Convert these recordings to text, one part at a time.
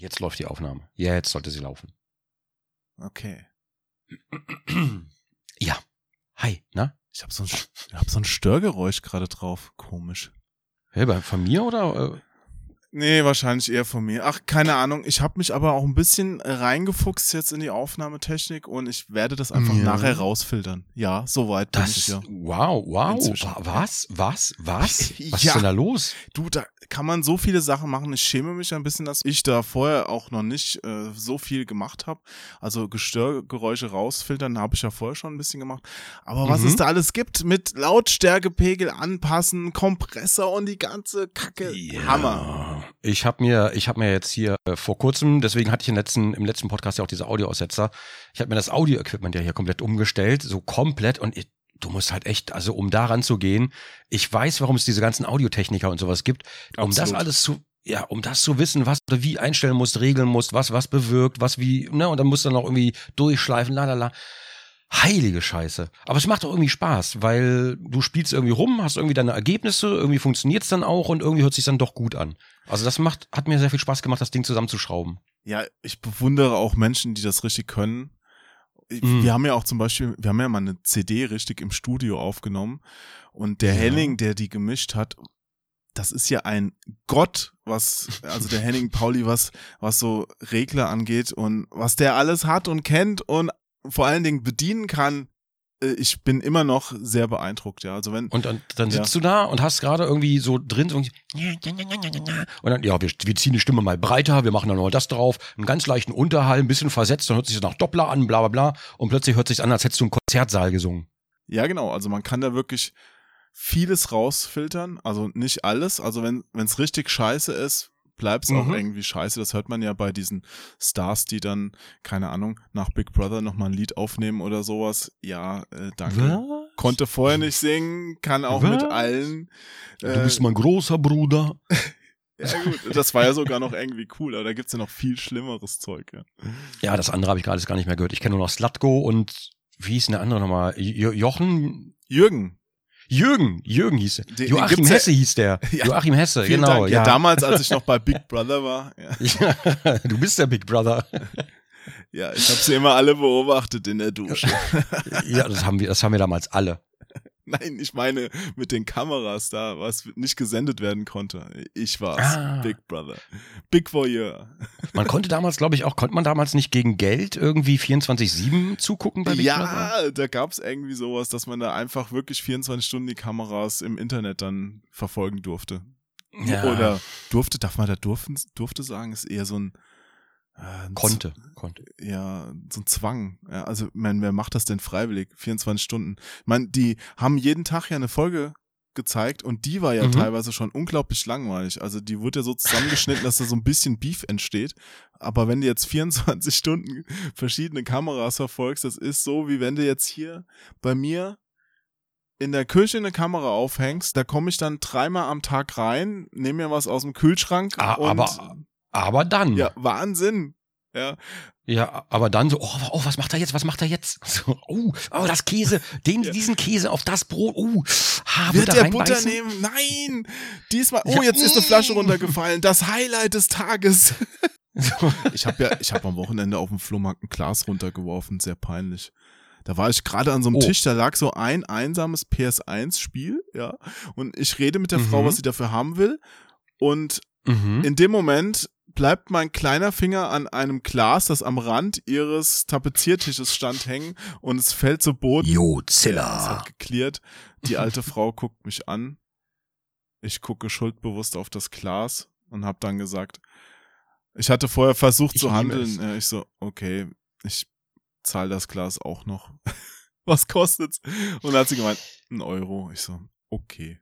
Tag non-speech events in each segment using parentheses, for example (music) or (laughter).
Jetzt läuft die Aufnahme. Ja, jetzt sollte sie laufen. Okay. (clears throat) Ja. Hi, na? Ich habe so, ein, ich hab so ein Störgeräusch gerade drauf. Komisch. Hey, bei, von mir oder? Nee, wahrscheinlich eher von mir. Ach, keine Ahnung. Ich habe mich aber auch ein bisschen reingefuchst jetzt in die Aufnahmetechnik und ich werde das einfach Ja. nachher rausfiltern. Ja, soweit bin Das, ich ja. wow, wow. Inzwischen. Wa- Was? Was? Was? (laughs) Was Ja. ist denn da los? Du, da kann man so viele Sachen machen. Ich schäme mich ein bisschen, dass ich da vorher auch noch nicht äh, so viel gemacht habe. Also Gestörgeräusche rausfiltern habe ich ja vorher schon ein bisschen gemacht. Aber was Mhm. es da alles gibt mit Lautstärkepegel anpassen, Kompressor und die ganze Kacke. Hammer. Ich habe mir, ich habe mir jetzt hier äh, vor kurzem, deswegen hatte ich im letzten, im letzten Podcast ja auch diese Audioaussetzer. Ich habe mir das Audio-Equipment ja hier komplett umgestellt, so komplett und ich, du musst halt echt, also um daran zu gehen, ich weiß, warum es diese ganzen Audiotechniker und sowas gibt, um das alles zu, ja, um das zu wissen, was du wie einstellen musst, regeln musst, was was bewirkt, was wie, ne, und dann musst du noch irgendwie durchschleifen, la la la. Heilige Scheiße. Aber es macht doch irgendwie Spaß, weil du spielst irgendwie rum, hast irgendwie deine Ergebnisse, irgendwie funktioniert's dann auch und irgendwie hört sich dann doch gut an. Also das macht, hat mir sehr viel Spaß gemacht, das Ding zusammenzuschrauben. Ja, ich bewundere auch Menschen, die das richtig können. Mhm. Wir haben ja auch zum Beispiel, wir haben ja mal eine CD richtig im Studio aufgenommen und der Ja. Henning, der die gemischt hat, das ist ja ein Gott, was, also der (laughs) Henning Pauli, was, was so Regler angeht und was der alles hat und kennt und vor allen Dingen bedienen kann. äh, Ich bin immer noch sehr beeindruckt, ja. Also wenn, Und dann, dann Ja. sitzt du da und hast gerade irgendwie so drin so und dann, ja, wir, wir ziehen die Stimme mal breiter, wir machen dann noch das drauf, einen ganz leichten Unterhall, ein bisschen versetzt, dann hört sich das nach Doppler an, bla bla bla und plötzlich hört sich an, als hättest du einen Konzertsaal gesungen. Ja, genau. Also man kann da wirklich vieles rausfiltern. Also nicht alles. Also wenn es richtig scheiße ist, bleibt es auch Mhm. irgendwie scheiße. Das hört man ja bei diesen Stars, die dann, keine Ahnung, nach Big Brother nochmal ein Lied aufnehmen oder sowas. Ja, äh, danke. Konnte vorher nicht singen, kann auch mit Was? allen. Du Äh, bist mein großer Bruder. (laughs) ja, gut. Das war ja sogar noch irgendwie cool, aber da gibt's ja noch viel schlimmeres Zeug. Ja. Ja, das andere habe ich gerade alles gar nicht mehr gehört. Ich kenne nur noch Slatko und wie hieß denn der andere nochmal? Jo Jochen? Jürgen. Jürgen, Jürgen hieß den Joachim ja- Hesse hieß der. (laughs) Ja. Joachim Hesse, Vielen genau. Dank. Ja. damals, als ich (laughs) noch bei Big Brother war. Ja, (laughs) Ja, du bist der Big Brother. ja ich habe sie immer alle beobachtet in der Dusche. Ja, das haben wir, das haben wir damals alle. Nein, ich meine mit den Kameras da, was nicht gesendet werden konnte. Ich war's. Ah. Big Brother. Big Voyeur. Man konnte damals, glaube ich, auch, konnte man damals nicht gegen Geld irgendwie 24-7 zugucken bei Big Brother? Ja, da gab's irgendwie sowas, dass man da einfach wirklich 24 Stunden die Kameras im Internet dann verfolgen durfte. Ja. Oder durfte, darf man da durften, durfte sagen, ist eher so ein äh, Konnte, konnte. ja, so ein Zwang. Ja, also, man, wer macht das denn freiwillig? 24 Stunden. Ich meine, die haben jeden Tag ja eine Folge gezeigt und die war ja Mhm. teilweise schon unglaublich langweilig. Also die wurde ja so zusammengeschnitten, dass da so ein bisschen Beef entsteht. Aber wenn du jetzt 24 (laughs) Stunden verschiedene Kameras verfolgst, das ist so, wie wenn du jetzt hier bei mir in der Küche eine Kamera aufhängst, da komme ich dann dreimal am Tag rein, nehme mir was aus dem Kühlschrank Ah, und aber, aber dann. ja, Wahnsinn. Ja, Ja, aber dann so, oh, oh, was macht er jetzt? Was macht er jetzt? (laughs) So, oh, oh, das Käse, den, Ja. diesen Käse auf das Brot. Oh, ha, Wird der Butter nehmen? Nein! Diesmal, oh, Ja. jetzt ist eine Flasche runtergefallen. Das Highlight des Tages. (laughs) Ich habe ja, ich habe am Wochenende auf dem Flohmarkt ein Glas runtergeworfen, sehr peinlich. Da war ich gerade an so einem Oh. Tisch, da lag so ein einsames PS1-Spiel, ja. Und ich rede mit der Mhm. Frau, was sie dafür haben will. Und Mhm. in dem Moment bleibt mein kleiner Finger an einem Glas, das am Rand ihres Tapeziertisches stand, hängen und es fällt zu Boden. Jo, Ja, es Zilla. hat geklärt. Die alte Frau (laughs) guckt mich an. Ich gucke schuldbewusst auf das Glas und habe dann gesagt, ich hatte vorher versucht Ich zu handeln. Ja, ich so, okay, ich zahle das Glas auch noch. (laughs) Was kostet's? Und dann hat sie gemeint, ein Euro. Ich so, okay.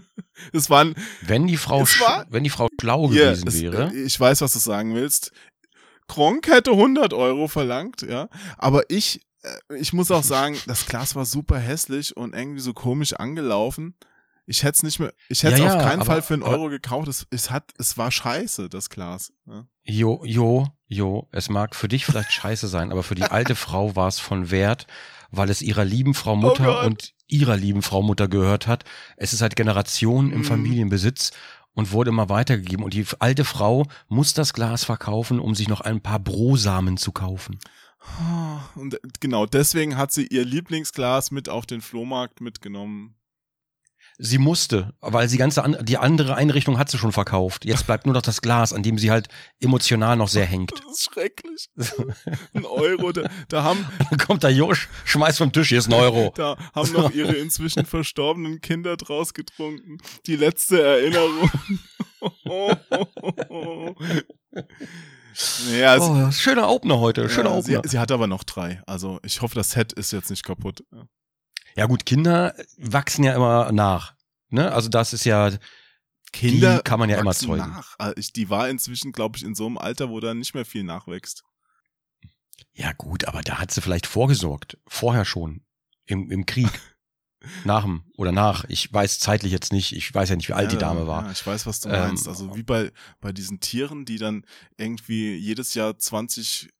(laughs) Es waren, Wenn die Frau, war- wenn die Frau schlau Ja, gewesen es, wäre. ich weiß, was du sagen willst. Gronk hätte 100 Euro verlangt, ja. Aber ich, äh, ich muss auch (laughs) sagen, das Glas war super hässlich und irgendwie so komisch angelaufen. Ich hätte es nicht mehr, ich hätte es Ja, auf ja, keinen aber- Fall für einen Euro gekauft. Es, es hat, es war scheiße, das Glas. Ja. Jo, jo, jo, es mag für dich vielleicht scheiße sein, aber für die alte Frau war es von Wert, weil es ihrer lieben Frau Mutter Oh und ihrer lieben Frau Mutter gehört hat. Es ist seit Generationen im Mhm. Familienbesitz und wurde immer weitergegeben. Und die alte Frau muss das Glas verkaufen, um sich noch ein paar Brosamen zu kaufen. Und genau deswegen hat sie ihr Lieblingsglas mit auf den Flohmarkt mitgenommen. Sie musste, weil sie ganze an, die andere Einrichtung hat sie schon verkauft. Jetzt bleibt nur noch das Glas, an dem sie halt emotional noch sehr hängt. Das ist schrecklich. ein Euro, da, da haben. (laughs) Dann kommt der Josch, schmeißt vom Tisch, hier ist ein Euro. (laughs) Da haben noch ihre (laughs) inzwischen verstorbenen Kinder draus getrunken. Die letzte Erinnerung. Ja, oh, schöner Opener heute, schöner ja, Opener. Sie, sie, hat aber noch drei. Also ich hoffe, das Set ist jetzt nicht kaputt. Ja. gut, Kinder wachsen ja immer nach. Ne? Also das ist ja Kinder die kann man ja immer zeugen. Nach. Also die war inzwischen, glaube ich, in so einem Alter, wo da nicht mehr viel nachwächst. Ja gut, aber da hat sie vielleicht vorgesorgt. Vorher schon. Im, im Krieg. (laughs) Nach dem oder nach. Ich weiß zeitlich jetzt nicht. Ich weiß ja nicht, wie alt ja, die Dame war. Ja, ich weiß, was du meinst. Ähm, also wie bei, bei diesen Tieren, die dann irgendwie jedes Jahr 20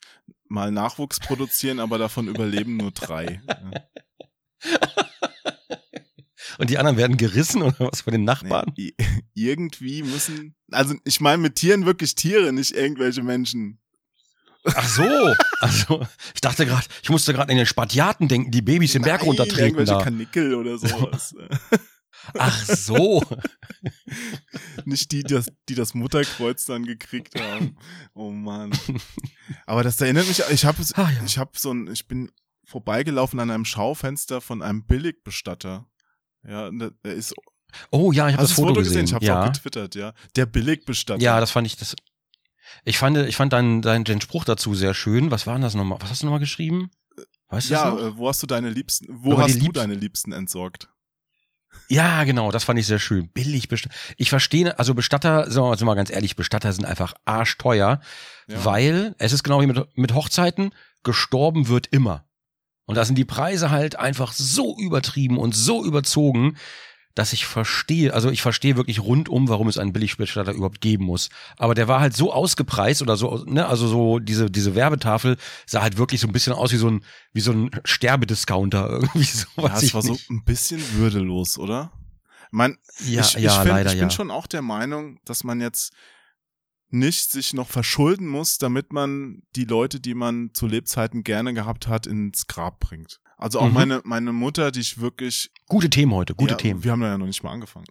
Mal Nachwuchs produzieren, aber davon überleben nur drei. (laughs) Ja. (laughs) Und die anderen werden gerissen oder was von den Nachbarn? Nee, (laughs) irgendwie müssen, also ich meine mit Tieren wirklich Tiere, nicht irgendwelche Menschen. Ach so, (laughs) also ich dachte gerade, ich musste gerade in den Spatiaten denken, die Babys den Berg runtertreten irgendwelche da. Kanickel oder sowas. Ach so. Nicht die, das, die das Mutterkreuz dann gekriegt haben. Oh Mann. Aber das erinnert mich, ich habe ah, ich habe so ein, ich bin vorbeigelaufen an einem Schaufenster von einem Billigbestatter. Ja, er ist Oh ja, ich habe das Foto Foto gesehen. Ich habe ja. auch getwittert, ja. Der Billigbestatter. Ja, das fand ich das ich fand, ich fand deinen, deinen den Spruch dazu sehr schön. Was war denn das nochmal? Was hast du nochmal geschrieben? Weißt du ja, noch? Äh, wo hast du deine Liebsten, wo Aber hast du Liebsten? deine Liebsten entsorgt? Ja, genau, das fand ich sehr schön. Billig Bestatter. Ich verstehe, also Bestatter, sagen wir mal ganz ehrlich, Bestatter sind einfach arschteuer, ja. weil es ist genau wie mit, mit Hochzeiten, gestorben wird immer. Und da sind die Preise halt einfach so übertrieben und so überzogen, dass ich verstehe, also ich verstehe wirklich rundum, warum es einen Billigbestatter überhaupt geben muss. Aber der war halt so ausgepreist oder so, ne, also so diese diese Werbetafel sah halt wirklich so ein bisschen aus wie so ein wie so ein Sterbediscounter (laughs) irgendwie so. Ja, es war nicht. so ein bisschen würdelos, oder? Man, ja, ich, ja, find, leider, ich bin ja. schon auch der Meinung, dass man jetzt nicht sich noch verschulden muss, damit man die Leute, die man zu Lebzeiten gerne gehabt hat, ins Grab bringt. Also auch mhm. meine, meine Mutter, die ich wirklich. Gute Themen heute, gute ja, Themen. Wir haben da ja noch nicht mal angefangen.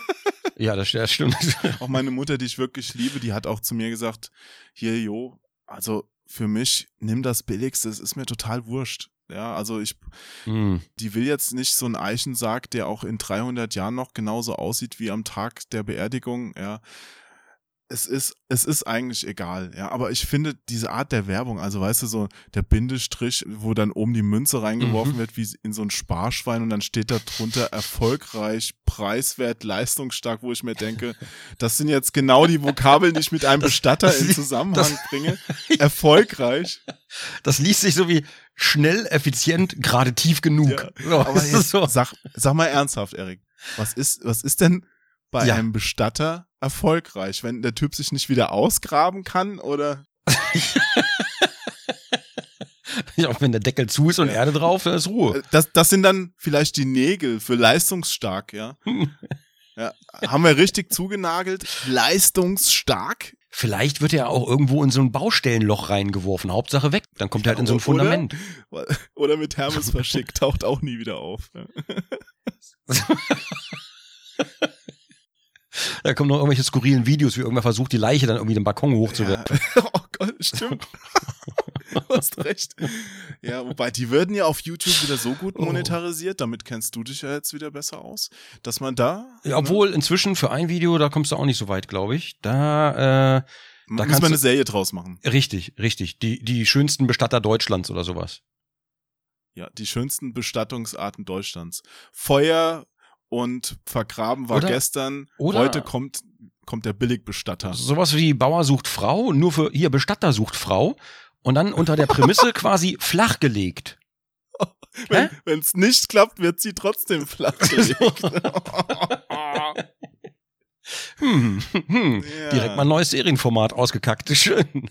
(laughs) ja, das, das stimmt. (laughs) auch meine Mutter, die ich wirklich liebe, die hat auch zu mir gesagt, hier, Jo, also für mich, nimm das Billigste, es ist mir total wurscht. Ja, also ich, mm. die will jetzt nicht so einen Eichensarg, der auch in 300 Jahren noch genauso aussieht wie am Tag der Beerdigung, ja es ist, es ist eigentlich egal, ja. Aber ich finde diese Art der Werbung, also weißt du, so der Bindestrich, wo dann oben die Münze reingeworfen mhm. wird, wie in so ein Sparschwein und dann steht da drunter erfolgreich, preiswert, leistungsstark, wo ich mir denke, das sind jetzt genau die Vokabeln, die ich mit einem Bestatter (laughs) das, in Zusammenhang das, (laughs) bringe. Erfolgreich. Das liest sich so wie schnell, effizient, gerade tief genug. Ja, so, aber jetzt, so. sag, sag mal ernsthaft, Erik. Was ist, was ist denn bei ja. einem Bestatter erfolgreich, wenn der Typ sich nicht wieder ausgraben kann oder? (laughs) ja, wenn der Deckel zu ist und ja. Erde drauf, dann ist Ruhe. Äh, das, das sind dann vielleicht die Nägel für leistungsstark, ja. (laughs) ja. Haben wir richtig zugenagelt? Leistungsstark? Vielleicht wird er auch irgendwo in so ein Baustellenloch reingeworfen. Hauptsache weg. Dann kommt er halt in so ein Fundament. Oder, (laughs) oder mit Hermes verschickt, taucht auch nie wieder auf. (laughs) Da kommen noch irgendwelche skurrilen Videos, wie irgendwer versucht, die Leiche dann irgendwie den Balkon hochzuwerfen. Ja. (laughs) Oh Gott, stimmt. (laughs) du hast recht. Ja, wobei die werden ja auf YouTube wieder so gut oh. monetarisiert, damit kennst du dich ja jetzt wieder besser aus, dass man da. Ja, obwohl ne? inzwischen für ein Video, da kommst du auch nicht so weit, glaube ich. Da, äh, da muss man eine Serie draus machen. Richtig, richtig. Die, die schönsten Bestatter Deutschlands oder sowas. Ja, die schönsten Bestattungsarten Deutschlands. Feuer, und vergraben war oder, gestern. Oder Heute kommt, kommt der Billigbestatter. Sowas wie Bauer sucht Frau, nur für hier Bestatter sucht Frau und dann unter der Prämisse (laughs) quasi flachgelegt. Wenn es nicht klappt, wird sie trotzdem flachgelegt. (laughs) hm, hm. Ja. Direkt mal ein neues Serienformat ausgekackt. Schön.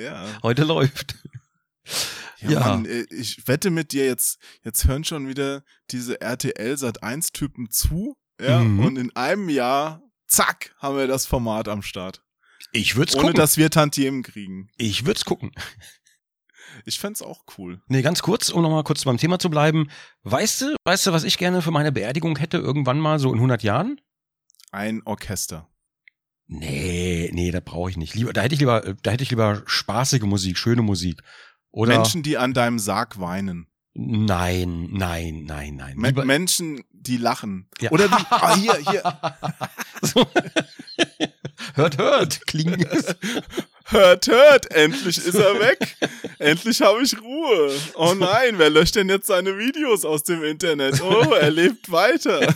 Ja. Heute läuft. Ja, ja. Mann, äh, ich wette mit dir, jetzt, jetzt hören schon wieder diese RTL Sat 1 Typen zu, ja, mhm. und in einem Jahr zack, haben wir das Format am Start. Ich würde es Ohne gucken. dass wir Tantiemen kriegen. ich würde es gucken. Ich fänd's auch cool. Nee, ganz kurz, um nochmal kurz beim Thema zu bleiben. Weißt du, weißt du, was ich gerne für meine Beerdigung hätte, irgendwann mal so in 100 Jahren? Ein Orchester. Nee, nee, da brauche ich nicht. Lieber, da hätte ich lieber, da hätte ich lieber spaßige Musik, schöne Musik. Oder Menschen, die an deinem Sarg weinen. Nein, nein, nein, nein. Me Lieber, Menschen, die lachen. Ja. Oder die, ah, hier, hier, (laughs) hört, hört, klingen. hört, hört, endlich ist er weg. endlich habe ich Ruhe. Oh nein, wer löscht denn jetzt seine Videos aus dem Internet? Oh, er lebt weiter.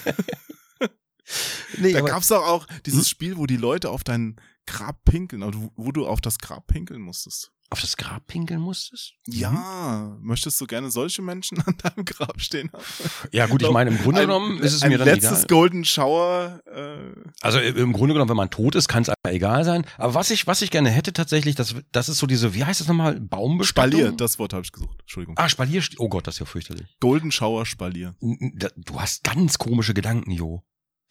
Nee, Da aber, gab's doch auch dieses Spiel, wo die Leute auf dein Grab pinkeln, also wo du auf das Grab pinkeln musstest. Auf das Grab pinkeln musstest? Ja, möchtest du gerne solche Menschen (laughs) an deinem Grab stehen haben? Ja, gut, ich meine, im Grunde Ein- genommen ist es mir dann letztes egal. Golden Shower. Äh, Also äh, im Grunde genommen, wenn man tot ist, kann es einfach egal sein. Aber was ich, was ich gerne hätte tatsächlich, das, das ist so diese, wie heißt das nochmal, Baumbestattung? Spalier, das Wort habe ich gesucht. Entschuldigung. Ah, Spalier. Oh Gott, das ist ja fürchterlich. Golden Shower Spalier. Du hast ganz komische Gedanken, Jo.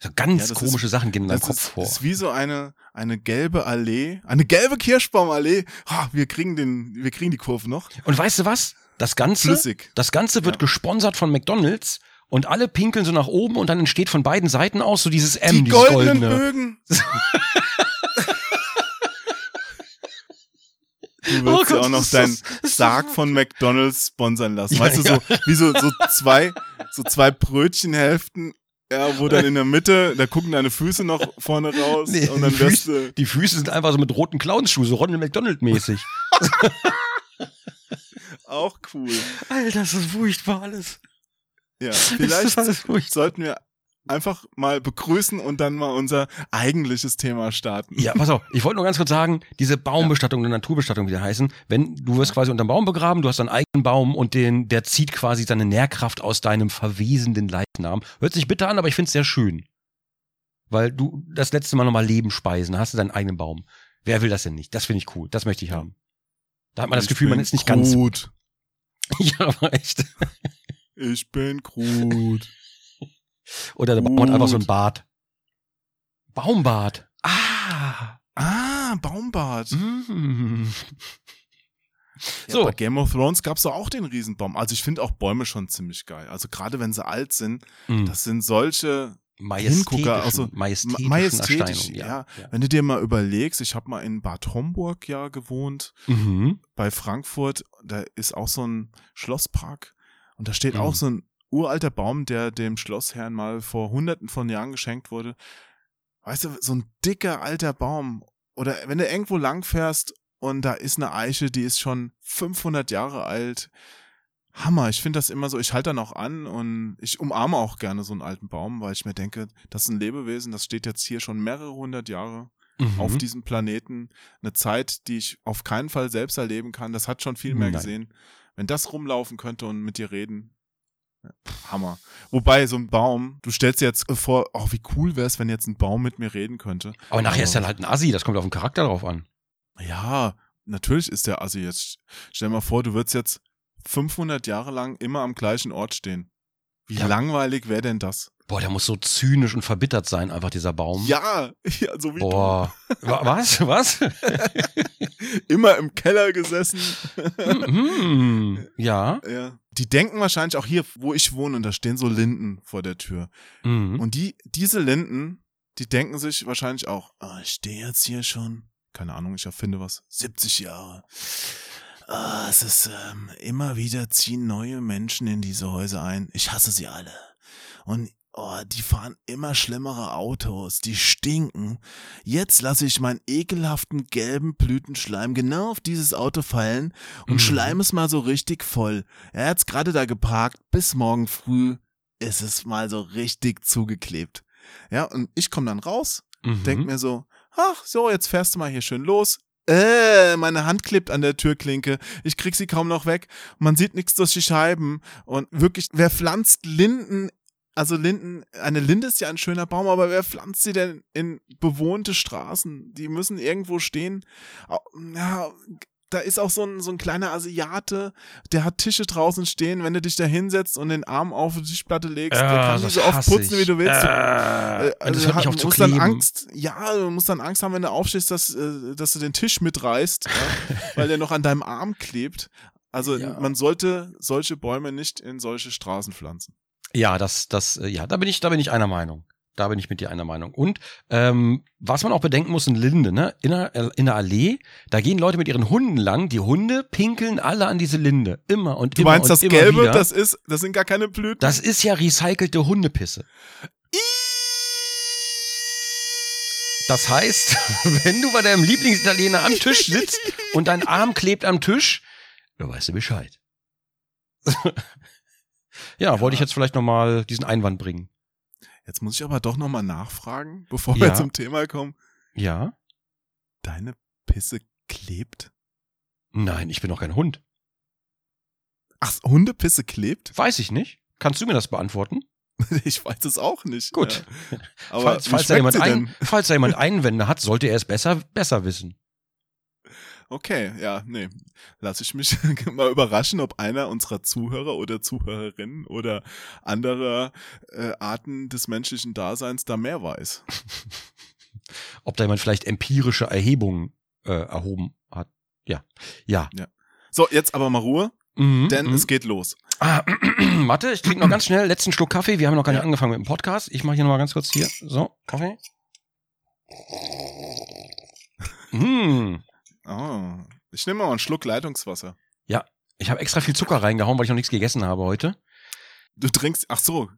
So ganz Ja, das komische ist- Sachen gehen in deinem Das Kopf ist, vor. ist wie so eine, eine gelbe Allee, eine gelbe Kirschbaumallee. Ha, wir kriegen den, wir kriegen die Kurve noch. Und weißt du was? Das Ganze, Flüssig. das Ganze wird Ja. gesponsert von McDonalds und alle pinkeln so nach oben und dann entsteht von beiden Seiten aus so dieses M, die dieses goldenen goldene. Bögen. (laughs) Du Oh willst ja auch noch das deinen das- das Sarg von McDonalds sponsern lassen. Ja, weißt du, ja. so, wie so, so zwei, so zwei Brötchenhälften, ja, wo dann in der Mitte, da gucken deine Füße noch vorne raus Nee, und dann die wirst Füße- du, Die Füße sind einfach so mit roten Clownsschuhen, so Ronald McDonald-mäßig. (laughs) auch cool. Alter, das ist furchtbar alles. Ja, vielleicht sollten wir einfach mal begrüßen und dann mal unser eigentliches Thema starten. Ja, pass auf, ich wollte nur ganz kurz sagen, diese Baumbestattung oder Naturbestattung, wie die heißen, wenn du wirst quasi unterm Baum begraben, du hast deinen eigenen Baum und den, der zieht quasi seine Nährkraft aus deinem verwesenden Leichnam. Hört sich bitter an, aber ich find's sehr schön. Weil du das letzte Mal nochmal Leben speisen, hast du deinen eigenen Baum. Wer will das denn nicht? Das finde ich cool. Das möchte ich haben. Da hat man das Ich Gefühl, man ist nicht ganz. Groot. (laughs) Ja, aber echt. Ich bin Groot. Oder der Baum hat einfach so ein. Bad. Baumbad. Ah. Ah, Baumbad. Mm. Ja, So. bei Game of Thrones gab's doch auch den Riesenbaum. Also ich finde auch Bäume schon ziemlich geil. Also gerade wenn sie alt sind, Mm. das sind solche Hingucker, also majestätischen majestätisch, Erscheinungen, ja. ja. Wenn du dir mal überlegst, ich habe mal in Bad Homburg ja gewohnt, Mhm. bei Frankfurt, da ist auch so ein Schlosspark und da steht Mhm. auch so ein uralter Baum, der dem Schlossherrn mal vor hunderten von Jahren geschenkt wurde. Weißt du, so ein dicker alter Baum. Oder wenn du irgendwo lang fährst und da ist eine Eiche, die ist schon 500 Jahre alt. Hammer, ich finde das immer so, ich halte dann auch an und ich umarme auch gerne so einen alten Baum, weil ich mir denke, das ist ein Lebewesen, das steht jetzt hier schon mehrere hundert Jahre Mhm. auf diesem Planeten. Eine Zeit, die ich auf keinen Fall selbst erleben kann. Das hat schon viel mehr Nein. gesehen. Wenn das rumlaufen könnte und mit dir reden, Hammer. Wobei, so ein Baum, du stellst dir jetzt vor, oh, wie cool wäre es, wenn jetzt ein Baum mit mir reden könnte. Aber nachher ist er halt ein Assi, das kommt auf den Charakter drauf an. Ja, natürlich ist der Assi jetzt. Stell dir mal vor, du würdest jetzt 500 Jahre lang immer am gleichen Ort stehen. Wie Ja. langweilig wäre denn das? Boah, der muss so zynisch und verbittert sein, einfach dieser Baum. Ja, (laughs) ja so wie Boah. Wa- Was? Was? du. (laughs) Immer im Keller gesessen. mhm. Ja. Ja. Die denken wahrscheinlich auch hier, wo ich wohne, und da stehen so Linden vor der Tür. Mhm. Und die, diese Linden, die denken sich wahrscheinlich auch, ah, ich stehe jetzt hier schon, keine Ahnung, ich erfinde was, 70 Jahre. Ah, es ist ähm, immer wieder ziehen neue Menschen in diese Häuser ein. Ich hasse sie alle. Und oh, die fahren immer schlimmere Autos, die stinken. Jetzt lasse ich meinen ekelhaften gelben Blütenschleim genau auf dieses Auto fallen und Mhm. schleim es mal so richtig voll. Er hat's gerade da geparkt, bis morgen früh ist es mal so richtig zugeklebt. Ja, und ich komme dann raus, Mhm. denk mir so, ach so, jetzt fährst du mal hier schön los. Äh, meine Hand klebt an der Türklinke. Ich krieg sie kaum noch weg. Man sieht nichts durch die Scheiben. Und wirklich, wer pflanzt Linden? Also Linden, eine Linde ist ja ein schöner Baum, aber wer pflanzt sie denn in bewohnte Straßen? Die müssen irgendwo stehen. Ja, da ist auch so ein, so ein kleiner Asiate, der hat Tische draußen stehen, wenn du dich da hinsetzt und den Arm auf die Tischplatte legst, der Ja, kann die das so oft putzen, wie ich. du willst. Äh, Äh, das also hört mich auf zu musst dann kleben. Angst, ja, du musst dann Angst haben, wenn du aufstehst, dass, äh, dass du den Tisch mitreißt, ja, (laughs) weil der noch an deinem Arm klebt. Also Ja. man sollte solche Bäume nicht in solche Straßen pflanzen. Ja, das, das, äh, ja, da bin ich, da bin ich einer Meinung. Da bin ich mit dir einer Meinung. Und ähm, was man auch bedenken muss in Linde, ne? In der, äh, in der Allee, da gehen Leute mit ihren Hunden lang. Die Hunde pinkeln alle an diese Linde. Immer und Du immer meinst, und das immer Gelbe, wieder. das ist, das sind gar keine Blüten. das ist ja recycelte Hundepisse. Das heißt, (laughs) wenn du bei deinem Lieblingsitaliener am Tisch sitzt und dein Arm klebt am Tisch, dann weißt du Bescheid. (laughs) ja, wollte ich jetzt vielleicht nochmal diesen Einwand bringen. Jetzt muss ich aber doch nochmal nachfragen, bevor Ja. wir zum Thema kommen. Ja? Deine Pisse klebt? Nein, ich bin doch kein Hund. Ach, Hundepisse klebt? Weiß ich nicht. Kannst du mir das beantworten? (laughs) Ich weiß es auch nicht. Gut. Ja. (laughs) Aber falls, falls, da jemand ein, falls da jemand Einwände hat, sollte er es besser, besser wissen. Okay, ja, nee. Lass ich mich (laughs) mal überraschen, ob einer unserer Zuhörer oder Zuhörerinnen oder anderer äh, Arten des menschlichen Daseins da mehr weiß. (laughs) Ob da jemand vielleicht empirische Erhebungen äh, erhoben hat. Ja. Ja. So, jetzt aber mal Ruhe, Mhm, denn mhm. es geht los. Ah, (clears throat) warte, ich trinke noch ganz schnell letzten Schluck Kaffee. Wir haben noch gar nicht angefangen mit dem Podcast. Ich mache hier noch mal ganz kurz hier. So, Kaffee. (laughs) Mmh. Oh, ich nehme mal einen Schluck Leitungswasser. Ich habe extra viel Zucker reingehauen, weil ich noch nichts gegessen habe heute. Du trinkst, ach so.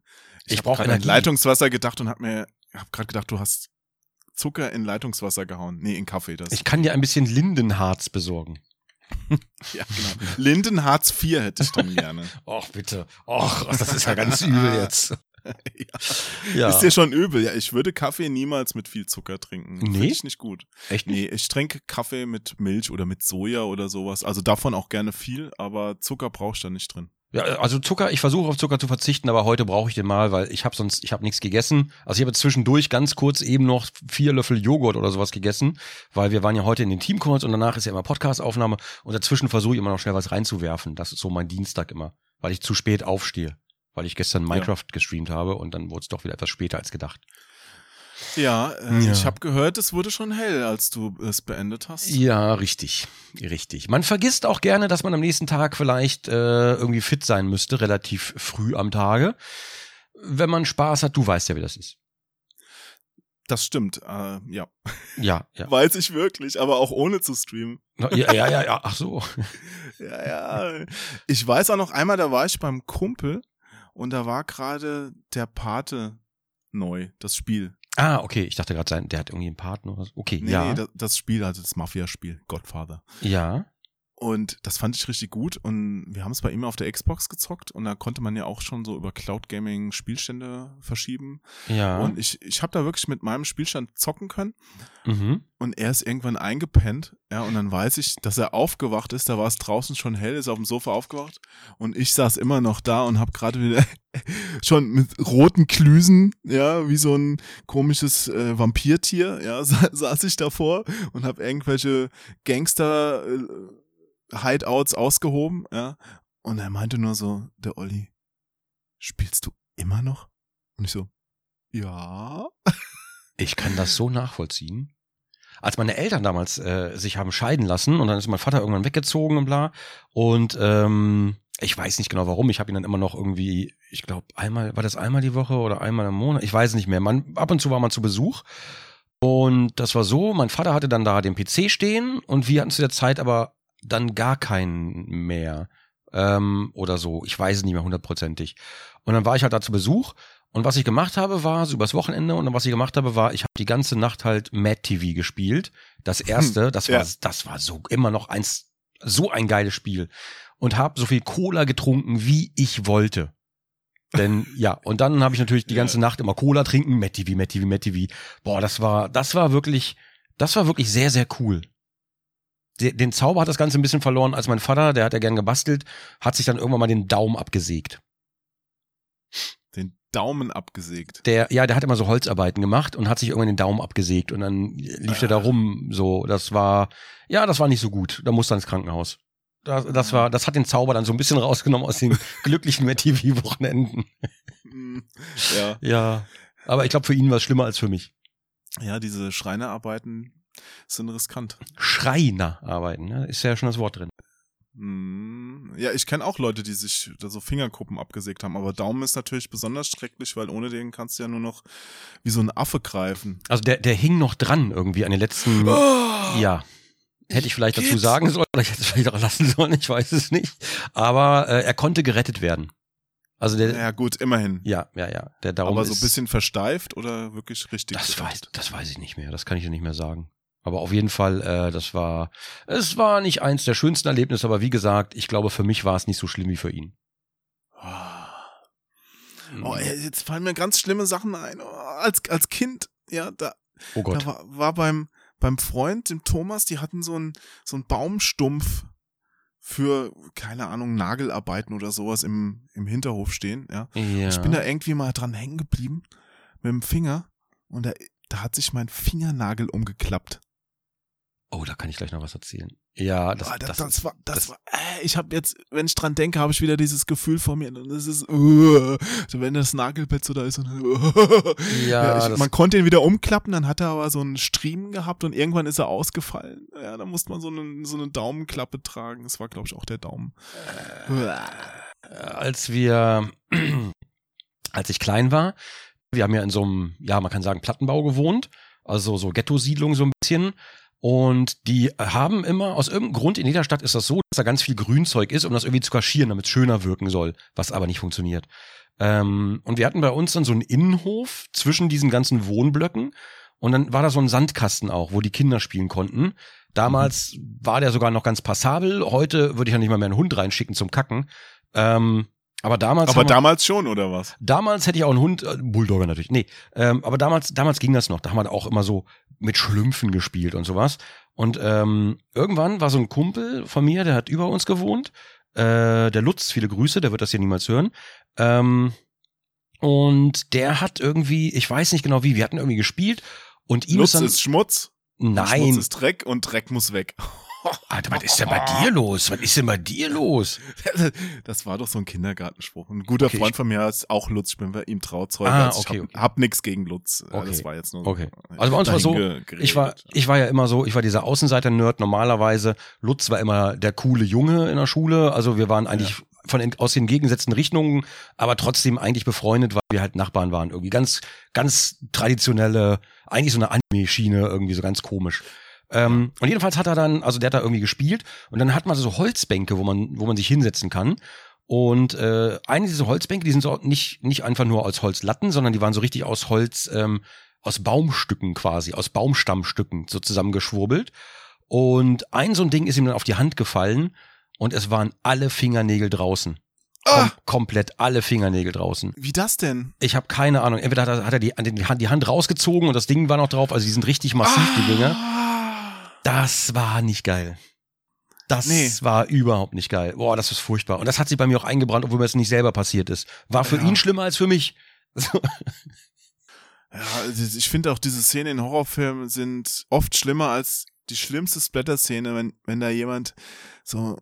Ich Ich, brauche an. Leitungswasser gedacht und hab mir, hab gerade gedacht, du hast Zucker in Leitungswasser gehauen. Nee, in Kaffee. Das. Ich kann dir ein bisschen Lindenharz besorgen. (laughs) ja, genau. Lindenharz 4 hätte ich dann gerne. (laughs) Och, bitte. Och, das ist ja ganz übel jetzt. (laughs) (laughs) Ja. Ist dir schon übel. Ja, ich würde Kaffee niemals mit viel Zucker trinken. Nee? Finde ich nicht gut. Echt nicht? Nee, ich trinke Kaffee mit Milch oder mit Soja oder sowas. Also davon auch gerne viel, aber Zucker brauchst du da nicht drin. Ja, also Zucker, ich versuche auf Zucker zu verzichten, aber heute brauche ich den mal, weil ich habe sonst, ich habe nichts gegessen. Also ich habe zwischendurch ganz kurz eben noch vier Löffel Joghurt oder sowas gegessen, weil wir waren ja heute in den Teamcalls und danach ist ja immer Podcast-Aufnahme und dazwischen versuche ich immer noch schnell was reinzuwerfen. Das ist so mein Dienstag immer, weil ich zu spät aufstehe, weil ich gestern Minecraft gestreamt habe und dann wurde es doch wieder etwas später als gedacht. Ja, äh, Ja. ich habe gehört, es wurde schon hell, als du es beendet hast. Ja, richtig, richtig. Man vergisst auch gerne, dass man am nächsten Tag vielleicht äh, irgendwie fit sein müsste, relativ früh am Tage. Wenn man Spaß hat, du weißt ja, wie das ist. Das stimmt, äh, ja. Ja, (laughs) ja. Weiß ich wirklich, aber auch ohne zu streamen. Ja, ja, ja, ja. Ach so. (laughs) Ja, ja. Ich weiß auch noch einmal, da war ich beim Kumpel und da war gerade der Pate neu, das Spiel. Ah, okay. Ich dachte gerade, sein, der hat irgendwie einen Partner oder so. Okay, Nee, ja. nee, das, das Spiel, also das Mafia-Spiel, Godfather. ja. Und das fand ich richtig gut und wir haben es bei ihm auf der Xbox gezockt und da konnte man ja auch schon so über Cloud Gaming Spielstände verschieben. Ja. Und ich, ich habe da wirklich mit meinem Spielstand zocken können mhm. und er ist irgendwann eingepennt, ja, und dann weiß ich, dass er aufgewacht ist, da war es draußen schon hell, ist auf dem Sofa aufgewacht und ich saß immer noch da und habe gerade wieder (laughs) schon mit roten Klüsen, ja, wie so ein komisches äh, Vampirtier, ja, (laughs) sa saß ich davor und habe irgendwelche Gangster äh, Hideouts ausgehoben, ja, und er meinte nur so, der Olli, spielst du immer noch? Und ich so, ja. (laughs) Ich kann das so nachvollziehen. Als meine Eltern damals äh, sich haben scheiden lassen und dann ist mein Vater irgendwann weggezogen und bla. Und ähm, ich weiß nicht genau warum. Ich habe ihn dann immer noch irgendwie, ich glaube, einmal, war das einmal die Woche oder einmal im Monat? Ich weiß nicht mehr. Man, ab und zu war man zu Besuch. Und das war so, mein Vater hatte dann da den PC stehen und wir hatten zu der Zeit aber dann gar keinen mehr. Ähm, oder so. Ich weiß es nicht mehr hundertprozentig. Und dann war ich halt da zu Besuch und was ich gemacht habe, war so übers Wochenende und dann, was ich gemacht habe, war, ich habe die ganze Nacht halt Mad TV gespielt. Das erste, das war, Ja. das war so immer noch eins, so ein geiles Spiel. Und habe so viel Cola getrunken, wie ich wollte. Denn (laughs) ja, und dann habe ich natürlich die Ja. ganze Nacht immer Cola trinken, Mad TV, Mad TV, Mad TV. Boah, das war, das war wirklich, das war wirklich sehr, sehr cool. De- Den Zauber hat das Ganze ein bisschen verloren, als mein Vater, der hat ja gern gebastelt, hat sich dann irgendwann mal den Daumen abgesägt. Den Daumen abgesägt. Der, ja, der hat immer so Holzarbeiten gemacht und hat sich irgendwann den Daumen abgesägt und dann lief der da rum. So, das war, ja, das war nicht so gut. Da musste er ins Krankenhaus. Das, das war, das hat den Zauber dann so ein bisschen rausgenommen aus den (laughs) glücklichen MTV-Wochenenden. Hm, ja. Ja. Aber ich glaube, für ihn war es schlimmer als für mich. ja, diese Schreinerarbeiten sind riskant. Schreiner arbeiten, ne? ist ja schon das Wort drin. Hm, Ja, ich kenne auch Leute, die sich da so Fingerkuppen abgesägt haben, aber Daumen ist natürlich besonders schrecklich, weil ohne den kannst du ja nur noch wie so ein Affe greifen. Also der, der hing noch dran irgendwie an den letzten, Oh, ja. Hätte ich vielleicht dazu Geht's? sagen sollen oder ich hätte es vielleicht auch lassen sollen, ich weiß es nicht. Aber äh, er konnte gerettet werden. Also der, Ja, gut, immerhin. ja, ja, ja. Der Daumen aber so ein bisschen versteift oder wirklich richtig? Das weiß, das weiß ich nicht mehr. Das kann ich dir nicht mehr sagen. Aber auf jeden Fall, äh, das war, es war nicht eins der schönsten Erlebnisse, aber wie gesagt, ich glaube, für mich war es nicht so schlimm wie für ihn. Oh, ey, jetzt fallen mir ganz schlimme Sachen ein. Oh, als, als Kind, ja, da, oh da war, war beim, beim Freund, dem Thomas, die hatten so einen so einen Baumstumpf für, keine Ahnung, Nagelarbeiten oder sowas im, im Hinterhof stehen, ja. ja. Ich bin da irgendwie mal dran hängen geblieben mit dem Finger und da, da hat sich mein Fingernagel umgeklappt. Oh, da kann ich gleich noch was erzählen. Ja, das, Ah, das, das, das, war, das, das- war, äh, ich habe jetzt, wenn ich dran denke, habe ich wieder dieses Gefühl vor mir und das ist, uh, so wenn das Nagelbett so da ist und, (laughs) uh, Ja, ich, das- man konnte ihn wieder umklappen, dann hat er aber so einen Striemen gehabt und irgendwann ist er ausgefallen. Ja, da musste man so eine, so eine Daumenklappe tragen. Das war, glaube ich, auch der Daumen. als wir, (clears throat) als ich klein war, wir haben ja in so einem, ja, man kann sagen, Plattenbau gewohnt, also so Ghetto-Siedlung so ein bisschen. Und die haben immer, aus irgendeinem Grund in jeder Stadt ist das so, dass da ganz viel Grünzeug ist, um das irgendwie zu kaschieren, damit es schöner wirken soll, was aber nicht funktioniert. Ähm, und wir hatten bei uns dann so einen Innenhof zwischen diesen ganzen Wohnblöcken. Und dann war da so ein Sandkasten auch, wo die Kinder spielen konnten. Damals war der sogar noch ganz passabel. Heute würde ich ja nicht mal mehr einen Hund reinschicken zum Kacken. Ähm, aber damals. Aber haben wir- damals schon, oder was? Damals hätte ich auch einen Hund, äh, Bulldogger natürlich, nee, ähm, aber damals, damals ging das noch. Da haben wir auch immer so mit Schlümpfen gespielt und sowas. Und ähm, irgendwann war so ein Kumpel von mir, der hat über uns gewohnt, äh, der Lutz, viele Grüße, der wird das hier niemals hören. Ähm, und der hat irgendwie, ich weiß nicht genau wie, wir hatten irgendwie gespielt und ihm Lutz ist dann, ist Schmutz. nein, Schmutz ist Dreck und Dreck muss weg. Alter, was ist denn bei dir los? Was ist denn bei dir los? (laughs) Das war doch so ein Kindergartenspruch. Ein guter Okay, Freund von mir ist auch Lutz, ich bin bei ihm Trauzeuge. Ah, also okay, ich hab, okay. hab nix gegen Lutz. Äh, Okay. Das war jetzt nur Okay. Also bei uns war so, Ich war, ich war ja immer so, ich war dieser Außenseiter-Nerd normalerweise. Lutz war immer der coole Junge in der Schule. Also wir waren eigentlich von den, aus den gegengesetzten Richtungen, aber trotzdem eigentlich befreundet, weil wir halt Nachbarn waren. Irgendwie ganz, ganz traditionelle, eigentlich so eine Anime-Schiene, irgendwie so ganz komisch. Ähm, und jedenfalls hat er dann, also der hat da irgendwie gespielt und dann hat man so Holzbänke, wo man, wo man sich hinsetzen kann. Und äh, eine dieser Holzbänke, die sind so nicht, nicht einfach nur aus Holzlatten, sondern die waren so richtig aus Holz, ähm, aus Baumstücken quasi, aus Baumstammstücken so zusammengeschwurbelt. Und ein so ein Ding ist ihm dann auf die Hand gefallen und es waren alle Fingernägel draußen. Kom Ah, komplett alle Fingernägel draußen. wie das denn? Ich habe keine Ahnung. Entweder hat er, hat er die, die, Hand, die Hand rausgezogen und das Ding war noch drauf. Also die sind richtig massiv, die Dinge. Das war nicht geil. Das Nee. war überhaupt nicht geil. Boah, das ist furchtbar. Und das hat sich bei mir auch eingebrannt, obwohl mir das nicht selber passiert ist. War für Ja. ihn schlimmer als für mich. So. Ja, also ich finde auch diese Szenen in Horrorfilmen sind oft schlimmer als die schlimmste Splatter-Szene, wenn, wenn da jemand so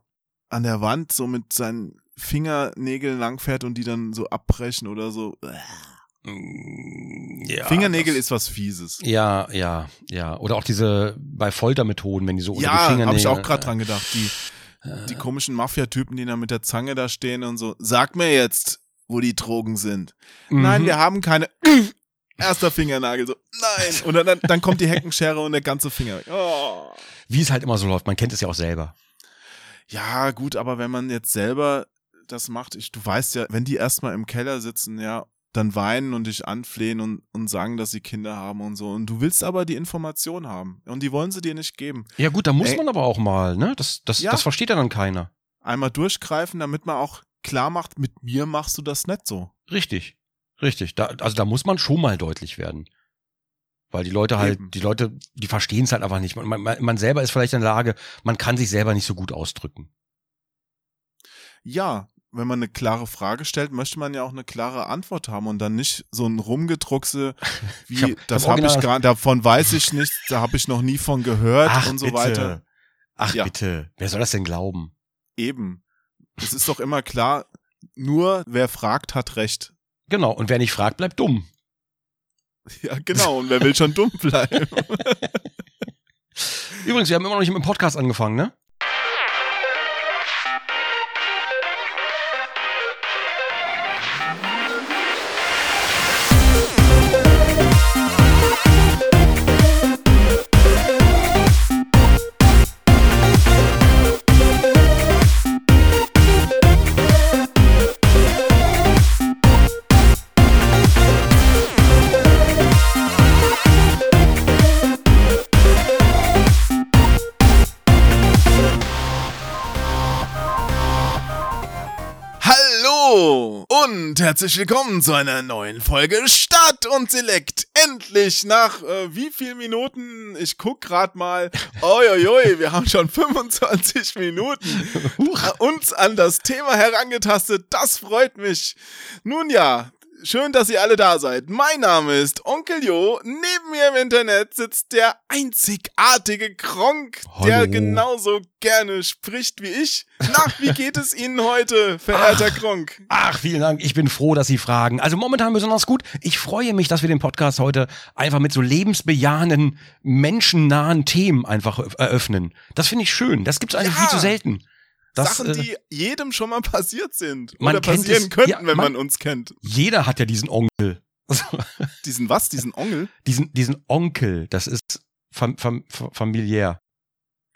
an der Wand so mit seinen Fingernägeln langfährt und die dann so abbrechen oder so. Mm, Ja, Fingernägel ist was Fieses. Ja, ja, ja. Oder auch diese bei Foltermethoden, wenn die so unter die Ja, Fingernägel. habe ich auch gerade dran gedacht. Die, Äh, die komischen Mafia-Typen, die da mit der Zange da stehen und so. Sag mir jetzt, wo die Drogen sind. Nein, mhm. wir haben keine. (clears throat) Erster Fingernagel, so, nein. Und dann, dann kommt die Heckenschere und der ganze Finger weg. Oh. Wie es halt immer so läuft. Man kennt es ja auch selber. Ja, gut, aber wenn man jetzt selber das macht, ich, du weißt ja, wenn die erstmal im Keller sitzen, ja, dann weinen und dich anflehen und, und sagen, dass sie Kinder haben und so. Und du willst aber die Information haben. Und die wollen sie dir nicht geben. Ja gut, da muss Ey. man aber auch mal, ne? Das, das, Ja. das versteht ja dann keiner. Einmal durchgreifen, damit man auch klar macht, mit mir machst du das nicht so. Richtig. Richtig. Da, also da muss man schon mal deutlich werden. Weil die Leute halt, Eben. die Leute, die verstehen es halt einfach nicht. Man, man, man selber ist vielleicht in der Lage, man kann sich selber nicht so gut ausdrücken. Ja, wenn man eine klare Frage stellt, möchte man ja auch eine klare Antwort haben und dann nicht so ein Rumgedruckse (laughs) wie, Ich hab- das hab habe ich gerade, davon weiß ich nichts, da habe ich noch nie von gehört Ach, und so bitte. weiter. Ach Ja. bitte, wer soll das denn glauben? Eben. Es ist doch immer klar, nur wer fragt, hat recht. Genau, und wer nicht fragt, bleibt dumm. Ja, genau. Und wer will schon dumm bleiben? (laughs) Übrigens, wir haben immer noch nicht mit dem Podcast angefangen, ne? Und herzlich willkommen zu einer neuen Folge Stadt und Select. Endlich nach äh, wie viel Minuten? Ich guck grad mal. Uiuiui, wir haben schon 25 Minuten äh, uns an das Thema herangetastet. Das freut mich. Nun ja, schön, dass ihr alle da seid. Mein Name ist Onkel Jo. Neben mir im Internet sitzt der einzigartige Kronk, der genauso gerne spricht wie ich. Na, wie geht es Ihnen heute, verehrter Kronk? Ach, vielen Dank. Ich bin froh, dass Sie fragen. Also momentan besonders gut. Ich freue mich, dass wir den Podcast heute einfach mit so lebensbejahenden, menschennahen Themen einfach eröffnen. Das finde ich schön. Das gibt's eigentlich Ja. viel zu selten. Das, Sachen, äh, die jedem schon mal passiert sind. man Oder passieren es- könnten, ja, wenn man, man- uns kennt. jeder hat ja diesen Onkel. (laughs) Diesen was? Diesen Ongel? diesen, diesen Onkel. Das ist fam, fam, fa- familiär.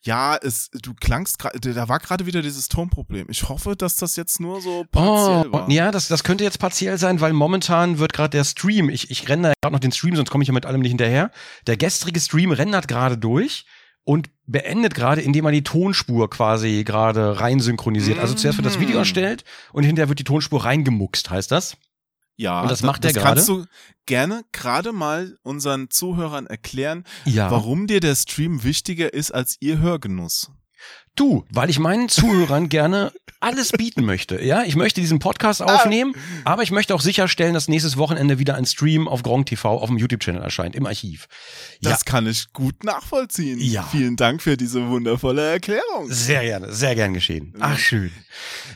Ja, es, du klangst gerade, da war gerade wieder dieses Tonproblem. Ich hoffe, dass das jetzt nur so partiell Oh, war. ja, das, das könnte jetzt partiell sein, weil momentan wird gerade der Stream, ich, ich renne da gerade noch den Stream, sonst komme ich ja mit allem nicht hinterher. Der gestrige Stream rendert gerade durch und beendet gerade, indem er die Tonspur quasi gerade rein synchronisiert. Also zuerst wird das Video Mhm. erstellt und hinterher wird die Tonspur reingemuckst, heißt das? Ja, Und das da- macht der das gerade? kannst du gerne gerade mal unseren Zuhörern erklären, Ja. warum dir der Stream wichtiger ist als ihr Hörgenuss. Du, weil ich meinen Zuhörern gerne alles bieten möchte. Ja, ich möchte diesen Podcast aufnehmen, aber ich möchte auch sicherstellen, dass nächstes Wochenende wieder ein Stream auf Gronk TV auf dem YouTube-Channel erscheint, im Archiv. Das kann ich gut nachvollziehen. Ja. Vielen Dank für diese wundervolle Erklärung. Sehr gerne, sehr gern geschehen. Ach, schön.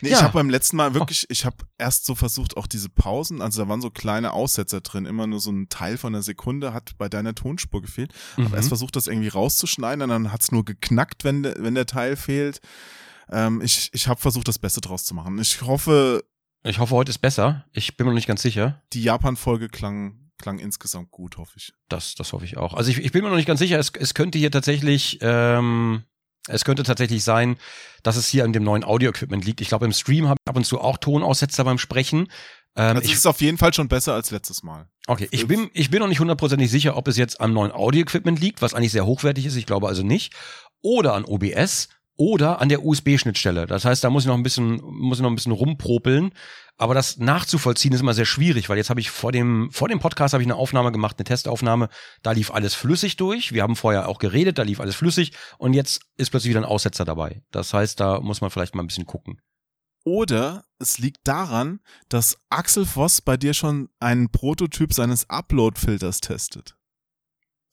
Nee, Ja. Ich habe beim letzten Mal wirklich, ich habe erst so versucht, auch diese Pausen, also da waren so kleine Aussetzer drin, immer nur so ein Teil von einer Sekunde hat bei deiner Tonspur gefehlt. Mhm. Habe erst versucht, das irgendwie rauszuschneiden und dann hat's nur geknackt, wenn, wenn der Teil fehlt. Ähm, ich ich habe versucht, das Beste draus zu machen. Ich hoffe, Ich hoffe, heute ist besser. Ich bin mir noch nicht ganz sicher. die Japan-Folge klang, klang insgesamt gut, hoffe ich. Das, das hoffe ich auch. Also ich, ich bin mir noch nicht ganz sicher. Es, es könnte hier tatsächlich, ähm, es könnte tatsächlich sein, dass es hier an dem neuen Audio-Equipment liegt. Ich glaube, im Stream habe ich ab und zu auch Tonaussetzer beim Sprechen. Ähm, Also ich, ist auf jeden Fall schon besser als letztes Mal. okay, ich bin, ich bin noch nicht hundertprozentig sicher, ob es jetzt am neuen Audio-Equipment liegt, was eigentlich sehr hochwertig ist. Ich glaube also nicht. Oder an OBS oder an der USB-Schnittstelle. Das heißt, da muss ich noch ein bisschen, muss ich noch ein bisschen rumpropeln. Aber das nachzuvollziehen ist immer sehr schwierig, weil jetzt habe ich vor dem, vor dem Podcast habe ich eine Aufnahme gemacht, eine Testaufnahme. Da lief alles flüssig durch. Wir haben vorher auch geredet, da lief alles flüssig. Und jetzt ist plötzlich wieder ein Aussetzer dabei. Das heißt, da muss man vielleicht mal ein bisschen gucken. Oder es liegt daran, dass Axel Voss bei dir schon einen Prototyp seines Upload-Filters testet.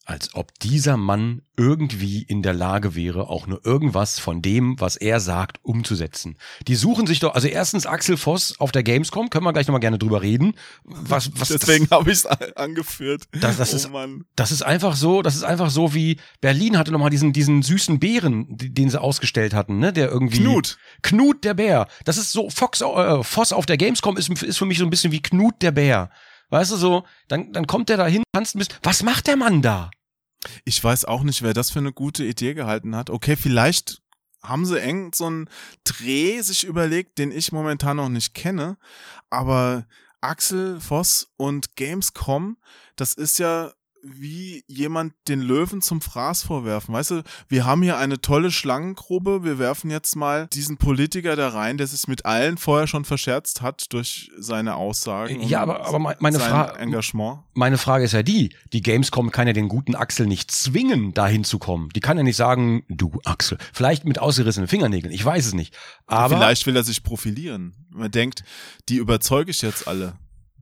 Als ob dieser Mann irgendwie in der Lage wäre, auch nur irgendwas von dem, was er sagt, umzusetzen. Die suchen sich doch, also erstens Axel Voss auf der Gamescom, können wir gleich nochmal gerne drüber reden. Was, was, Deswegen habe ich es angeführt. Das- das oh ist- Mann. Das ist einfach so, das ist einfach so wie Berlin hatte nochmal diesen, diesen süßen Bären, den sie ausgestellt hatten, ne, der irgendwie. Knut. Knut der Bär. Das ist so, Fox, äh, Voss auf der Gamescom ist, ist für mich so ein bisschen wie Knut der Bär. Weißt du so, dann, dann kommt der da hin, tanzt ein bisschen. Was macht der Mann da? Ich weiß auch nicht, wer das für eine gute Idee gehalten hat. Okay, vielleicht haben sie eng so einen Dreh sich überlegt, den ich momentan noch nicht kenne. Aber Axel Voss und Gamescom, das ist ja wie jemand den Löwen zum Fraß vorwerfen. Weißt du, wir haben hier eine tolle Schlangengrube, wir werfen jetzt mal diesen Politiker da rein, der sich mit allen vorher schon verscherzt hat durch seine Aussagen. Ja, aber, aber meine Frage, Engagement. Meine Frage ist ja die, die Gamescom kann ja den guten Axel nicht zwingen, dahin zu kommen. Die kann ja nicht sagen, du Axel, vielleicht mit ausgerissenen Fingernägeln, ich weiß es nicht. Aber vielleicht will er sich profilieren. Man denkt, die überzeuge ich jetzt alle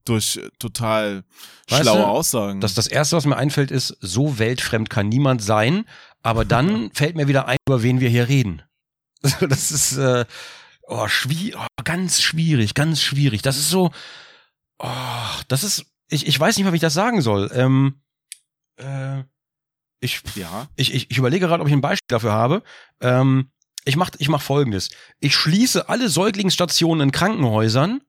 durch total weißt schlaue du, Aussagen. Das, das erste, was mir einfällt, ist, so weltfremd kann niemand sein, aber dann (laughs) fällt mir wieder ein, über wen wir hier reden. (laughs) Das ist äh, oh, schwierig, oh, ganz schwierig, ganz schwierig. Das ist so, oh, das ist, ich, ich weiß nicht mal, wie ich das sagen soll. Ähm, äh, ich, ja. ich, ich, ich überlege gerade, ob ich ein Beispiel dafür habe. Ähm, ich mache ich mach folgendes. Ich schließe alle Säuglingsstationen in Krankenhäusern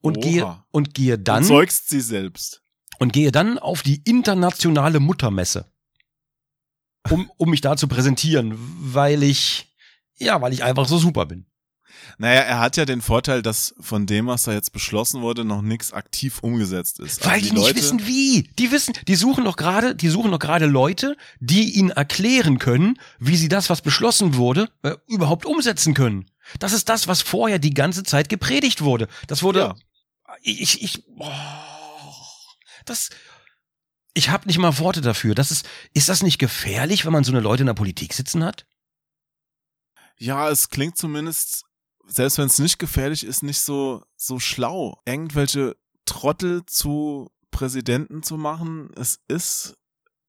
und Oha. gehe und gehe dann du zeugst sie selbst und gehe dann auf die internationale Muttermesse, um um mich da zu präsentieren, weil ich ja, weil ich einfach so super bin. Naja, er hat ja den Vorteil, dass von dem, was da jetzt beschlossen wurde, noch nichts aktiv umgesetzt ist. Weil also die, die nicht wissen wie. Die wissen, die suchen doch gerade, die suchen doch gerade Leute, die ihnen erklären können, wie sie das, was beschlossen wurde, äh, überhaupt umsetzen können. Das ist das, was vorher die ganze Zeit gepredigt wurde. Das wurde, ja. Ich, ich, oh, das, ich habe nicht mal Worte dafür. Das ist, ist das nicht gefährlich, wenn man so eine Leute in der Politik sitzen hat? Ja, es klingt zumindest, selbst wenn es nicht gefährlich ist, nicht so, so schlau. Irgendwelche Trottel zu Präsidenten zu machen, es ist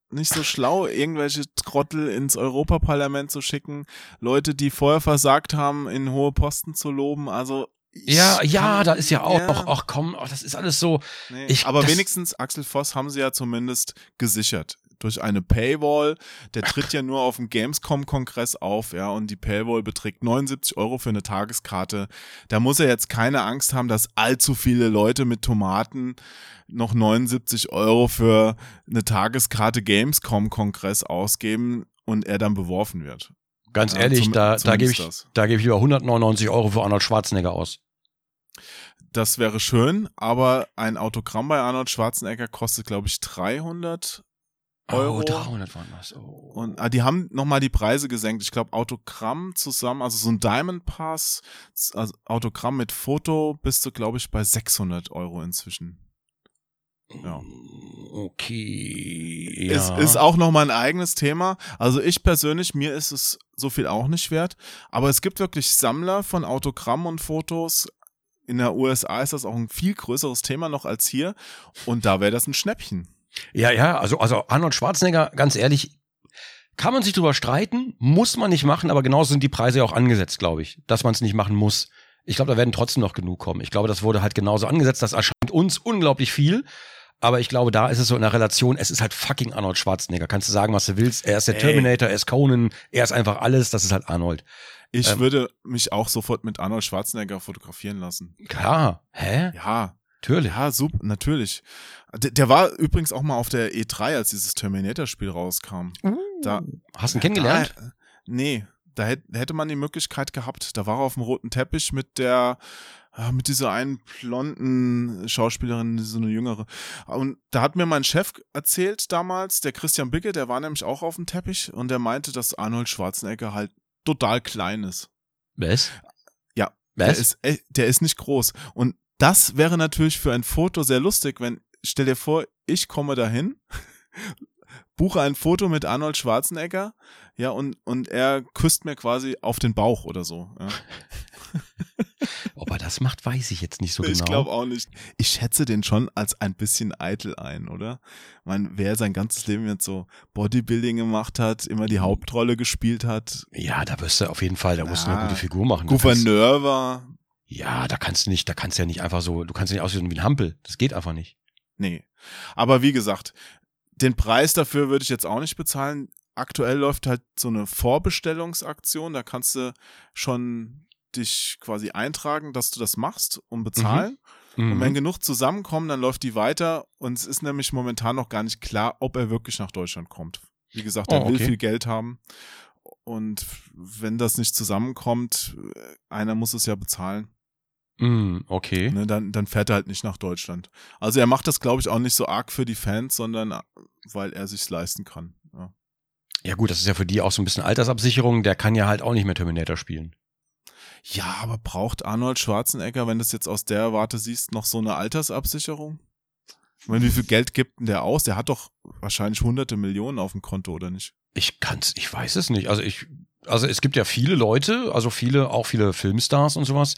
nicht so schlau, irgendwelche Trottel ins Europaparlament zu schicken, Leute, die vorher versagt haben, in hohe Posten zu loben. Also ja, ja, da ist ja auch ja. ach komm, ach, das ist alles so. Nee, ich, aber wenigstens Axel Voss haben sie ja zumindest gesichert durch eine Paywall. Der tritt ja nur auf dem Gamescom-Kongress auf, ja, und die Paywall beträgt 79 Euro für eine Tageskarte. Da muss er jetzt keine Angst haben, dass allzu viele Leute mit Tomaten noch 79 Euro für eine Tageskarte Gamescom-Kongress ausgeben und er dann beworfen wird. Ganz ehrlich, zum, da, da gebe ich, da gebe ich über 199 Euro für Arnold Schwarzenegger aus. Das wäre schön, aber ein Autogramm bei Arnold Schwarzenegger kostet, glaube ich, 300 Euro. Oh, 300 waren das. Oh. Und ah, die haben nochmal die Preise gesenkt. Ich glaube, Autogramm zusammen, also so ein Diamond Pass, also Autogramm mit Foto, bist du, glaube ich, bei 600 Euro inzwischen. Ja. Okay. Ja. Es ist auch nochmal ein eigenes Thema. Also ich persönlich, mir ist es so viel auch nicht wert. Aber es gibt wirklich Sammler von Autogramm und Fotos. In der USA ist das auch ein viel größeres Thema noch als hier. Und da wäre das ein Schnäppchen. Ja, ja, also, also Arnold Schwarzenegger, ganz ehrlich, kann man sich drüber streiten, muss man nicht machen, aber genauso sind die Preise ja auch angesetzt, glaube ich, dass man es nicht machen muss. Ich glaube, da werden trotzdem noch genug kommen. Ich glaube, das wurde halt genauso angesetzt. Das erscheint uns unglaublich viel. Aber ich glaube, da ist es so in der Relation, es ist halt fucking Arnold Schwarzenegger. Kannst du sagen, was du willst. Er ist der Ey. Terminator, er ist Conan, er ist einfach alles. Das ist halt Arnold. Ich ähm, würde mich auch sofort mit Arnold Schwarzenegger fotografieren lassen. Klar. Hä? Ja. Natürlich. Ja, super, natürlich. Der, der, war übrigens auch mal auf der E3, als dieses Terminator-Spiel rauskam. Uh, da, hast du ihn kennengelernt? Da, nee, da hätte man die Möglichkeit gehabt. Da war er auf dem roten Teppich mit der, äh, mit dieser einen blonden Schauspielerin, so eine jüngere. Und da hat mir mein Chef erzählt damals, der Christian Bicke, der war nämlich auch auf dem Teppich und der meinte, dass Arnold Schwarzenegger halt total klein ist. Was? Ja. Was? Der ist, der ist nicht groß. Und das wäre natürlich für ein Foto sehr lustig, wenn, stell dir vor, ich komme dahin, buche ein Foto mit Arnold Schwarzenegger, ja, und, und er küsst mir quasi auf den Bauch oder so. Ja. Ob er das macht, weiß ich jetzt nicht so genau. Ich glaube auch nicht. Ich schätze den schon als ein bisschen eitel ein, oder? Ich meine, wer sein ganzes Leben jetzt so Bodybuilding gemacht hat, immer die Hauptrolle gespielt hat. Ja, da wirst du auf jeden Fall, da musst du eine gute Figur machen. Gouverneur war, ja, da kannst du nicht, da kannst du ja nicht einfach so, du kannst ja nicht aussehen wie ein Hampel. Das geht einfach nicht. Nee. Aber wie gesagt, den Preis dafür würde ich jetzt auch nicht bezahlen. Aktuell läuft halt so eine Vorbestellungsaktion, da kannst du schon dich quasi eintragen, dass du das machst und bezahlen. Mhm. Und wenn mhm. genug zusammenkommen, dann läuft die weiter und es ist nämlich momentan noch gar nicht klar, ob er wirklich nach Deutschland kommt. Wie gesagt, er oh, okay. will viel Geld haben und wenn das nicht zusammenkommt, einer muss es ja bezahlen. Mm, okay. Ne, dann, dann fährt er halt nicht nach Deutschland. Also er macht das, glaube ich, auch nicht so arg für die Fans, sondern äh, weil er sich's leisten kann. Ja. Ja gut, das ist ja für die auch so ein bisschen Altersabsicherung. Der kann ja halt auch nicht mehr Terminator spielen. ja, aber braucht Arnold Schwarzenegger, wenn du es jetzt aus der Warte siehst, noch so eine Altersabsicherung? Ich meine, wie viel Geld gibt denn der aus? Der hat doch wahrscheinlich hunderte Millionen auf dem Konto, oder nicht? Ich kann's, ich weiß es nicht. Also ich, also es gibt ja viele Leute, also viele, auch viele Filmstars und sowas,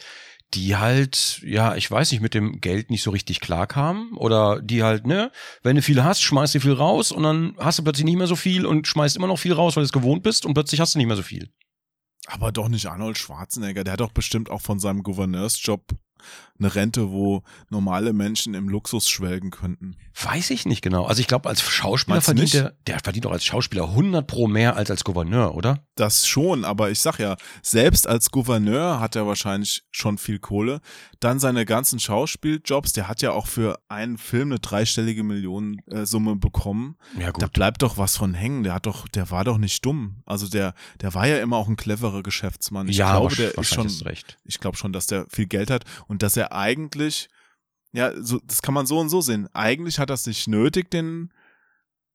die halt, ja, ich weiß nicht, mit dem Geld nicht so richtig klarkamen oder die halt, ne, wenn du viel hast, schmeißt du viel raus und dann hast du plötzlich nicht mehr so viel und schmeißt immer noch viel raus, weil du es gewohnt bist und plötzlich hast du nicht mehr so viel. Aber doch nicht Arnold Schwarzenegger. Der hat doch bestimmt auch von seinem Gouverneursjob eine Rente, wo normale Menschen im Luxus schwelgen könnten. Weiß ich nicht genau. Also ich glaube, als Schauspieler Meinst verdient der, der verdient auch als Schauspieler 100 pro mehr als als Gouverneur, oder? Das schon, aber ich sag ja, selbst als Gouverneur hat er wahrscheinlich schon viel Kohle. Dann seine ganzen Schauspieljobs, der hat ja auch für einen Film eine dreistellige Millionensumme bekommen. Ja Da bleibt doch was von hängen. Der hat doch, der war doch nicht dumm. Also der, der war ja immer auch ein cleverer Geschäftsmann. Ich ja, glaube, der ist schon, ich glaube schon, dass der viel Geld hat und dass er eigentlich, ja, so, das kann man so und so sehen. Eigentlich hat es nicht nötig, den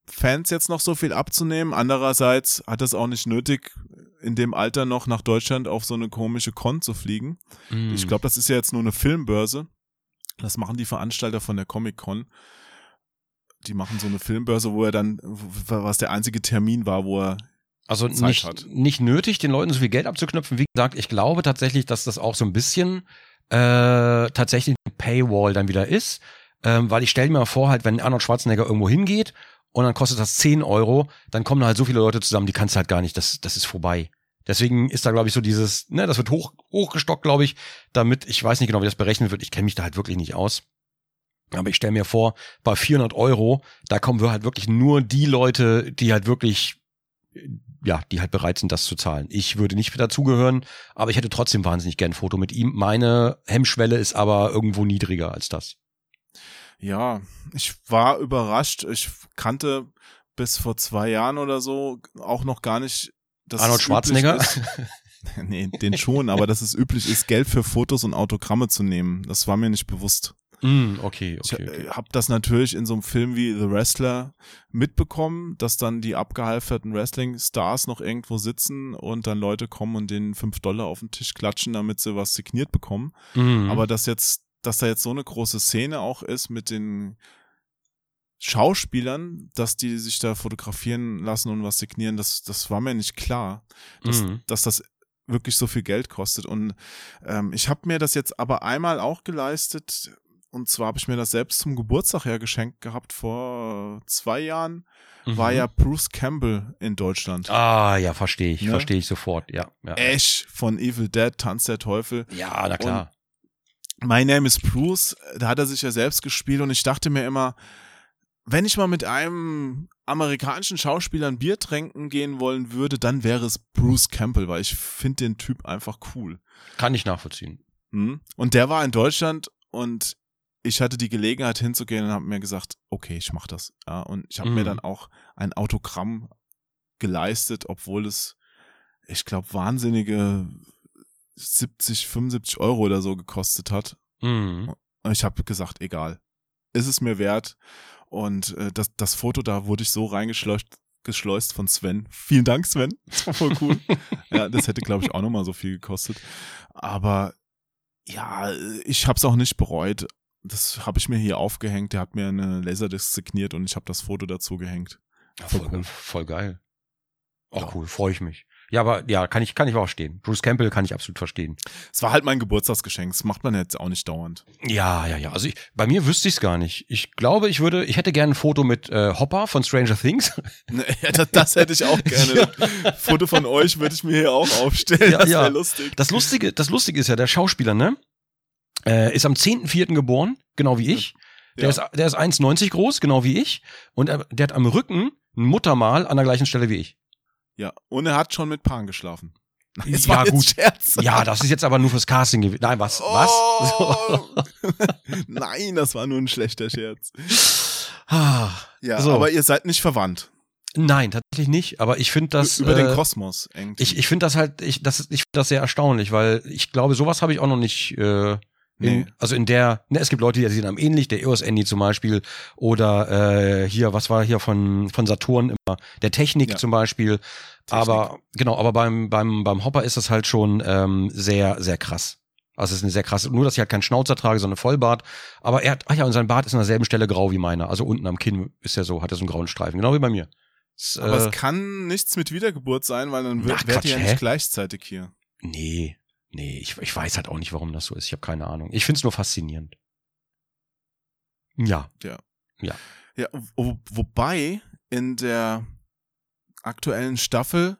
Fans jetzt noch so viel abzunehmen. Andererseits hat es auch nicht nötig, in dem Alter noch nach Deutschland auf so eine komische Con zu fliegen. Mm. Ich glaube, das ist ja jetzt nur eine Filmbörse. Das machen die Veranstalter von der Comic-Con. Die machen so eine Filmbörse, wo er dann, was der einzige Termin war, wo er Also Zeit nicht, hat. nicht nötig, den Leuten so viel Geld abzuknöpfen. Wie gesagt, ich glaube tatsächlich, dass das auch so ein bisschen äh, tatsächlich eine Paywall dann wieder ist. Ähm, weil ich stelle mir mal vor, halt, wenn Arnold Schwarzenegger irgendwo hingeht und dann kostet das 10 Euro, dann kommen da halt so viele Leute zusammen, die kannst du halt gar nicht, das, das ist vorbei. Deswegen ist da, glaube ich, so dieses, ne, das wird hoch, hochgestockt, glaube ich, damit, ich weiß nicht genau, wie das berechnet wird, ich kenne mich da halt wirklich nicht aus. Aber ich stelle mir vor, bei 400 Euro, da kommen wir halt wirklich nur die Leute, die halt wirklich, ja, die halt bereit sind, das zu zahlen. Ich würde nicht dazugehören, aber ich hätte trotzdem wahnsinnig gern ein Foto mit ihm. Meine Hemmschwelle ist aber irgendwo niedriger als das. Ja, ich war überrascht. Ich kannte bis vor zwei Jahren oder so auch noch gar nicht, dass Arnold Schwarzenegger? (laughs) nee, den schon, aber dass es üblich ist, Geld für Fotos und Autogramme zu nehmen. Das war mir nicht bewusst. Mm, okay, Ich okay, okay. habe das natürlich in so einem Film wie The Wrestler mitbekommen, dass dann die abgehalfterten Wrestling-Stars noch irgendwo sitzen und dann Leute kommen und denen fünf Dollar auf den Tisch klatschen, damit sie was signiert bekommen. Mm. Aber dass jetzt, dass da jetzt so eine große Szene auch ist mit den Schauspielern, dass die sich da fotografieren lassen und was signieren, das, das war mir nicht klar, dass, Mhm. dass das wirklich so viel Geld kostet. Und ähm, ich habe mir das jetzt aber einmal auch geleistet. Und zwar habe ich mir das selbst zum Geburtstag her geschenkt gehabt vor zwei Jahren. War Mhm. ja Bruce Campbell in Deutschland. Ah, ja, verstehe ich, Ne? verstehe ich sofort, ja. Ja, Ash von Evil Dead, Tanz der Teufel. ja na klar. My Name is Bruce, da hat er sich ja selbst gespielt und ich dachte mir immer, wenn ich mal mit einem amerikanischen Schauspieler ein Bier trinken gehen wollen würde, dann wäre es Bruce Campbell, weil ich finde den Typ einfach cool. Kann ich nachvollziehen. Hm? Und der war in Deutschland und ich hatte die Gelegenheit hinzugehen und habe mir gesagt, okay, ich mach das. Ja, und ich habe mir Mhm. dann auch ein Autogramm geleistet, obwohl es, ich glaube, wahnsinnige 70, 75 Euro oder so gekostet hat. Und ich habe gesagt, egal, ist es mir wert. Und äh, das, das Foto, da wurde ich so reingeschleust geschleust von Sven. (laughs) Vielen Dank, Sven. Das war voll cool. (laughs) ja, das hätte, glaube ich, auch nochmal so viel gekostet. Aber ja, ich habe es auch nicht bereut. Das habe ich mir hier aufgehängt. Der hat mir eine Laserdisc signiert und ich habe das Foto dazu gehängt. Ja, Voll cool. voll geil. Auch Ja. cool, freue ich mich. Ja, aber ja, kann ich, kann ich auch verstehen. Bruce Campbell kann ich absolut verstehen. Es war halt mein Geburtstagsgeschenk. Das macht man jetzt auch nicht dauernd. Ja, ja, ja. Also ich, bei mir wüsste ich es gar nicht. Ich glaube, ich würde, ich hätte gerne ein Foto mit äh, Hopper von Stranger Things. (laughs) Ja, das, das hätte ich auch gerne. (laughs) Foto von euch würde ich mir hier auch aufstellen. Ja, das ja. wäre lustig. Das Lustige, das Lustige ist ja, der Schauspieler, ne? Äh, ist am 10.4. geboren, genau wie ich. Der, Ja. ist, der ist 1,90 groß, genau wie ich. Und er, der hat am Rücken ein Muttermal an der gleichen Stelle wie ich. Ja, und er hat schon mit Pan geschlafen. (laughs) Das Ja, gut. Scherz. Ja, das ist jetzt aber nur fürs Casting gewesen. Nein, was? Oh. Was? (laughs) Nein, das war nur ein schlechter Scherz. Ah, Ja, So. aber ihr seid nicht verwandt. Nein, tatsächlich nicht. Aber ich finde das. Über den äh, Kosmos irgendwie. Ich, ich finde das halt, ich, das, ich finde das sehr erstaunlich, weil ich glaube, sowas habe ich auch noch nicht, äh, In, Nee. Also in der, ne, es gibt Leute, die sehen am ähnlich, der EOS Andy zum Beispiel oder äh, hier, was war hier von von Saturn immer, der Technik Ja. zum Beispiel. Aber genau, aber beim beim beim Hopper ist das halt schon ähm, sehr sehr krass. Also es ist eine sehr krasse, nur dass ich halt keinen Schnauzer trage, sondern Vollbart. Aber er hat, ach ja, und sein Bart ist an derselben Stelle grau wie meiner. Also unten am Kinn ist er so, hat er so einen grauen Streifen, genau wie bei mir. Das, Aber äh, es kann nichts mit Wiedergeburt sein, weil dann Na, wird, Quatsch, ihr ja hä? nicht gleichzeitig hier. Nee, nee, ich, ich weiß halt auch nicht, warum das so ist. Ich habe keine Ahnung. Ich find's nur faszinierend. Ja. Ja, wo, wobei in der aktuellen Staffel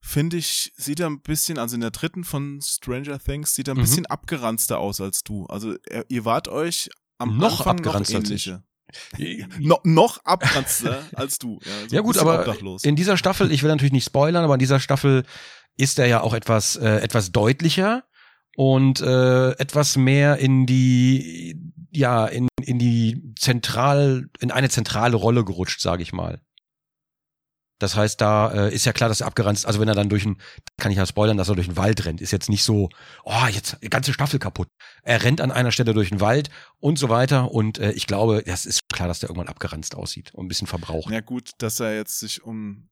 finde ich, sieht er ein bisschen, also in der dritten von Stranger Things, sieht er ein Mhm. bisschen abgeranzter aus als du. Also ihr wart euch am Noch Anfang abgeranzter noch ähnliche. (laughs) No, noch abgeranzter als du. Ja, (laughs) so Ja gut, aber obdachlos. in dieser Staffel, ich will natürlich nicht spoilern, aber in dieser Staffel ist er ja auch etwas, äh, etwas deutlicher und äh, etwas mehr in die, ja, in, in die zentral, in eine zentrale Rolle gerutscht, sage ich mal. Das heißt, da äh, ist ja klar, dass er abgeranzt, also wenn er dann durch ein, kann ich ja spoilern, dass er durch den Wald rennt, ist jetzt nicht so, oh, jetzt die ganze Staffel kaputt. Er rennt an einer Stelle durch den Wald und so weiter und äh, ich glaube, das ist klar, dass der irgendwann abgeranzt aussieht und ein bisschen verbraucht. ja gut, dass er jetzt sich um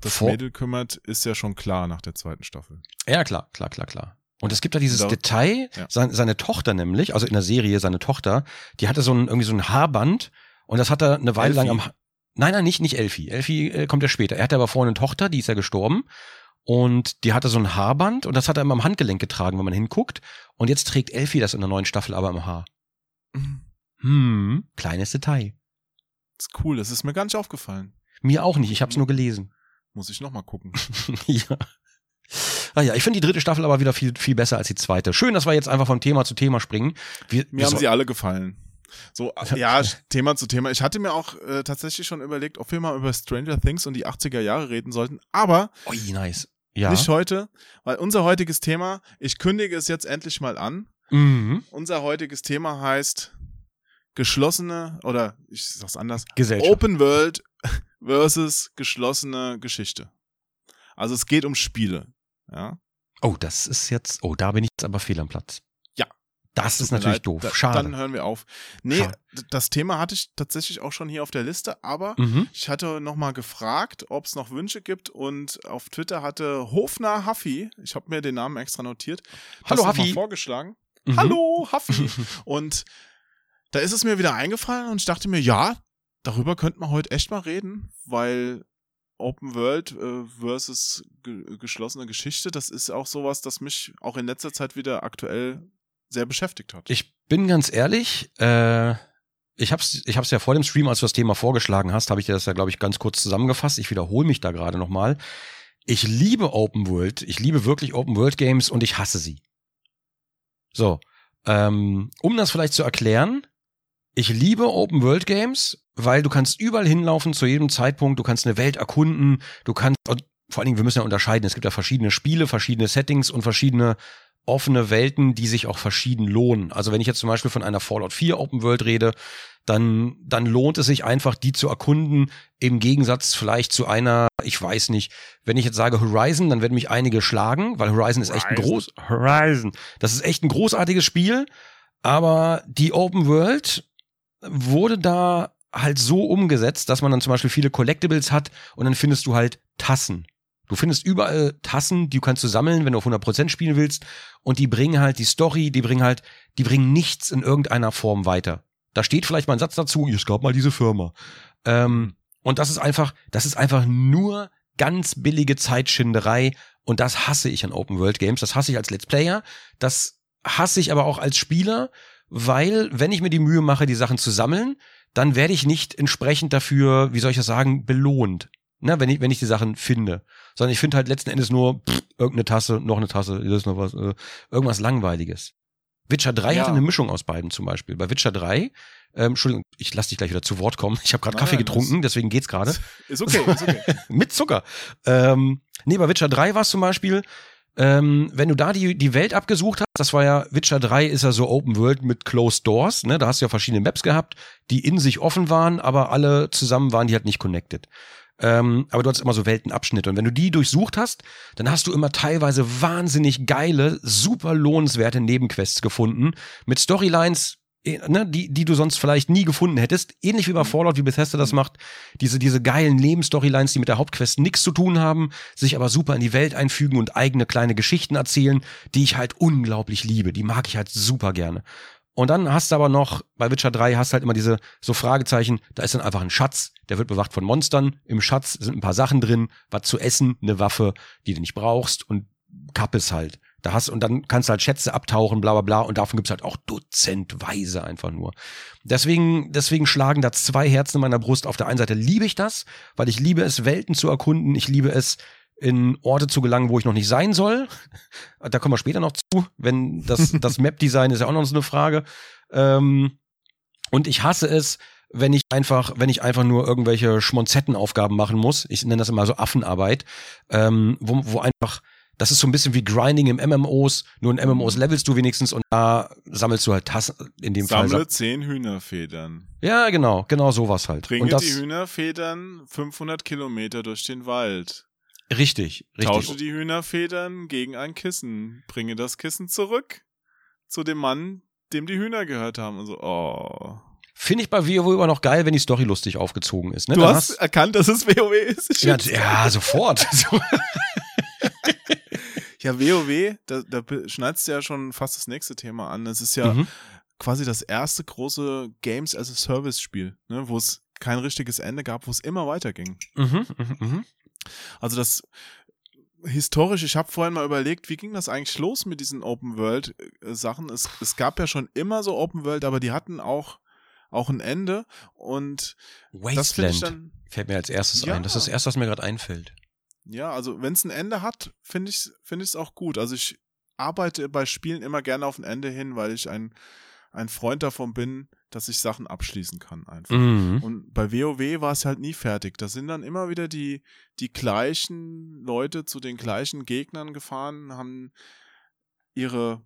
das Vor- Mädel kümmert, ist ja schon klar nach der zweiten Staffel. Ja, klar, klar, klar, klar. Und es gibt da dieses Da- Detail, ja. sein, seine Tochter nämlich, also in der Serie seine Tochter, die hatte so ein, irgendwie so ein Haarband und das hat er eine Weile lang Elfie? am, Ha- nein, nein, nicht, nicht Elfie. Elfie äh, kommt ja später. Er hatte aber vorne eine Tochter, die ist ja gestorben und die hatte so ein Haarband und das hat er immer am Handgelenk getragen, wenn man hinguckt. Und jetzt trägt Elfie das in der neuen Staffel aber im Haar. Hm, kleines Detail. ist cool, das ist mir gar nicht aufgefallen. Mir auch nicht, ich hab's nur gelesen. Muss ich nochmal gucken. (laughs) ja. Ah ja, ich finde die dritte Staffel aber wieder viel, viel besser als die zweite. Schön, dass wir jetzt einfach von Thema zu Thema springen. Wir, Mir haben so- sie alle gefallen. So, ja, Thema zu Thema. Ich hatte mir auch äh, tatsächlich schon überlegt, ob wir mal über Stranger Things und die 80er Jahre reden sollten, aber Ui, nice. Ja. nicht heute, weil unser heutiges Thema, ich kündige es jetzt endlich mal an. mhm. Unser heutiges Thema heißt geschlossene oder ich sag's anders, Gesellschaft. Open World versus geschlossene Geschichte. Also es geht um Spiele. Ja. Oh, das ist jetzt, oh, da bin ich jetzt aber fehl am Platz. Ja. Das ist Tut mir natürlich leid, doof. Da, Schade. Dann hören wir auf. Nee, Schade. das Thema hatte ich tatsächlich auch schon hier auf der Liste, aber mhm. ich hatte nochmal gefragt, ob es noch Wünsche gibt und auf Twitter hatte Hofner Haffi, ich habe mir den Namen extra notiert, Hallo, das Haffi. vorgeschlagen. Mhm. Hallo Haffi. (laughs) und da ist es mir wieder eingefallen und ich dachte mir, ja, darüber könnte man heute echt mal reden, weil Open World äh, versus ge geschlossene Geschichte, das ist auch sowas, das mich auch in letzter Zeit wieder aktuell sehr beschäftigt hat. Ich bin ganz ehrlich, äh, ich hab's, ich hab's ja vor dem Stream, als du das Thema vorgeschlagen hast, habe ich dir das ja, glaube ich, ganz kurz zusammengefasst. Ich wiederhole mich da gerade nochmal. Ich liebe Open World. Ich liebe wirklich Open World Games und ich hasse sie. So, ähm, um das vielleicht zu erklären, ich liebe Open World Games, weil du kannst überall hinlaufen zu jedem Zeitpunkt, du kannst eine Welt erkunden, du kannst, vor allen Dingen, wir müssen ja unterscheiden, es gibt ja verschiedene Spiele, verschiedene Settings und verschiedene offene Welten, die sich auch verschieden lohnen. Also wenn ich jetzt zum Beispiel von einer Fallout 4 Open World rede, dann, dann lohnt es sich einfach, die zu erkunden, im Gegensatz vielleicht zu einer, ich weiß nicht, wenn ich jetzt sage Horizon, dann werden mich einige schlagen, weil Horizon ist echt ein groß, Horizon, das ist echt ein großartiges Spiel, aber die Open World wurde da halt so umgesetzt, dass man dann zum Beispiel viele Collectibles hat und dann findest du halt Tassen. Du findest überall Tassen, die du kannst du sammeln, wenn du auf 100% spielen willst und die bringen halt die Story, die bringen halt, die bringen nichts in irgendeiner Form weiter. Da steht vielleicht mal ein Satz dazu, es gab mal diese Firma. Ähm, und das ist einfach, das ist einfach nur ganz billige Zeitschinderei und das hasse ich an Open World Games, das hasse ich als Let's Player, das hasse ich aber auch als Spieler, weil wenn ich mir die Mühe mache, die Sachen zu sammeln, dann werde ich nicht entsprechend dafür, wie soll ich das sagen, belohnt. Na, wenn ich, wenn ich die Sachen finde. Sondern ich finde halt letzten Endes nur pff, irgendeine Tasse, noch eine Tasse, das ist noch was, äh, irgendwas Langweiliges. Witcher 3 Ja. hatte eine Mischung aus beiden zum Beispiel. Bei Witcher 3, ähm, Entschuldigung, ich lass dich gleich wieder zu Wort kommen. Ich habe gerade Kaffee getrunken, deswegen geht's gerade. Ist okay, ist okay. (laughs) Mit Zucker. Ähm, nee, bei Witcher 3 war es zum Beispiel, ähm, wenn du da die, die Welt abgesucht hast, das war ja, Witcher 3 ist ja so Open World mit Closed Doors, ne? Da hast du ja verschiedene Maps gehabt, die in sich offen waren, aber alle zusammen waren die halt nicht connected. Ähm, aber du hattest immer so Weltenabschnitte. Und wenn du die durchsucht hast, dann hast du immer teilweise wahnsinnig geile, super lohnenswerte Nebenquests gefunden. Mit Storylines, ne, die, die du sonst vielleicht nie gefunden hättest. Ähnlich wie bei Fallout, wie Bethesda das macht. Diese, diese geilen Nebenstorylines, die mit der Hauptquest nichts zu tun haben, sich aber super in die Welt einfügen und eigene kleine Geschichten erzählen, die ich halt unglaublich liebe. Die mag ich halt super gerne. Und dann hast du aber noch, bei Witcher 3 hast du halt immer diese so Fragezeichen, da ist dann einfach ein Schatz, der wird bewacht von Monstern. Im Schatz sind ein paar Sachen drin, was zu essen, eine Waffe, die du nicht brauchst und Kappes halt. Da hast, und dann kannst du halt Schätze abtauchen, bla bla bla, und davon gibt's halt auch dozentweise einfach nur. Deswegen, deswegen schlagen da zwei Herzen in meiner Brust. Auf der einen Seite liebe ich das, weil ich liebe es, Welten zu erkunden, ich liebe es, in Orte zu gelangen, wo ich noch nicht sein soll. (laughs) Da kommen wir später noch zu, wenn das, (laughs) das Map-Design ist ja auch noch so eine Frage. Ähm, und ich hasse es, wenn ich einfach, wenn ich einfach nur irgendwelche Schmonzettenaufgaben machen muss. Ich nenne das immer so Affenarbeit, ähm, wo, wo einfach, das ist so ein bisschen wie Grinding im MMOs, nur in MMOs levelst du wenigstens und da sammelst du halt Tassen, in dem Sammle Fall. zehn Hühnerfedern. Ja, genau, genau sowas halt. Bringe und das, die Hühnerfedern 500 Kilometer durch den Wald. Richtig, richtig. Tausche die Hühnerfedern gegen ein Kissen. Bringe das Kissen zurück zu dem Mann, dem die Hühner gehört haben. Und so, oh. Finde ich bei WoW immer noch geil, wenn die Story lustig aufgezogen ist. Ne? Du Da hast erkannt, dass es WoW ist? Ja, ja, sofort. (laughs) (laughs) Ja, WoW, da, da schneidest du ja schon fast das nächste Thema an. Es ist ja Mhm. quasi das erste große Games as a Service Spiel, ne, wo es kein richtiges Ende gab, wo es immer weiterging. Mhm, mhm, mhm. Also das historisch, ich habe vorhin mal überlegt, wie ging das eigentlich los mit diesen Open World äh, Sachen? Es, es gab ja schon immer so Open World, aber die hatten auch auch ein Ende und das finde ich Wasteland dann fällt mir als erstes Ja. ein. Das ist das erste, was mir gerade einfällt. Ja, also wenn es ein Ende hat, finde ich finde ich es auch gut. Also ich arbeite bei Spielen immer gerne auf ein Ende hin, weil ich ein ein Freund davon bin, dass ich Sachen abschließen kann einfach. Mhm. Und bei WoW war es halt nie fertig. Da sind dann immer wieder die, die gleichen Leute zu den gleichen Gegnern gefahren, haben ihre,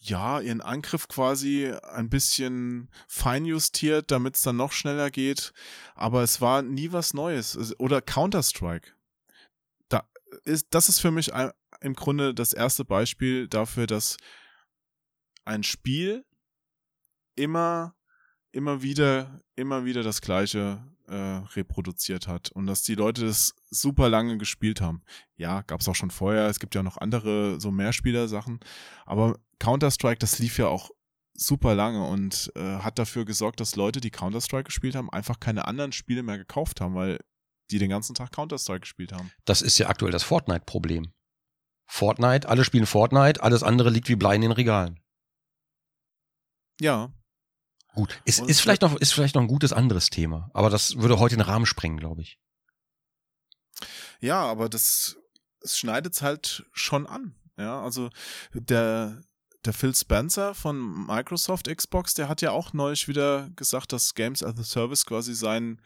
ja, ihren Angriff quasi ein bisschen feinjustiert, damit es dann noch schneller geht. Aber es war nie was Neues. Es- Oder Counter-Strike. Ist, das ist für mich ein, im Grunde das erste Beispiel dafür, dass ein Spiel immer immer wieder, immer wieder das Gleiche äh, reproduziert hat und dass die Leute das super lange gespielt haben. Ja, gab's auch schon vorher. Es gibt ja noch andere so Mehrspieler-Sachen, aber Counter-Strike, das lief ja auch super lange und äh, hat dafür gesorgt, dass Leute, die Counter-Strike gespielt haben, einfach keine anderen Spiele mehr gekauft haben, weil die den ganzen Tag Counter-Strike gespielt haben. Das ist ja aktuell das Fortnite-Problem. Fortnite, alle spielen Fortnite, alles andere liegt wie Blei in den Regalen. Ja, Gut, ist, ist, vielleicht noch, ist vielleicht noch ein gutes anderes Thema, aber das würde heute den Rahmen sprengen, glaube ich. Ja, aber das es schneidet halt schon an. Ja, also der der Phil Spencer von Microsoft Xbox, der hat ja auch neulich wieder gesagt, dass Games as a Service quasi sein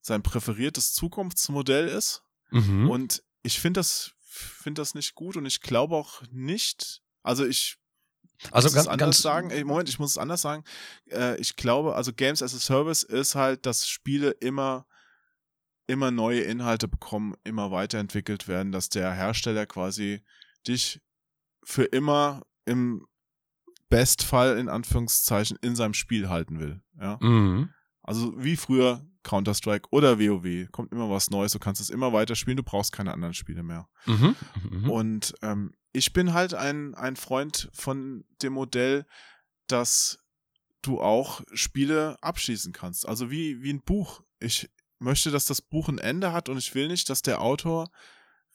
sein präferiertes Zukunftsmodell ist. Mhm. Und ich finde das finde das nicht gut und ich glaube auch nicht. Also ich also muss ganz, es anders ganz sagen. Ey, Moment, ich muss es anders sagen. Äh, ich glaube, also Games as a Service ist halt, dass Spiele immer immer neue Inhalte bekommen, immer weiterentwickelt werden, dass der Hersteller quasi dich für immer im Bestfall in Anführungszeichen in seinem Spiel halten will. Ja? Mhm. Also wie früher Counter-Strike oder WoW. Kommt immer was Neues, du kannst es immer weiterspielen, du brauchst keine anderen Spiele mehr. Mhm. Mhm. Und ähm, ich bin halt ein, ein Freund von dem Modell, dass du auch Spiele abschließen kannst. Also wie, wie ein Buch. Ich möchte, dass das Buch ein Ende hat und ich will nicht, dass der Autor,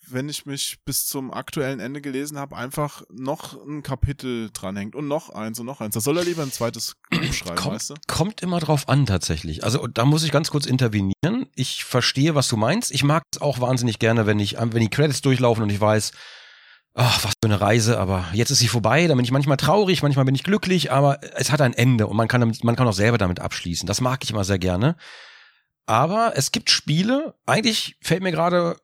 wenn ich mich bis zum aktuellen Ende gelesen habe, einfach noch ein Kapitel dranhängt und noch eins und noch eins. Da soll er lieber ein zweites (clears throat) schreiben, Kommt, weißt du? kommt immer drauf an, tatsächlich. Also da muss ich ganz kurz intervenieren. Ich verstehe, was du meinst. Ich mag es auch wahnsinnig gerne, wenn ich, wenn die Credits durchlaufen und ich weiß, ach, was für eine Reise, aber jetzt ist sie vorbei. Da bin ich manchmal traurig, manchmal bin ich glücklich, aber es hat ein Ende und man kann, damit, man kann auch selber damit abschließen. Das mag ich immer sehr gerne. Aber es gibt Spiele, eigentlich fällt mir gerade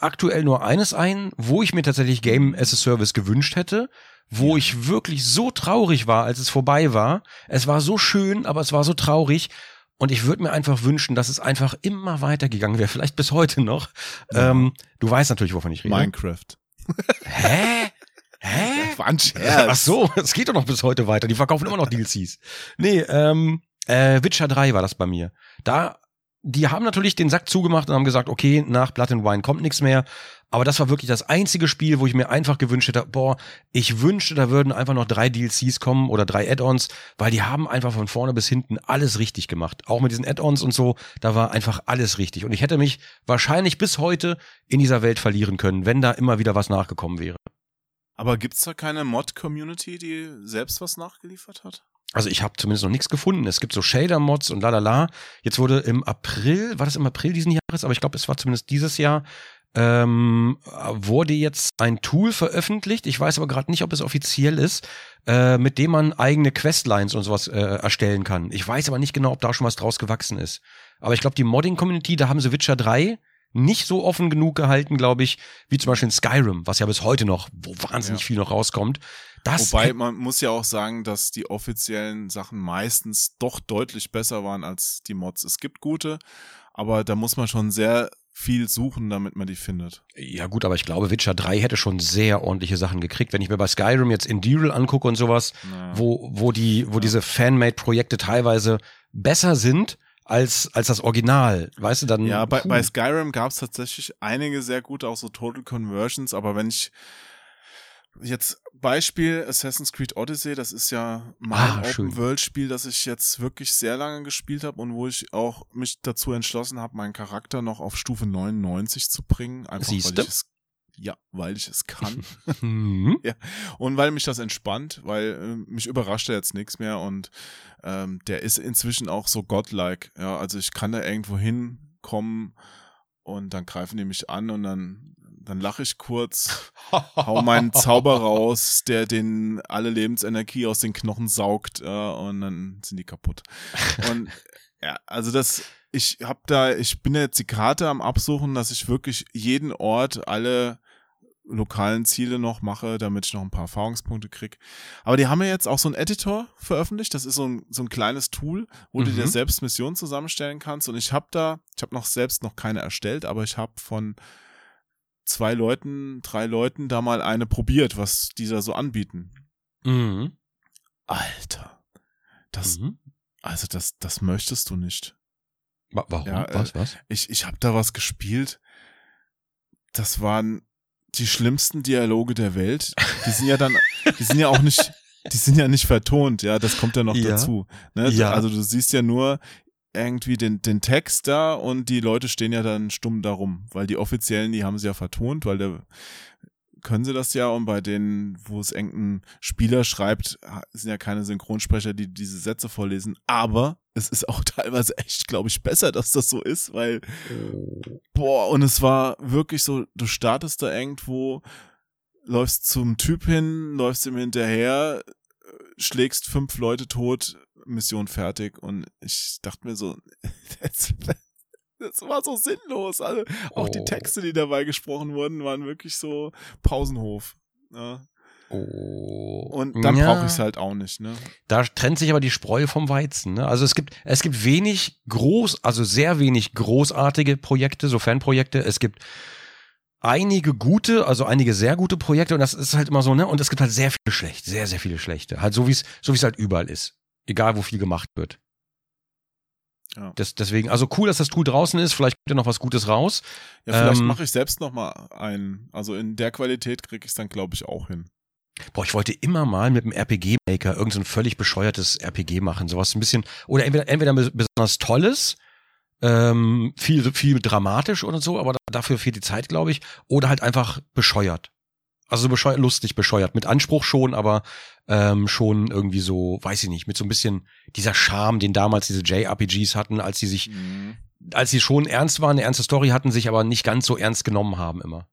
aktuell nur eines ein, wo ich mir tatsächlich Game as a Service gewünscht hätte, wo ich wirklich so traurig war, als es vorbei war. Es war so schön, aber es war so traurig. Und ich würde mir einfach wünschen, dass es einfach immer weitergegangen wäre, vielleicht bis heute noch. Ja. Ähm, du weißt natürlich, wovon ich rede. Minecraft. Hä? Hä? (laughs) War ein Scherz. Ach so, es geht doch noch bis heute weiter. Die verkaufen immer noch DLCs. Nee, ähm, äh, Witcher 3 war das bei mir. Da, die haben natürlich den Sack zugemacht und haben gesagt, okay, nach Blood and Wine kommt nichts mehr. Aber das war wirklich das einzige Spiel, wo ich mir einfach gewünscht hätte, boah, ich wünschte, da würden einfach noch drei DLCs kommen oder drei Add-ons, weil die haben einfach von vorne bis hinten alles richtig gemacht. Auch mit diesen Add-ons und so, da war einfach alles richtig. Und ich hätte mich wahrscheinlich bis heute in dieser Welt verlieren können, wenn da immer wieder was nachgekommen wäre. Aber gibt's da keine Mod-Community, die selbst was nachgeliefert hat? Also ich habe zumindest noch nichts gefunden. Es gibt so Shader-Mods und lalala. Jetzt wurde im April, war das im April diesen Jahres, aber ich glaube, es war zumindest dieses Jahr, ähm, wurde jetzt ein Tool veröffentlicht. Ich weiß aber gerade nicht, ob es offiziell ist, äh, mit dem man eigene Questlines und sowas äh, erstellen kann. Ich weiß aber nicht genau, ob da schon was draus gewachsen ist. Aber ich glaube, die Modding-Community, da haben sie Witcher 3 nicht so offen genug gehalten, glaube ich, wie zum Beispiel in Skyrim, was ja bis heute noch, wo wahnsinnig Ja. viel noch rauskommt. Das Wobei man muss ja auch sagen, dass die offiziellen Sachen meistens doch deutlich besser waren als die Mods. Es gibt gute, aber da muss man schon sehr viel suchen, damit man die findet. Ja gut, aber ich glaube, Witcher 3 hätte schon sehr ordentliche Sachen gekriegt. Wenn ich mir bei Skyrim jetzt Enderal angucke und sowas, Na, wo, wo die, wo diese Fanmade-Projekte teilweise besser sind als, als das Original. Weißt du, dann. ja, bei, puh. bei Skyrim gab es tatsächlich einige sehr gute, auch so Total Conversions, aber wenn ich jetzt Beispiel Assassin's Creed Odyssey, das ist ja mein Ah, schön. Open-World-Spiel, das ich jetzt wirklich sehr lange gespielt habe und wo ich auch mich dazu entschlossen habe, meinen Charakter noch auf Stufe 99 zu bringen, einfach Siehste? weil ich es ja, weil ich es kann. (laughs) (laughs) Mhm. Und weil mich das entspannt, weil äh, mich überrascht er jetzt nichts mehr und ähm, der ist inzwischen auch so godlike. Ja, also ich kann da irgendwo hinkommen und dann greifen die mich an und dann, dann lache ich kurz, (laughs) hau meinen Zauber raus, der den alle Lebensenergie aus den Knochen saugt äh, und dann sind die kaputt. Und ja, also das, ich hab da, ich bin jetzt die Karte am Absuchen, dass ich wirklich jeden Ort, alle lokalen Ziele noch mache, damit ich noch ein paar Erfahrungspunkte krieg. Aber die haben ja jetzt auch so einen Editor veröffentlicht. Das ist so ein, so ein kleines Tool, wo du Mhm. dir selbst Missionen zusammenstellen kannst. Und ich habe da, ich habe noch selbst noch keine erstellt, aber ich habe von zwei Leuten, drei Leuten da mal eine probiert, was die da so anbieten. Mhm. Alter, das, Mhm. also das, das möchtest du nicht. Wa- Warum? Ja, äh, was, was? Ich, ich habe da was gespielt. Das waren die schlimmsten Dialoge der Welt. Die sind ja dann, die sind ja auch nicht, die sind ja nicht vertont, ja, das kommt ja noch Ja. dazu. Ne? Ja. Also du siehst ja nur irgendwie den, den Text da und die Leute stehen ja dann stumm darum, weil die offiziellen, die haben sie ja vertont, weil der können sie das ja. Und bei denen, wo es irgendein Spieler schreibt, sind ja keine Synchronsprecher, die diese Sätze vorlesen, aber es ist auch (laughs) teilweise echt, glaube ich, besser, dass das so ist, weil Boah, und es war wirklich so, du startest da irgendwo, läufst zum Typ hin, läufst ihm hinterher, äh, schlägst fünf Leute tot, Mission fertig. Und ich dachte mir so, (laughs) das, war so sinnlos. Also auch die Oh. Texte, die dabei gesprochen wurden, waren wirklich so Pausenhof. Ja. Oh. Und dann Ja. brauche ich es halt auch nicht, ne? Da trennt sich aber die Spreu vom Weizen. Ne? Also es gibt, es gibt wenig groß, also sehr wenig großartige Projekte, so Fanprojekte. Es gibt einige gute, also einige sehr gute Projekte und das ist halt immer so, ne? Und es gibt halt sehr viele schlechte, sehr, sehr viele schlechte. Halt so wie es, so wie es halt überall ist. Egal, wo viel gemacht wird. Ja. Das, deswegen, also cool, dass das Tool draußen ist. Vielleicht kommt ja noch was Gutes raus. Ja, vielleicht Ähm, mache ich selbst noch mal einen. Also in der Qualität kriege ich es dann, glaube ich, auch hin. Boah, ich wollte immer mal mit einem RPG-Maker irgend so ein völlig bescheuertes RPG machen. Sowas ein bisschen, oder entweder, entweder besonders tolles, ähm, viel, viel dramatisch oder so, aber dafür fehlt die Zeit, glaube ich. Oder halt einfach bescheuert. Also so bescheuert, lustig bescheuert. Mit Anspruch schon, aber ähm, schon irgendwie so, weiß ich nicht, mit so ein bisschen dieser Charme, den damals diese JRPGs hatten, als sie sich, Mhm. als sie schon ernst waren, eine ernste Story hatten, sich aber nicht ganz so ernst genommen haben immer.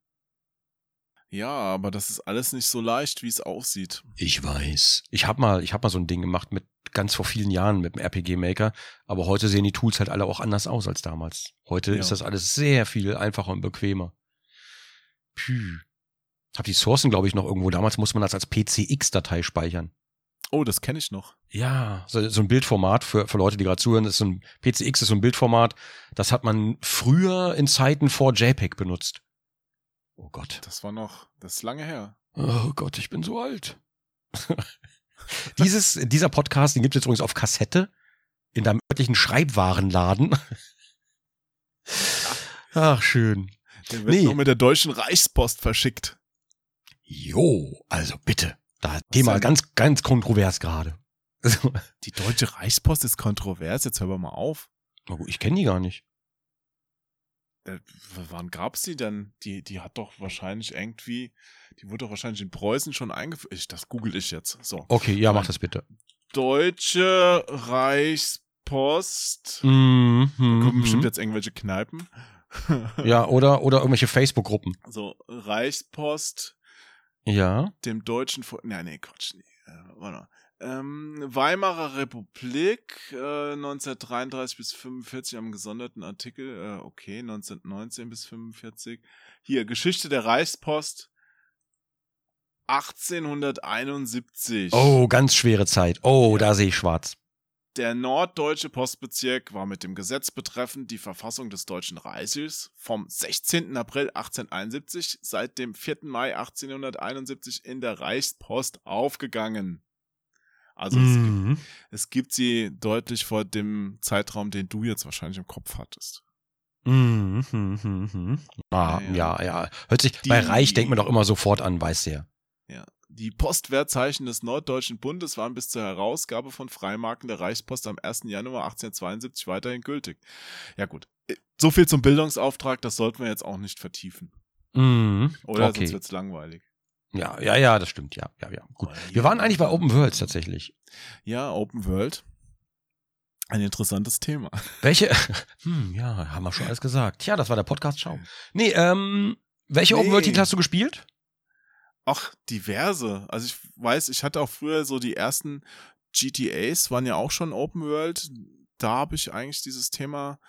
Ja, aber das ist alles nicht so leicht, wie es aussieht. Ich weiß. Ich habe mal, ich habe mal so ein Ding gemacht mit ganz vor vielen Jahren mit dem RPG Maker, aber heute sehen die Tools halt alle auch anders aus als damals. Heute Ja. ist das alles sehr viel einfacher und bequemer. Pü. Hab die Sourcen, glaube ich, noch irgendwo. Damals musste man das als PCX-Datei speichern. Oh, das kenne ich noch. Ja, so, so ein Bildformat für, für Leute, die gerade zuhören, das ist so ein PCX ist so ein Bildformat, das hat man früher in Zeiten vor JPEG benutzt. Oh Gott. Das war noch, das ist lange her. Oh Gott, ich bin so alt. (laughs) Dieses, dieser Podcast, den gibt es jetzt übrigens auf Kassette in deinem örtlichen Schreibwarenladen. Ach, schön. Der wird Nee. noch mit der Deutschen Reichspost verschickt. Jo, also bitte. Da Thema ganz, ganz kontrovers gerade. (laughs) Die Deutsche Reichspost ist kontrovers, jetzt hören wir mal auf. ich kenne die gar nicht. Äh, wann gab's die denn? Die, die hat doch wahrscheinlich irgendwie, die wurde doch wahrscheinlich in Preußen schon eingeführt. Ich, das google ich jetzt. So. Okay, ja, mach das bitte. Deutsche Reichspost. Mhm, Da kommen bestimmt mhm. jetzt irgendwelche Kneipen. Ja, oder, oder irgendwelche (laughs) Facebook-Gruppen. So, Reichspost, Ja. dem deutschen Volk. Nein, nee, Quatsch. Nee. Äh, warte mal. Ähm, Weimarer Republik, äh, 1933 bis 45 am gesonderten Artikel, äh, okay, 1919 bis 45. Hier, Geschichte der Reichspost, 1871. Oh, ganz schwere Zeit. Oh, Ja. da sehe ich schwarz. Der norddeutsche Postbezirk war mit dem Gesetz betreffend die Verfassung des Deutschen Reiches vom 16. April 1871 seit dem 4. Mai 1871 in der Reichspost aufgegangen. Also es, gibt, Mhm. es gibt sie deutlich vor dem Zeitraum, den du jetzt wahrscheinlich im Kopf hattest. Mhm, mhm, mhm. Ah, Ja, ja, ja. ja. Hört sich, Die- bei Reich denkt man doch immer sofort an, weiß der. Ja. Die Postwertzeichen des Norddeutschen Bundes waren bis zur Herausgabe von Freimarken der Reichspost am 1. Januar 1872 weiterhin gültig. Ja gut, Äh, so viel zum Bildungsauftrag, das sollten wir jetzt auch nicht vertiefen. Mhm. Oder okay. sonst wird's langweilig. Ja, ja, ja, das stimmt, ja, ja, ja. Gut. Wir waren eigentlich bei Open Worlds tatsächlich. Ja, Open World. Ein interessantes Thema. (laughs) Welche? (laughs) Hm, ja, haben wir schon alles gesagt. Tja, das war der Podcast Schau. Nee, ähm, welche Open World Nee. Titel hast du gespielt? Ach, diverse. Also ich weiß, ich hatte auch früher so die ersten GTAs, waren ja auch schon Open World. Da habe ich eigentlich dieses Thema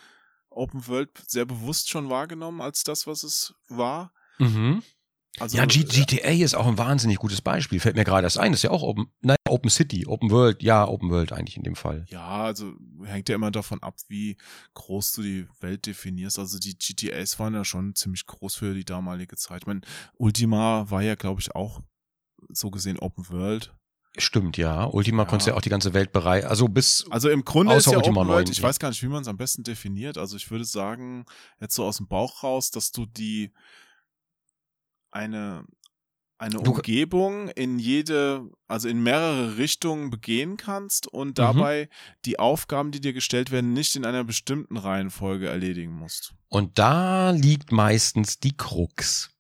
Open World sehr bewusst schon wahrgenommen als das, was es war. Mhm. Also, ja, G GTA ist auch ein wahnsinnig gutes Beispiel. Fällt mir gerade erst ein. Das ist ja auch Open, nein, Open City, Open World. Ja, Open World eigentlich in dem Fall. Ja, also hängt ja immer davon ab, wie groß du die Welt definierst. Also die GTAs waren ja schon ziemlich groß für die damalige Zeit. Ich meine, Ultima war ja, glaube ich, auch so gesehen Open World. Stimmt, ja. Ultima Ja. konntest ja auch die ganze Welt bereit. Also bis. Also im Grunde Außer ist ja Ultima Open World, 9, ich ja. weiß gar nicht, wie man es am besten definiert. Also ich würde sagen, jetzt so aus dem Bauch raus, dass du die eine eine Umgebung in jede, also in mehrere Richtungen begehen kannst Mhm. und dabei die Aufgaben, die dir gestellt werden, nicht in einer bestimmten Reihenfolge erledigen musst. Und da liegt meistens die Krux. (laughs)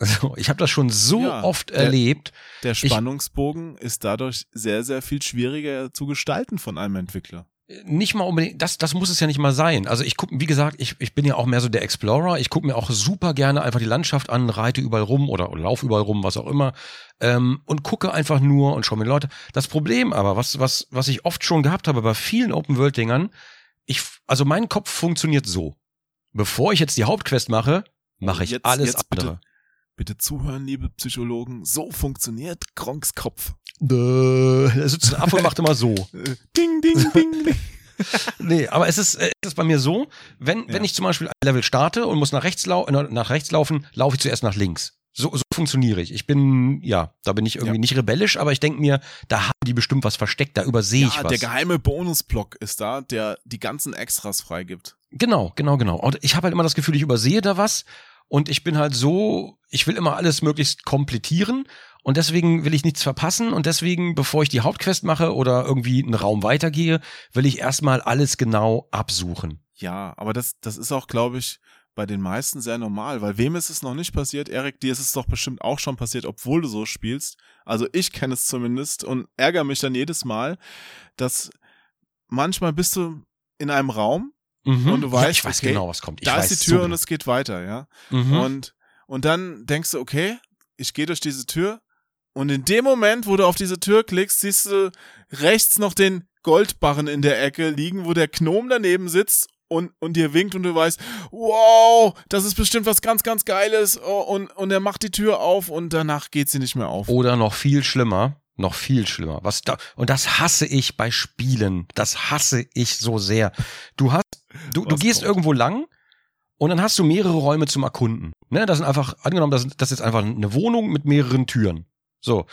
Also, ich habe das schon so Ja, oft der- erlebt. Der Spannungsbogen ist dadurch sehr, sehr viel schwieriger zu gestalten von einem Entwickler. Nicht mal unbedingt, das, das muss es ja nicht mal sein. Also ich gucke, wie gesagt, ich, ich bin ja auch mehr so der Explorer. Ich gucke mir auch super gerne einfach die Landschaft an, reite überall rum oder, oder laufe überall rum, was auch immer. Ähm, und gucke einfach nur und schaue mir Leute. Das Problem aber, was, was, was ich oft schon gehabt habe bei vielen Open-World-Dingern, ich, also mein Kopf funktioniert so. Bevor ich jetzt die Hauptquest mache, mache ich Jetzt- alles jetzt andere. Bitte zuhören, liebe Psychologen. So funktioniert Gronks Kopf. Dö, Da sitzt Affe und macht immer so. (laughs) Äh, Ding, ding, ding, ding. (laughs) Nee, aber es ist, äh, es ist bei mir so, wenn, Ja. wenn ich zum Beispiel ein Level starte und muss nach rechts, lau äh, nach rechts laufen, laufe ich zuerst nach links. So, so funktioniere ich. Ich bin, ja, da bin ich irgendwie Ja. nicht rebellisch, aber ich denke mir, da haben die bestimmt was versteckt, da übersehe ich Ja, was. der geheime Bonusblock ist da, der die ganzen Extras freigibt. Genau, genau, genau. Und ich habe halt immer das Gefühl, ich übersehe da was und ich bin halt so, ich will immer alles möglichst komplettieren und deswegen will ich nichts verpassen und deswegen, bevor ich die Hauptquest mache oder irgendwie einen Raum weitergehe, will ich erstmal alles genau absuchen. Ja, aber das, das ist auch, glaube ich, bei den meisten sehr normal, weil wem ist es noch nicht passiert? Erik, dir ist es doch bestimmt auch schon passiert, obwohl du so spielst. Also ich kenne es zumindest und ärgere mich dann jedes Mal, dass manchmal bist du in einem Raum, Mhm. Und du ja, weißt, ich weiß okay, genau, was kommt. Ich da weiß ist die Tür so und es geht weiter, ja. mhm. Und, und dann denkst du, okay, ich gehe durch diese Tür. Und in dem Moment, wo du auf diese Tür klickst, siehst du rechts noch den Goldbarren in der Ecke liegen, wo der Gnom daneben sitzt und, und dir winkt und du weißt, wow, das ist bestimmt was ganz, ganz Geiles. Oh, und, und er macht die Tür auf und danach geht sie nicht mehr auf. Oder noch viel schlimmer, Noch viel schlimmer. Was da, und das hasse ich bei Spielen. Das hasse ich so sehr. Du hast, du, du gehst kommt? irgendwo lang und dann hast du mehrere Räume zum Erkunden. Ne, das sind einfach, angenommen, das, das ist jetzt einfach eine Wohnung mit mehreren Türen. So.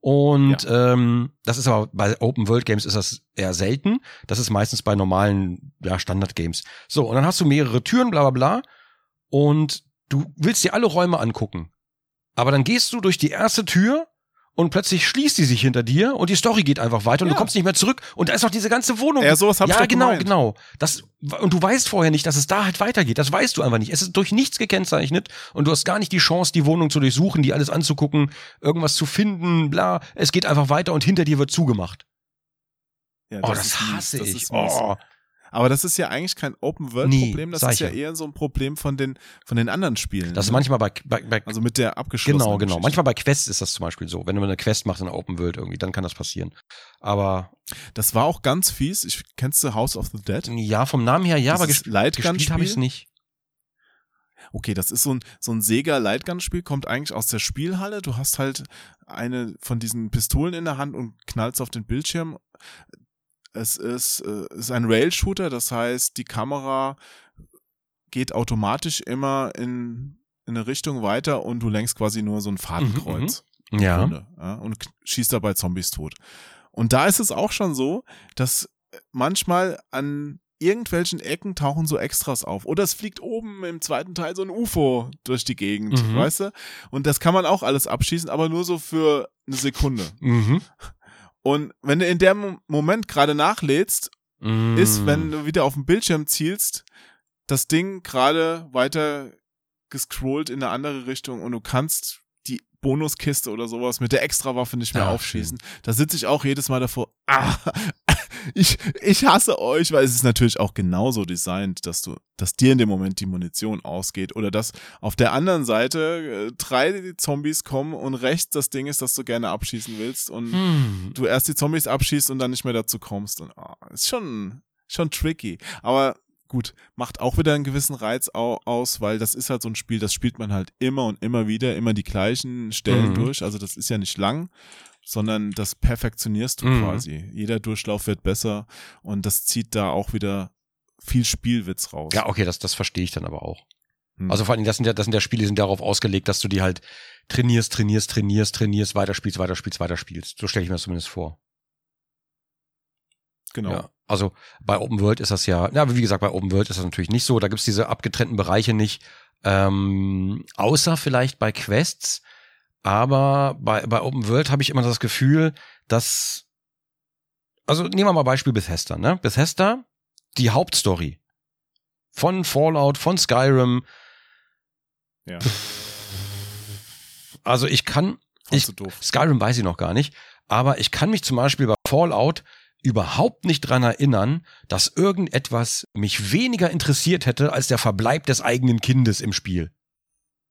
Und ähm, das ist aber bei Open World Games ist das eher selten. Das ist meistens bei normalen ja, Standard Games. So, und dann hast du mehrere Türen, bla bla bla. Und du willst dir alle Räume angucken. Aber dann gehst du durch die erste Tür und plötzlich schließt die sich hinter dir und die Story geht einfach weiter und Ja. du kommst nicht mehr zurück und da ist noch diese ganze Wohnung. Ja, sowas hab ich ja, doch genau, gemeint. genau. Das, und du weißt vorher nicht, dass es da halt weitergeht. Das weißt du einfach nicht. Es ist durch nichts gekennzeichnet und du hast gar nicht die Chance, die Wohnung zu durchsuchen, die alles anzugucken, irgendwas zu finden, bla. Es geht einfach weiter und hinter dir wird zugemacht. Ja, Oh, das, ist mies, hasse das ich. mies. Oh. Aber das ist ja eigentlich kein Open-World-Problem, das ist ja eher so ein Problem von den, von den anderen Spielen. Das ist ne? manchmal bei, bei, bei Also mit der abgeschlossenen Genau, genau. Geschichte. Manchmal bei Quests ist das zum Beispiel so. Wenn du eine Quest machst in der Open World irgendwie, dann kann das passieren. Aber Das war auch ganz fies. Ich, kennst du House of the Dead? ja, vom Namen her ja, aber Dieses gesp Lightgun-Spiel? gespielt habe ich es nicht. Okay, das ist so ein, so ein Sega Lightgun-Spiel, kommt eigentlich aus der Spielhalle. Du hast halt eine von diesen Pistolen in der Hand und knallst auf den Bildschirm. Es ist, äh, ist ein Rail-Shooter, das heißt, die Kamera geht automatisch immer in, in eine Richtung weiter und du lenkst quasi nur so ein Fadenkreuz. im Ja. Grunde, ja, und schießt dabei Zombies tot. Und da ist es auch schon so, dass manchmal an irgendwelchen Ecken tauchen so Extras auf. Oder es fliegt oben im zweiten Teil so ein UFO durch die Gegend, Mhm. weißt du? Und das kann man auch alles abschießen, aber nur so für eine Sekunde. Mhm. Und wenn du in dem Moment gerade nachlädst, Mm. ist, wenn du wieder auf den Bildschirm zielst, das Ding gerade weiter gescrollt in eine andere Richtung und du kannst die Bonuskiste oder sowas mit der Extrawaffe nicht mehr Ah, aufschießen. Da sitze ich auch jedes Mal davor. Ah, ich, ich hasse euch, weil es ist natürlich auch genauso designt, dass du, dass dir in dem Moment die Munition ausgeht oder dass auf der anderen Seite äh, drei Zombies kommen und rechts das Ding ist, das du gerne abschießen willst und Hm. du erst die Zombies abschießt und dann nicht mehr dazu kommst. Und, ah, ist schon, schon tricky. Aber gut, macht auch wieder einen gewissen Reiz au aus, weil das ist halt so ein Spiel, das spielt man halt immer und immer wieder, immer die gleichen Stellen Mhm. durch. Also das ist ja nicht lang, sondern das perfektionierst du Mhm. quasi. Jeder Durchlauf wird besser und das zieht da auch wieder viel Spielwitz raus. Ja, okay, das, das verstehe ich dann aber auch. Hm. Also vor allem, das sind ja, das sind ja Spiele, die sind darauf ausgelegt, dass du die halt trainierst, trainierst, trainierst, trainierst, weiterspielst, weiterspielst, weiterspielst. So stelle ich mir das zumindest vor. genau. Ja. Also bei Open World ist das ja, ja, aber wie gesagt, bei Open World ist das natürlich nicht so. Da gibt's diese abgetrennten Bereiche nicht. Ähm, außer vielleicht bei Quests. Aber bei, bei Open World habe ich immer das Gefühl, dass. Also nehmen wir mal Beispiel Bethesda, ne? Bethesda, die Hauptstory von Fallout, von Skyrim. Ja. Also ich kann, doof. Skyrim weiß ich noch gar nicht, aber ich kann mich zum Beispiel bei Fallout überhaupt nicht dran erinnern, dass irgendetwas mich weniger interessiert hätte als der Verbleib des eigenen Kindes im Spiel.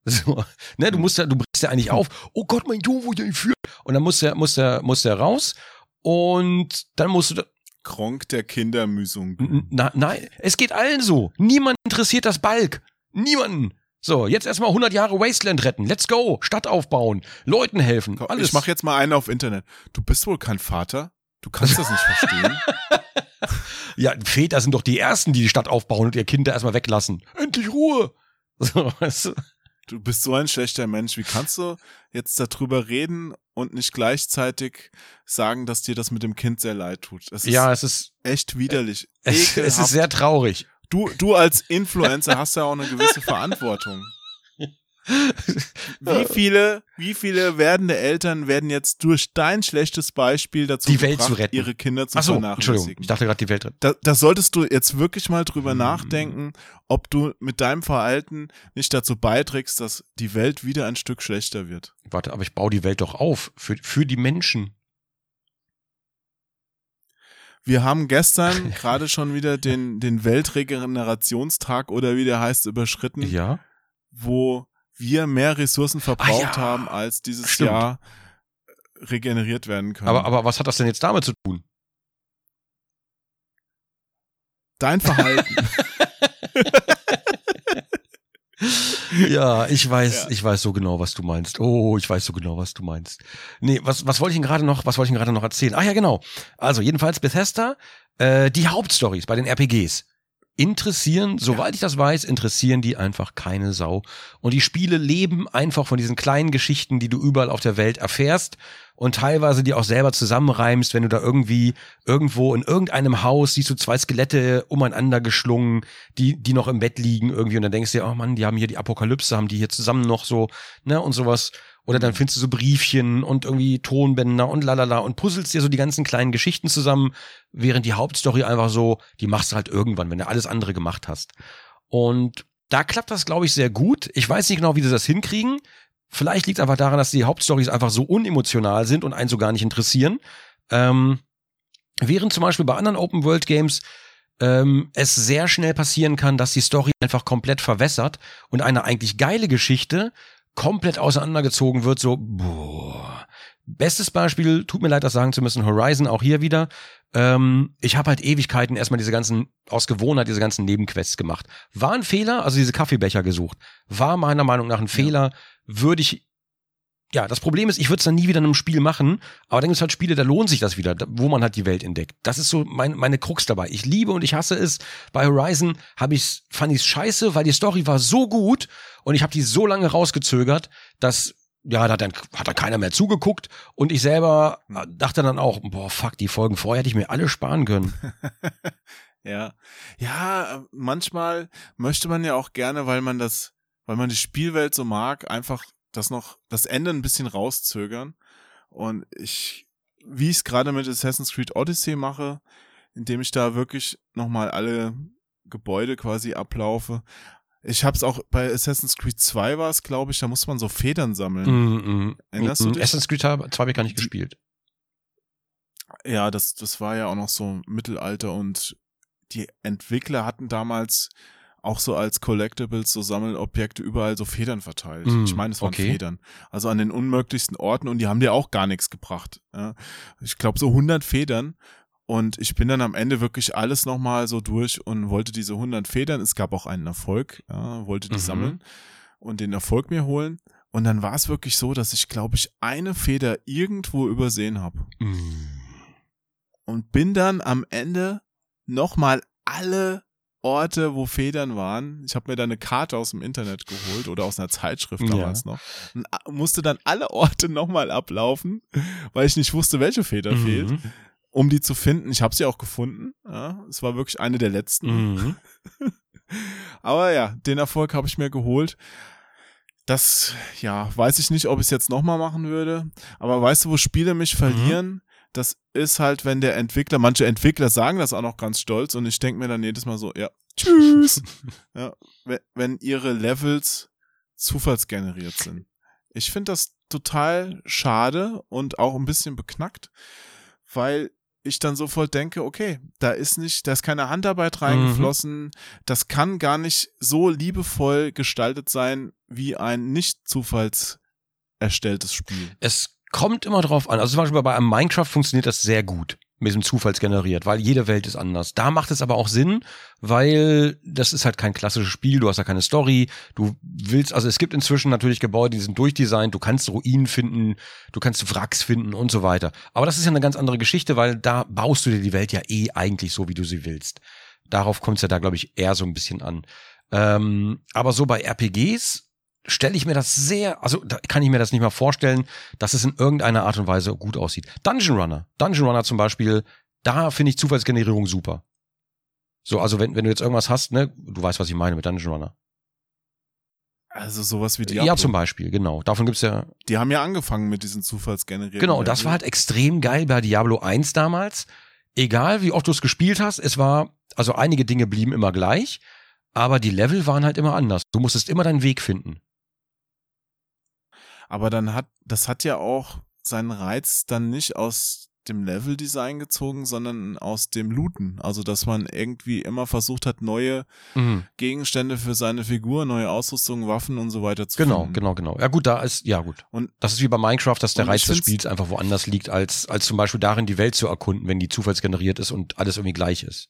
So, ne, du musst ja, du brichst ja eigentlich auf, oh Gott, mein Junge, wo ich entführt. Und dann muss der, muss der, muss der raus und dann musst du, da, Kronk der Kindermüsung. Na, nein, es geht allen so. Niemand interessiert das Balk. Niemanden. So, jetzt erstmal 100 Jahre Wasteland retten. Let's go. Stadt aufbauen. Leuten helfen. Komm, Alles. Ich mache jetzt mal einen auf Internet. Du bist wohl kein Vater? Du kannst das nicht verstehen. (laughs) Ja, Väter sind doch die Ersten, die die Stadt aufbauen und ihr Kind da erstmal weglassen. Endlich Ruhe. (laughs) So, weißt du? Du bist so ein schlechter Mensch. Wie kannst du jetzt darüber reden und nicht gleichzeitig sagen, dass dir das mit dem Kind sehr leid tut? Ist Ja, es ist, echt widerlich. (laughs) es, es Ekelhaft. ist sehr traurig. du, du als Influencer hast ja auch eine gewisse Verantwortung. Wie viele, wie viele werdende Eltern werden jetzt durch dein schlechtes Beispiel dazu Die Welt gebracht, zu retten. ihre Kinder zu Ach so, Entschuldigung. Ich dachte gerade die Welt. Da, da solltest du jetzt wirklich mal drüber Hm. nachdenken, ob du mit deinem Verhalten nicht dazu beiträgst, dass die Welt wieder ein Stück schlechter wird. Warte, aber ich baue die Welt doch auf. Für, für die Menschen. Wir haben gestern (laughs) gerade schon wieder den, den Weltregenerationstag oder wie der heißt überschritten, Ja. wo wir mehr Ressourcen verbraucht Ah, ja. haben, als dieses Stimmt. Jahr regeneriert werden können. Aber, aber was hat das denn jetzt damit zu tun? Dein Verhalten. (laughs) ja, ich weiß, Ja. ich weiß so genau, was du meinst. Oh, ich weiß so genau, was du meinst. Nee, was, was wollte ich denn gerade noch, was wollte ich denn gerade noch erzählen? Ach ja, genau. Also, jedenfalls Bethesda, äh, die Hauptstories bei den RPGs interessieren, soweit ich das weiß, interessieren die einfach keine Sau. Und die Spiele leben einfach von diesen kleinen Geschichten, die du überall auf der Welt erfährst und teilweise die auch selber zusammenreimst, wenn du da irgendwie irgendwo in irgendeinem Haus siehst du zwei Skelette umeinander geschlungen, die, die noch im Bett liegen irgendwie und dann denkst du dir, oh Mann, die haben hier die Apokalypse, haben die hier zusammen noch so, ne, und sowas. Oder dann findest du so Briefchen und irgendwie Tonbänder und lalala und puzzelst dir so die ganzen kleinen Geschichten zusammen, während die Hauptstory einfach so, die machst du halt irgendwann, wenn du alles andere gemacht hast. Und da klappt das, glaube ich, sehr gut. Ich weiß nicht genau, wie sie das hinkriegen. Vielleicht liegt es einfach daran, dass die Hauptstories einfach so unemotional sind und einen so gar nicht interessieren. Ähm, während zum Beispiel bei anderen Open-World-Games ähm, es sehr schnell passieren kann, dass die Story einfach komplett verwässert und eine eigentlich geile Geschichte komplett auseinandergezogen wird, so, boah. Bestes Beispiel, tut mir leid, das sagen zu müssen, Horizon auch hier wieder. Ähm, ich habe halt Ewigkeiten erstmal diese ganzen, aus Gewohnheit diese ganzen Nebenquests gemacht. War ein Fehler, also diese Kaffeebecher gesucht, war meiner Meinung nach ein Fehler, würde ich ja, das Problem ist, ich würde es dann nie wieder in einem Spiel machen, aber dann gibt es halt Spiele, da lohnt sich das wieder, wo man halt die Welt entdeckt. Das ist so mein, meine Krux dabei. Ich liebe und ich hasse es. Bei Horizon hab ich's, fand ich es scheiße, weil die Story war so gut und ich habe die so lange rausgezögert, dass ja, da hat dann, hat dann keiner mehr zugeguckt und ich selber dachte dann auch, boah, fuck, die Folgen vorher hätte ich mir alle sparen können. (laughs) Ja. Ja, manchmal möchte man ja auch gerne, weil man das, weil man die Spielwelt so mag, einfach das noch, das Ende ein bisschen rauszögern. Und ich, wie ich es gerade mit Assassin's Creed Odyssey mache, indem ich da wirklich nochmal alle Gebäude quasi ablaufe. Ich hab's auch bei Assassin's Creed 2 war es, glaube ich, da muss man so Federn sammeln. Mm, mm, Erinnerst mm, du dich? Assassin's Creed 2 habe ich gar nicht gespielt. Ja, das, das war ja auch noch so Mittelalter und die Entwickler hatten damals auch so als Collectibles, so Sammelobjekte überall so Federn verteilt. Mm, ich meine, es waren okay. Federn. Also an den unmöglichsten Orten und die haben dir auch gar nichts gebracht. Ja. Ich glaube so 100 Federn und ich bin dann am Ende wirklich alles nochmal so durch und wollte diese 100 Federn, es gab auch einen Erfolg, ja, wollte die Mhm. sammeln und den Erfolg mir holen. Und dann war es wirklich so, dass ich, glaube ich, eine Feder irgendwo übersehen habe Mm. und bin dann am Ende nochmal alle Orte, wo Federn waren. Ich habe mir da eine Karte aus dem Internet geholt oder aus einer Zeitschrift Ja. damals noch. Und a- musste dann alle Orte (laughs) nochmal ablaufen, weil ich nicht wusste, welche Feder fehlt, Mhm. um die zu finden. Ich habe sie auch gefunden. Ja, es war wirklich eine der letzten. Mhm. (laughs) Aber ja, den Erfolg habe ich mir geholt. Das, ja, weiß ich nicht, ob ich es jetzt nochmal machen würde. Aber weißt du, wo Spiele mich verlieren? Das ist halt, wenn der Entwickler, manche Entwickler sagen das auch noch ganz stolz und ich denke mir dann jedes Mal so, ja, (laughs) tschüss. ja, wenn, ihre Levels zufallsgeneriert sind. Ich finde das total schade und auch ein bisschen beknackt, weil ich dann sofort denke, okay, da ist nicht, da ist keine Handarbeit reingeflossen, das kann gar nicht so liebevoll gestaltet sein wie ein nicht zufalls erstelltes Spiel. Es kommt immer drauf an. Also zum Beispiel bei einem Minecraft funktioniert das sehr gut mit diesem Zufallsgeneriert, weil jede Welt ist anders. Da macht es aber auch Sinn, weil das ist halt kein klassisches Spiel, du hast da keine Story, du willst, also es gibt inzwischen natürlich Gebäude, die sind durchdesignt, du kannst Ruinen finden, du kannst Wracks finden und so weiter. Aber das ist ja eine ganz andere Geschichte, weil da baust du dir die Welt ja eh eigentlich so, wie du sie willst. Darauf kommt es ja da, glaube ich, eher so ein bisschen an. Ähm, aber so bei RPGs stelle ich mir das sehr, also da kann ich mir das nicht mal vorstellen, dass es in irgendeiner Art und Weise gut aussieht. Dungeon Runner. Dungeon Runner zum Beispiel, da finde ich Zufallsgenerierung super. So, also wenn, wenn du jetzt irgendwas hast, ne, du weißt, was ich meine mit Dungeon Runner. Also sowas wie Diablo. Ja, zum Beispiel, genau. Davon gibt's ja, Die haben ja angefangen mit diesen zufallsgenerierten. genau, und das war halt extrem geil bei Diablo 1 damals. Egal, wie oft du es gespielt hast, es war, also einige Dinge blieben immer gleich, aber die Level waren halt immer anders. Du musstest immer deinen Weg finden. Aber dann hat, das hat ja auch seinen Reiz dann nicht aus dem Leveldesign gezogen, sondern aus dem Looten. Also, dass man irgendwie immer versucht hat, neue Mhm. Gegenstände für seine Figur, neue Ausrüstung, Waffen und so weiter zu Genau, finden. genau, genau. Ja gut, da ist, ja gut. Und- das ist wie bei Minecraft, dass der Reiz des Spiels einfach woanders liegt, als, als zum Beispiel darin, die Welt zu erkunden, wenn die zufallsgeneriert ist und alles irgendwie gleich ist.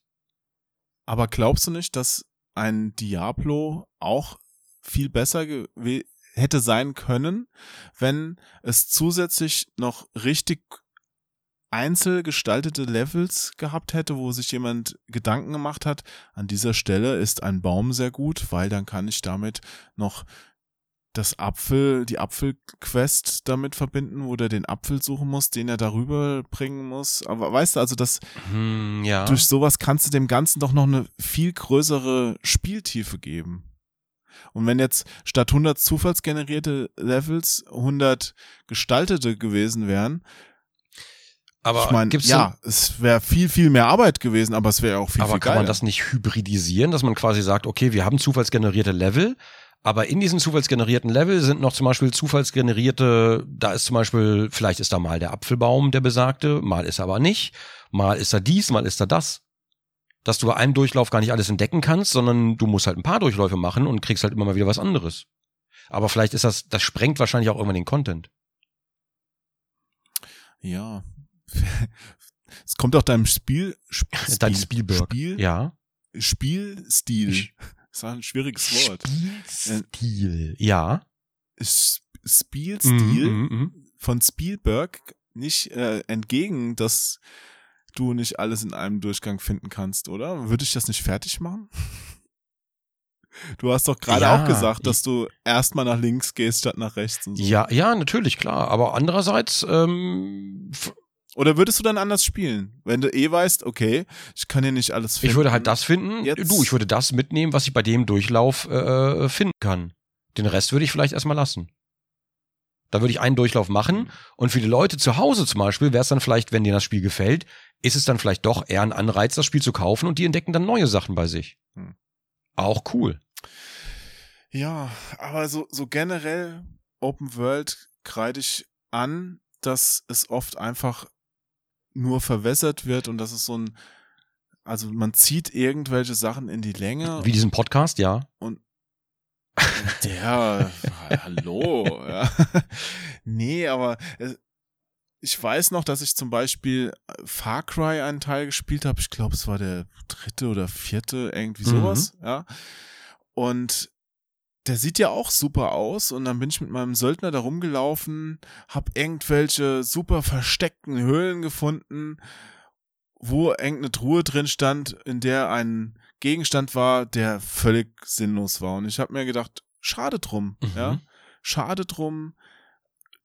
Aber glaubst du nicht, dass ein Diablo auch viel besser hätte sein können, wenn es zusätzlich noch richtig einzel gestaltete Levels gehabt hätte, wo sich jemand Gedanken gemacht hat, an dieser Stelle ist ein Baum sehr gut, weil dann kann ich damit noch das Apfel, die Apfelquest damit verbinden, wo der den Apfel suchen muss, den er darüber bringen muss. Aber weißt du, also das hm, ja. durch sowas kannst du dem Ganzen doch noch eine viel größere Spieltiefe geben. Und wenn jetzt statt 100 zufallsgenerierte Levels 100 gestaltete gewesen wären, aber ich meine, ja, es wäre viel, viel mehr Arbeit gewesen, aber es wäre auch viel, aber viel kann man das nicht hybridisieren, dass man quasi sagt, okay, wir haben zufallsgenerierte Level, aber in diesen zufallsgenerierten Level sind noch zum Beispiel zufallsgenerierte, da ist zum Beispiel, vielleicht ist da mal der Apfelbaum, der besagte, mal ist er aber nicht, mal ist er dies, mal ist er das. Dass du bei einem Durchlauf gar nicht alles entdecken kannst, sondern du musst halt ein paar Durchläufe machen und kriegst halt immer mal wieder was anderes. Aber vielleicht ist das, das sprengt wahrscheinlich auch irgendwann den Content. Ja, (laughs) es kommt auch deinem Spiel, (laughs) Spiel Dein Spielberg. Spiel, ja. Spielstil. (laughs) Das ist ein schwieriges Wort. Spielstil, ja. Spielstil mm, mm, mm. von Spielberg nicht äh, entgegen, dass du nicht alles in einem Durchgang finden kannst, oder? Würde ich das nicht fertig machen? (laughs) Du hast doch gerade ja, auch gesagt, dass du erstmal nach links gehst statt nach rechts und so. Ja, ja, natürlich, klar. Aber andererseits ähm, oder würdest du dann anders spielen? Wenn du eh weißt, okay, ich kann hier nicht alles finden. Ich würde halt das finden. Jetzt. Du, ich würde das mitnehmen, was ich bei dem Durchlauf äh, finden kann. Den Rest würde ich vielleicht erstmal lassen. Da würde ich einen Durchlauf machen und für die Leute zu Hause zum Beispiel wäre es dann vielleicht, wenn dir das Spiel gefällt, ist es dann vielleicht doch eher ein Anreiz, das Spiel zu kaufen und die entdecken dann neue Sachen bei sich. Hm. Auch cool. Ja, aber so, so generell Open World kreide ich an, dass es oft einfach nur verwässert wird und das ist so ein, also man zieht irgendwelche Sachen in die Länge. Wie diesen Podcast, ja. Und der, hallo, ja. (laughs) Nee, aber äh, ich weiß noch, dass ich zum Beispiel Far Cry einen Teil gespielt habe. Ich glaube, es war der dritte oder vierte, irgendwie sowas, mhm. ja. Und der sieht ja auch super aus und dann bin ich mit meinem Söldner da rumgelaufen, hab irgendwelche super versteckten Höhlen gefunden, wo irgendeine Truhe drin stand, in der ein Gegenstand war, der völlig sinnlos war und ich habe mir gedacht, schade drum, mhm. ja? Schade drum,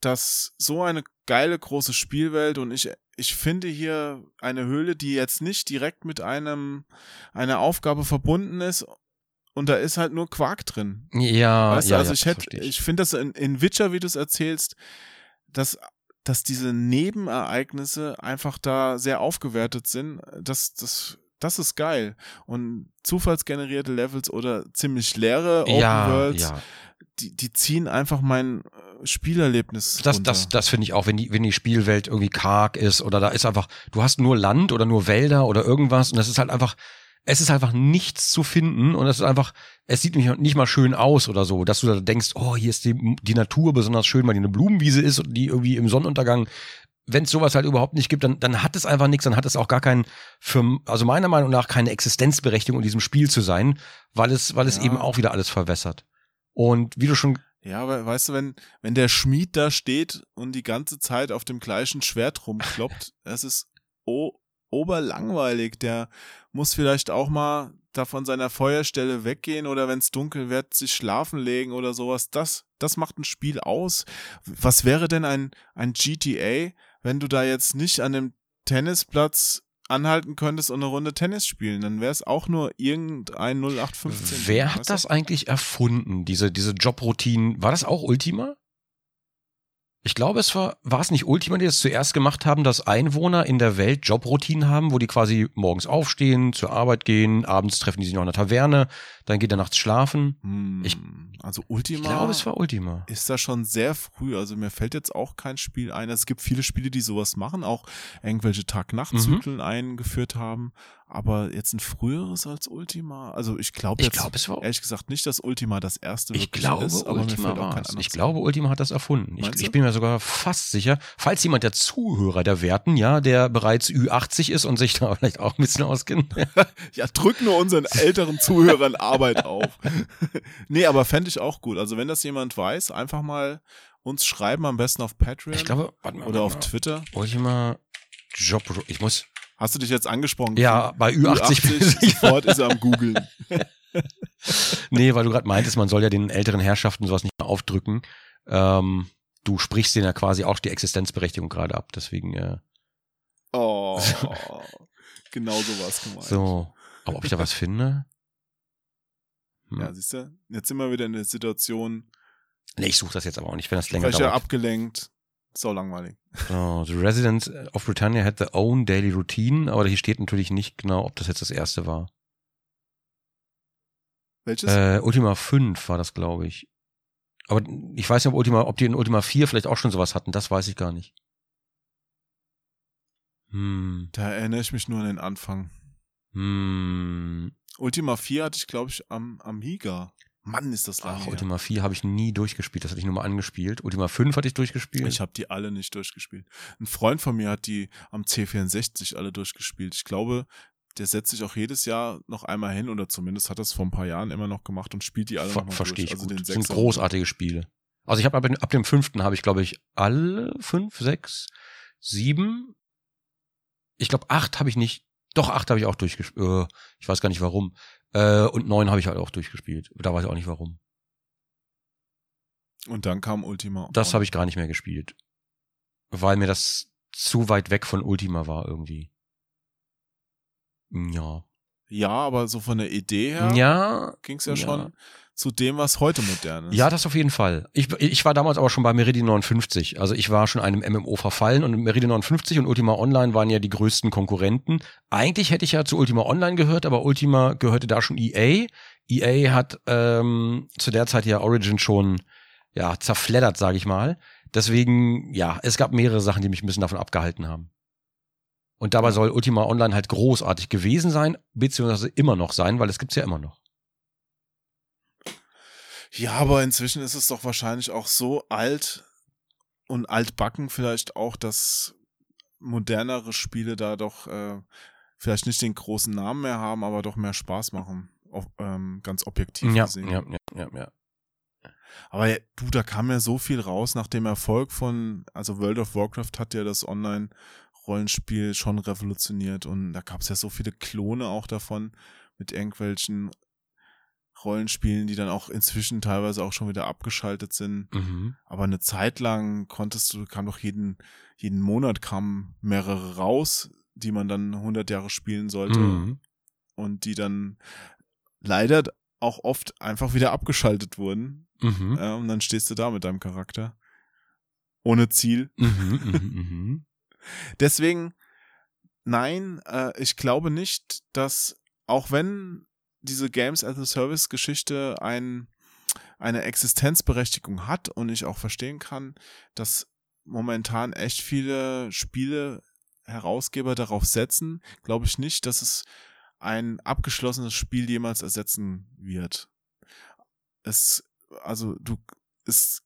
dass so eine geile große Spielwelt und ich ich finde hier eine Höhle, die jetzt nicht direkt mit einem einer Aufgabe verbunden ist und da ist halt nur Quark drin. Ja, weißt du, ja, also ja, ich hätte, ich, ich finde das in, in Witcher, wie du es erzählst, dass, dass diese Nebenereignisse einfach da sehr aufgewertet sind. Das, das, das ist geil. Und zufallsgenerierte Levels oder ziemlich leere Open ja, Worlds, ja. Die, die ziehen einfach mein äh, Spielerlebnis. Das, runter. das, das finde ich auch, wenn die, wenn die Spielwelt irgendwie karg ist oder da ist einfach, du hast nur Land oder nur Wälder oder irgendwas und das ist halt einfach, es ist einfach nichts zu finden und es ist einfach, es sieht nicht, nicht mal schön aus oder so, dass du da denkst, oh, hier ist die, die Natur besonders schön, weil die eine Blumenwiese ist und die irgendwie im Sonnenuntergang wenn es sowas halt überhaupt nicht gibt, dann, dann hat es einfach nichts, dann hat es auch gar keinen, für, also meiner Meinung nach keine Existenzberechtigung in diesem Spiel zu sein, weil es, weil es ja. eben auch wieder alles verwässert. Und wie du schon ja, aber weißt du, wenn, wenn der Schmied da steht und die ganze Zeit auf dem gleichen Schwert rumkloppt, (laughs) das ist oh, oberlangweilig. Der muss vielleicht auch mal da von seiner Feuerstelle weggehen oder wenn es dunkel wird, sich schlafen legen oder sowas. Das, das macht ein Spiel aus. Was wäre denn ein, ein GTA, wenn du da jetzt nicht an dem Tennisplatz anhalten könntest und eine Runde Tennis spielen, dann wäre es auch nur irgendein 0815. Wer hat das eigentlich erfunden, diese, diese Jobroutinen? War das auch Ultima? Ich glaube, es war, war es nicht Ultima, die das zuerst gemacht haben, dass Einwohner in der Welt Jobroutinen haben, wo die quasi morgens aufstehen, zur Arbeit gehen, abends treffen die sich noch in der Taverne, dann geht er nachts schlafen. Hm, ich, also Ultima. Ich glaube, es war Ultima. Ist da schon sehr früh. Also mir fällt jetzt auch kein Spiel ein. Es gibt viele Spiele, die sowas machen, auch irgendwelche Tag-Nacht-Zyklen mhm. eingeführt haben. Aber jetzt ein früheres als Ultima? Also ich glaube jetzt glaube, es war ehrlich gesagt nicht, dass Ultima das erste Ich glaube, ist, aber mir Ultima kein war es. Ich glaube, Ultima hat das erfunden. Ich, ich bin mir sogar fast sicher, falls jemand der Zuhörer der Werten, ja, der bereits Ü80 ist und sich da (laughs) vielleicht auch ein bisschen auskennt. (laughs) Ja, drück nur unseren älteren Zuhörern Arbeit auf. (laughs) nee, aber fände ich auch gut. Also wenn das jemand weiß, einfach mal uns schreiben, am besten auf Patreon Ich glaube, warte mal. oder auf warte mal. Twitter. Ultima Job. Ich muss. Hast du dich jetzt angesprochen? Ja, bei Ü80. bin ich sicher. sofort ist er am googeln. (laughs) nee, weil du gerade meintest, man soll ja den älteren Herrschaften sowas nicht mehr aufdrücken. Ähm, du sprichst denen ja quasi auch die Existenzberechtigung gerade ab. Deswegen, äh, Oh, (laughs) genau so was gemeint. so. Aber ob ich da was finde? Hm. Ja, siehst du? Jetzt sind wir wieder in der Situation, Nee, ich suche das jetzt aber auch nicht, wenn das länger dauert. abgelenkt. So langweilig. So, the Residents of Britannia had their own daily routine, aber hier steht natürlich nicht genau, ob das jetzt das erste war. Welches? Äh, Ultima 5 war das, glaube ich. Aber ich weiß nicht, ob, Ultima, ob die in Ultima 4 vielleicht auch schon sowas hatten, das weiß ich gar nicht. Hm, da erinnere ich mich nur an den Anfang. hm. Ultima 4 hatte ich, glaube ich, am Amiga. Mann, ist das lange Ach. Ultima 4 habe ich nie durchgespielt, das hatte ich nur mal angespielt. Ultima 5 hatte ich durchgespielt. Ich habe die alle nicht durchgespielt. Ein Freund von mir hat die am C64 alle durchgespielt. Ich glaube, der setzt sich auch jedes Jahr noch einmal hin oder zumindest hat das vor ein paar Jahren immer noch gemacht und spielt die alle Ver Verstehe durch. ich Also Das sind großartige Spiele. Also ich habe ab, ab dem fünften habe ich, glaube ich, alle fünf, sechs, sieben. Ich glaube, acht habe ich nicht. Doch, acht habe ich auch durchgespielt. Äh, ich weiß gar nicht warum. Äh, und neun habe ich halt auch durchgespielt. Da weiß ich auch nicht warum. Und dann kam Ultima. Das habe ich gar nicht mehr gespielt. Weil mir das zu weit weg von Ultima war irgendwie. Ja. Ja, aber so von der Idee her Ja. ging es ja, ja. schon zu dem, was heute modern ist. Ja, das auf jeden Fall. Ich, ich war damals aber schon bei Meridian 59. Also ich war schon einem MMO verfallen und Meridian 59 und Ultima Online waren ja die größten Konkurrenten. Eigentlich hätte ich ja zu Ultima Online gehört, aber Ultima gehörte da schon EA. EA hat ähm, zu der Zeit ja Origin schon ja zerfleddert, sage ich mal. Deswegen, ja, es gab mehrere Sachen, die mich ein bisschen davon abgehalten haben. Und dabei soll Ultima Online halt großartig gewesen sein, beziehungsweise immer noch sein, weil es gibt's ja immer noch. Ja, aber inzwischen ist es doch wahrscheinlich auch so alt und altbacken vielleicht auch, dass modernere Spiele da doch äh, vielleicht nicht den großen Namen mehr haben, aber doch mehr Spaß machen. Auf, ähm, ganz objektiv Ja, gesehen. ja, ja, ja, ja. Aber ja, du, da kam ja so viel raus nach dem Erfolg von, also World of Warcraft hat ja das Online-Rollenspiel schon revolutioniert und da gab es ja so viele Klone auch davon mit irgendwelchen Rollenspielen, die dann auch inzwischen teilweise auch schon wieder abgeschaltet sind. Mhm. Aber eine Zeit lang konntest du, kam doch jeden, jeden Monat kamen mehrere raus, die man dann 100 Jahre spielen sollte Mhm. und die dann leider auch oft einfach wieder abgeschaltet wurden. Mhm. Ja, und dann stehst du da mit deinem Charakter. Ohne Ziel. Mhm, mhm, mhm. (laughs) Deswegen, nein, äh, ich glaube nicht, dass, auch wenn diese Games as a Service Geschichte ein, eine Existenzberechtigung hat und ich auch verstehen kann, dass momentan echt viele Spiele Herausgeber darauf setzen, glaube ich nicht, dass es ein abgeschlossenes Spiel jemals ersetzen wird. Es, also du, es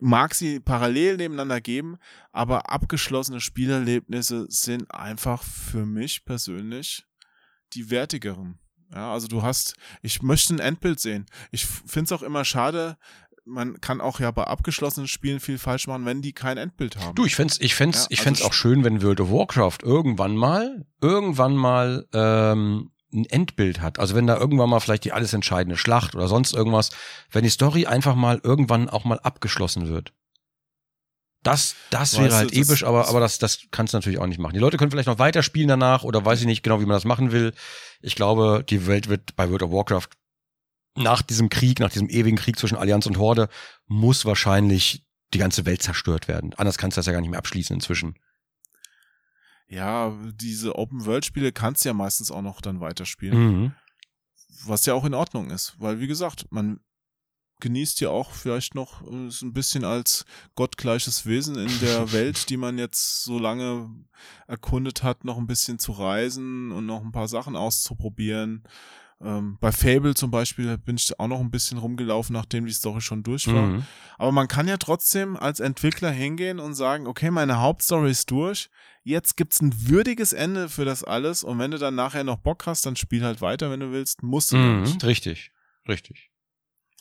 mag sie parallel nebeneinander geben, aber abgeschlossene Spielerlebnisse sind einfach für mich persönlich die wertigeren. Ja, also du hast, ich möchte ein Endbild sehen. Ich finde es auch immer schade, man kann auch ja bei abgeschlossenen Spielen viel falsch machen, wenn die kein Endbild haben. Du, ich fänd's, ich fänd's, Ja, ich also fänd's auch schön, wenn World of Warcraft irgendwann mal, irgendwann mal ähm, ein Endbild hat. Also wenn da irgendwann mal vielleicht die alles entscheidende Schlacht oder sonst irgendwas, wenn die Story einfach mal irgendwann auch mal abgeschlossen wird. Das, das Weißt wäre du, halt das- episch, aber, das- aber das, das kannst du natürlich auch nicht machen. Die Leute können vielleicht noch weiterspielen danach oder weiß ich nicht genau, wie man das machen will. Ich glaube, die Welt wird bei World of Warcraft nach diesem Krieg, nach diesem ewigen Krieg zwischen Allianz und Horde, muss wahrscheinlich die ganze Welt zerstört werden. Anders kannst du das ja gar nicht mehr abschließen inzwischen. Ja, diese Open-World-Spiele kannst du ja meistens auch noch dann weiterspielen. Mhm. Was ja auch in Ordnung ist, weil wie gesagt, man genießt ja auch vielleicht noch äh, so ein bisschen als gottgleiches Wesen in der (laughs) Welt, die man jetzt so lange erkundet hat, noch ein bisschen zu reisen und noch ein paar Sachen auszuprobieren. Ähm, bei Fable zum Beispiel bin ich auch noch ein bisschen rumgelaufen, nachdem die Story schon durch war. Mhm. Aber man kann ja trotzdem als Entwickler hingehen und sagen, okay, meine Hauptstory ist durch. Jetzt gibt's ein würdiges Ende für das alles. Und wenn du dann nachher noch Bock hast, dann spiel halt weiter, wenn du willst. Musst du Mhm. nicht. Richtig, richtig.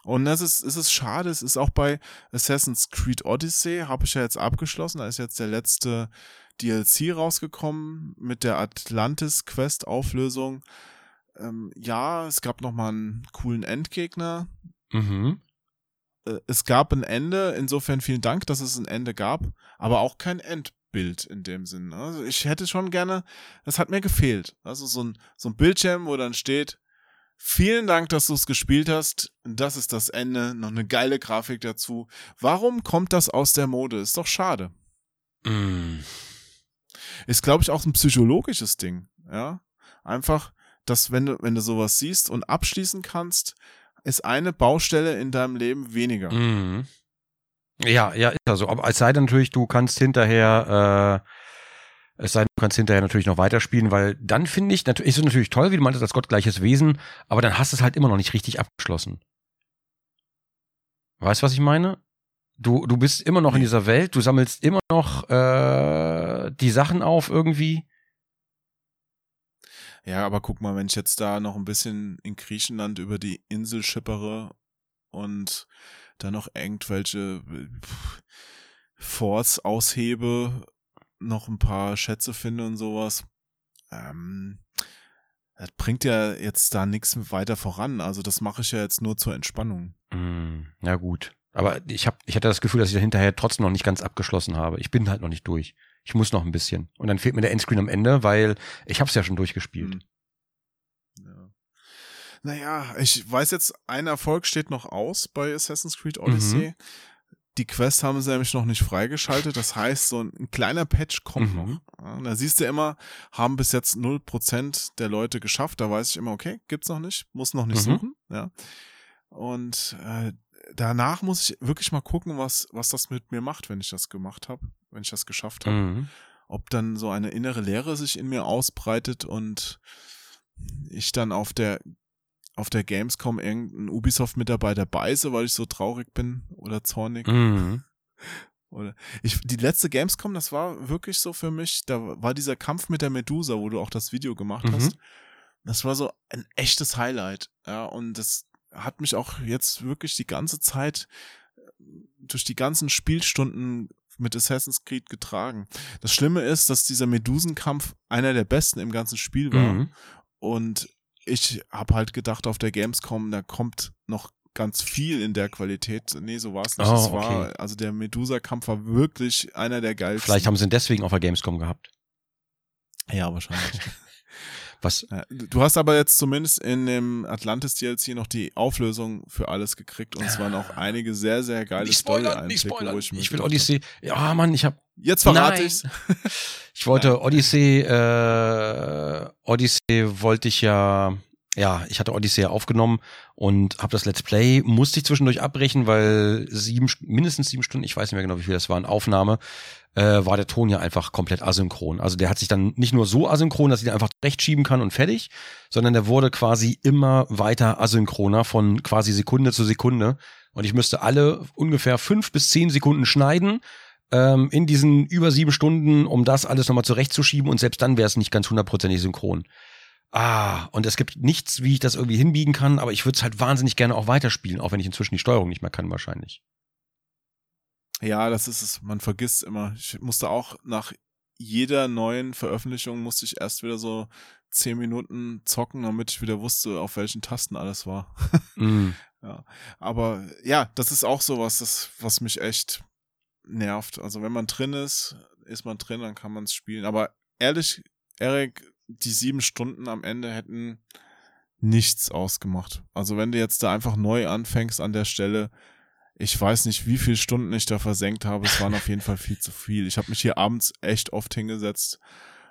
Und das ist, es ist schade, es ist auch bei Assassin's Creed Odyssey, habe ich ja jetzt abgeschlossen, da ist jetzt der letzte DLC rausgekommen mit der Atlantis-Quest-Auflösung. Ähm, ja, es gab nochmal einen coolen Endgegner. Mhm. Äh, es gab ein Ende, insofern vielen Dank, dass es ein Ende gab, aber auch kein Endbild in dem Sinn. Also ich hätte schon gerne, das hat mir gefehlt. Also so ein, so ein Bildschirm, wo dann steht, vielen Dank, dass du es gespielt hast. Das ist das Ende, noch eine geile Grafik dazu. Warum kommt das aus der Mode? Ist doch schade. Mhm. Ist, glaube ich, auch ein psychologisches Ding. Ja, einfach, dass wenn du, wenn du sowas siehst und abschließen kannst, ist eine Baustelle in deinem Leben weniger. Mhm. Ja, ja, ist also. Aber es sei denn natürlich, du kannst hinterher, äh, es sei denn, du kannst hinterher natürlich noch weiterspielen, weil dann finde ich, natürlich, ist es natürlich toll, wie du meintest, das gottgleiches Wesen, aber dann hast du es halt immer noch nicht richtig abgeschlossen. Weißt du, was ich meine? Du, du bist immer noch in dieser Welt, du sammelst immer noch äh, die Sachen auf irgendwie. Ja, aber guck mal, wenn ich jetzt da noch ein bisschen in Griechenland über die Insel schippere und da noch irgendwelche pff, Forts aushebe, noch ein paar Schätze finde und sowas, ähm, das bringt ja jetzt da nichts weiter voran. Also das mache ich ja jetzt nur zur Entspannung. Hm, ja gut. Aber ich hab, ich hatte das Gefühl, dass ich da hinterher trotzdem noch nicht ganz abgeschlossen habe. Ich bin halt noch nicht durch. Ich muss noch ein bisschen. Und dann fehlt mir der Endscreen am Ende, weil ich hab's ja schon durchgespielt. Hm. Ja. Naja, ich weiß jetzt, ein Erfolg steht noch aus bei Assassin's Creed Odyssey. Die Quest haben sie nämlich noch nicht freigeschaltet. Das heißt, so ein, ein kleiner Patch kommt Mhm. noch. Ja, und da siehst du immer, haben bis jetzt 0% der Leute geschafft. Da weiß ich immer, okay, gibt's noch nicht, muss noch nicht Mhm. suchen. Ja. Und äh, danach muss ich wirklich mal gucken, was, was das mit mir macht, wenn ich das gemacht habe, wenn ich das geschafft habe Mhm. ob dann so eine innere Leere sich in mir ausbreitet und ich dann auf der auf der Gamescom irgendeinen Ubisoft-Mitarbeiter beiße, weil ich so traurig bin oder zornig. Mhm. (laughs) Oder ich, die letzte Gamescom, das war wirklich so für mich, da war dieser Kampf mit der Medusa, wo du auch das Video gemacht Mhm. hast. Das war so ein echtes Highlight. Ja, und das hat mich auch jetzt wirklich die ganze Zeit äh, durch die ganzen Spielstunden mit Assassin's Creed getragen. Das Schlimme ist, dass dieser Medusenkampf einer der besten im ganzen Spiel war. Mhm. Und ich habe halt gedacht, auf der Gamescom, da kommt noch ganz viel in der Qualität. Nee, so war es nicht. Oh, Es war, okay. also der Medusa-Kampf war wirklich einer der geilsten. Vielleicht haben sie ihn deswegen auf der Gamescom gehabt. ja, wahrscheinlich. (laughs) Was? Ja, du hast aber jetzt zumindest in dem Atlantis DLC noch die Auflösung für alles gekriegt und es waren auch einige sehr, sehr geile Story-Einblicke, wo Ich, ich, mir will Odyssey. Ja, Mann, ich hab. hab, Jetzt verrate Nein. ich's. (laughs) Ich wollte Odyssey, äh, Odyssey wollte ich ja, ja, ich hatte Odyssey aufgenommen und habe das Let's Play, musste ich zwischendurch abbrechen, weil sieben, mindestens sieben Stunden, ich weiß nicht mehr genau, wie viel das waren, Aufnahme, äh, war der Ton ja einfach komplett asynchron. Also der hat sich dann nicht nur so asynchron, dass ich den einfach recht schieben kann und fertig, sondern der wurde quasi immer weiter asynchroner von quasi Sekunde zu Sekunde. Und ich müsste alle ungefähr fünf bis zehn Sekunden schneiden, ähm, in diesen über sieben Stunden, um das alles nochmal zurechtzuschieben und selbst dann wäre es nicht ganz hundertprozentig synchron. Ah, und es gibt nichts, wie ich das irgendwie hinbiegen kann, aber ich würde es halt wahnsinnig gerne auch weiterspielen, auch wenn ich inzwischen die Steuerung nicht mehr kann wahrscheinlich. Ja, das ist es. Man vergisst immer. Ich musste auch nach jeder neuen Veröffentlichung musste ich erst wieder so zehn Minuten zocken, damit ich wieder wusste, auf welchen Tasten alles war. (laughs) Mm. Ja, aber ja, das ist auch sowas, das, was mich echt nervt. Also wenn man drin ist, ist man drin, dann kann man es spielen. Aber ehrlich, Erik, die sieben Stunden am Ende hätten nichts ausgemacht. Also wenn du jetzt da einfach neu anfängst an der Stelle, ich weiß nicht, wie viele Stunden ich da versenkt habe. Es waren auf jeden Fall viel zu viel. Ich habe mich hier abends echt oft hingesetzt.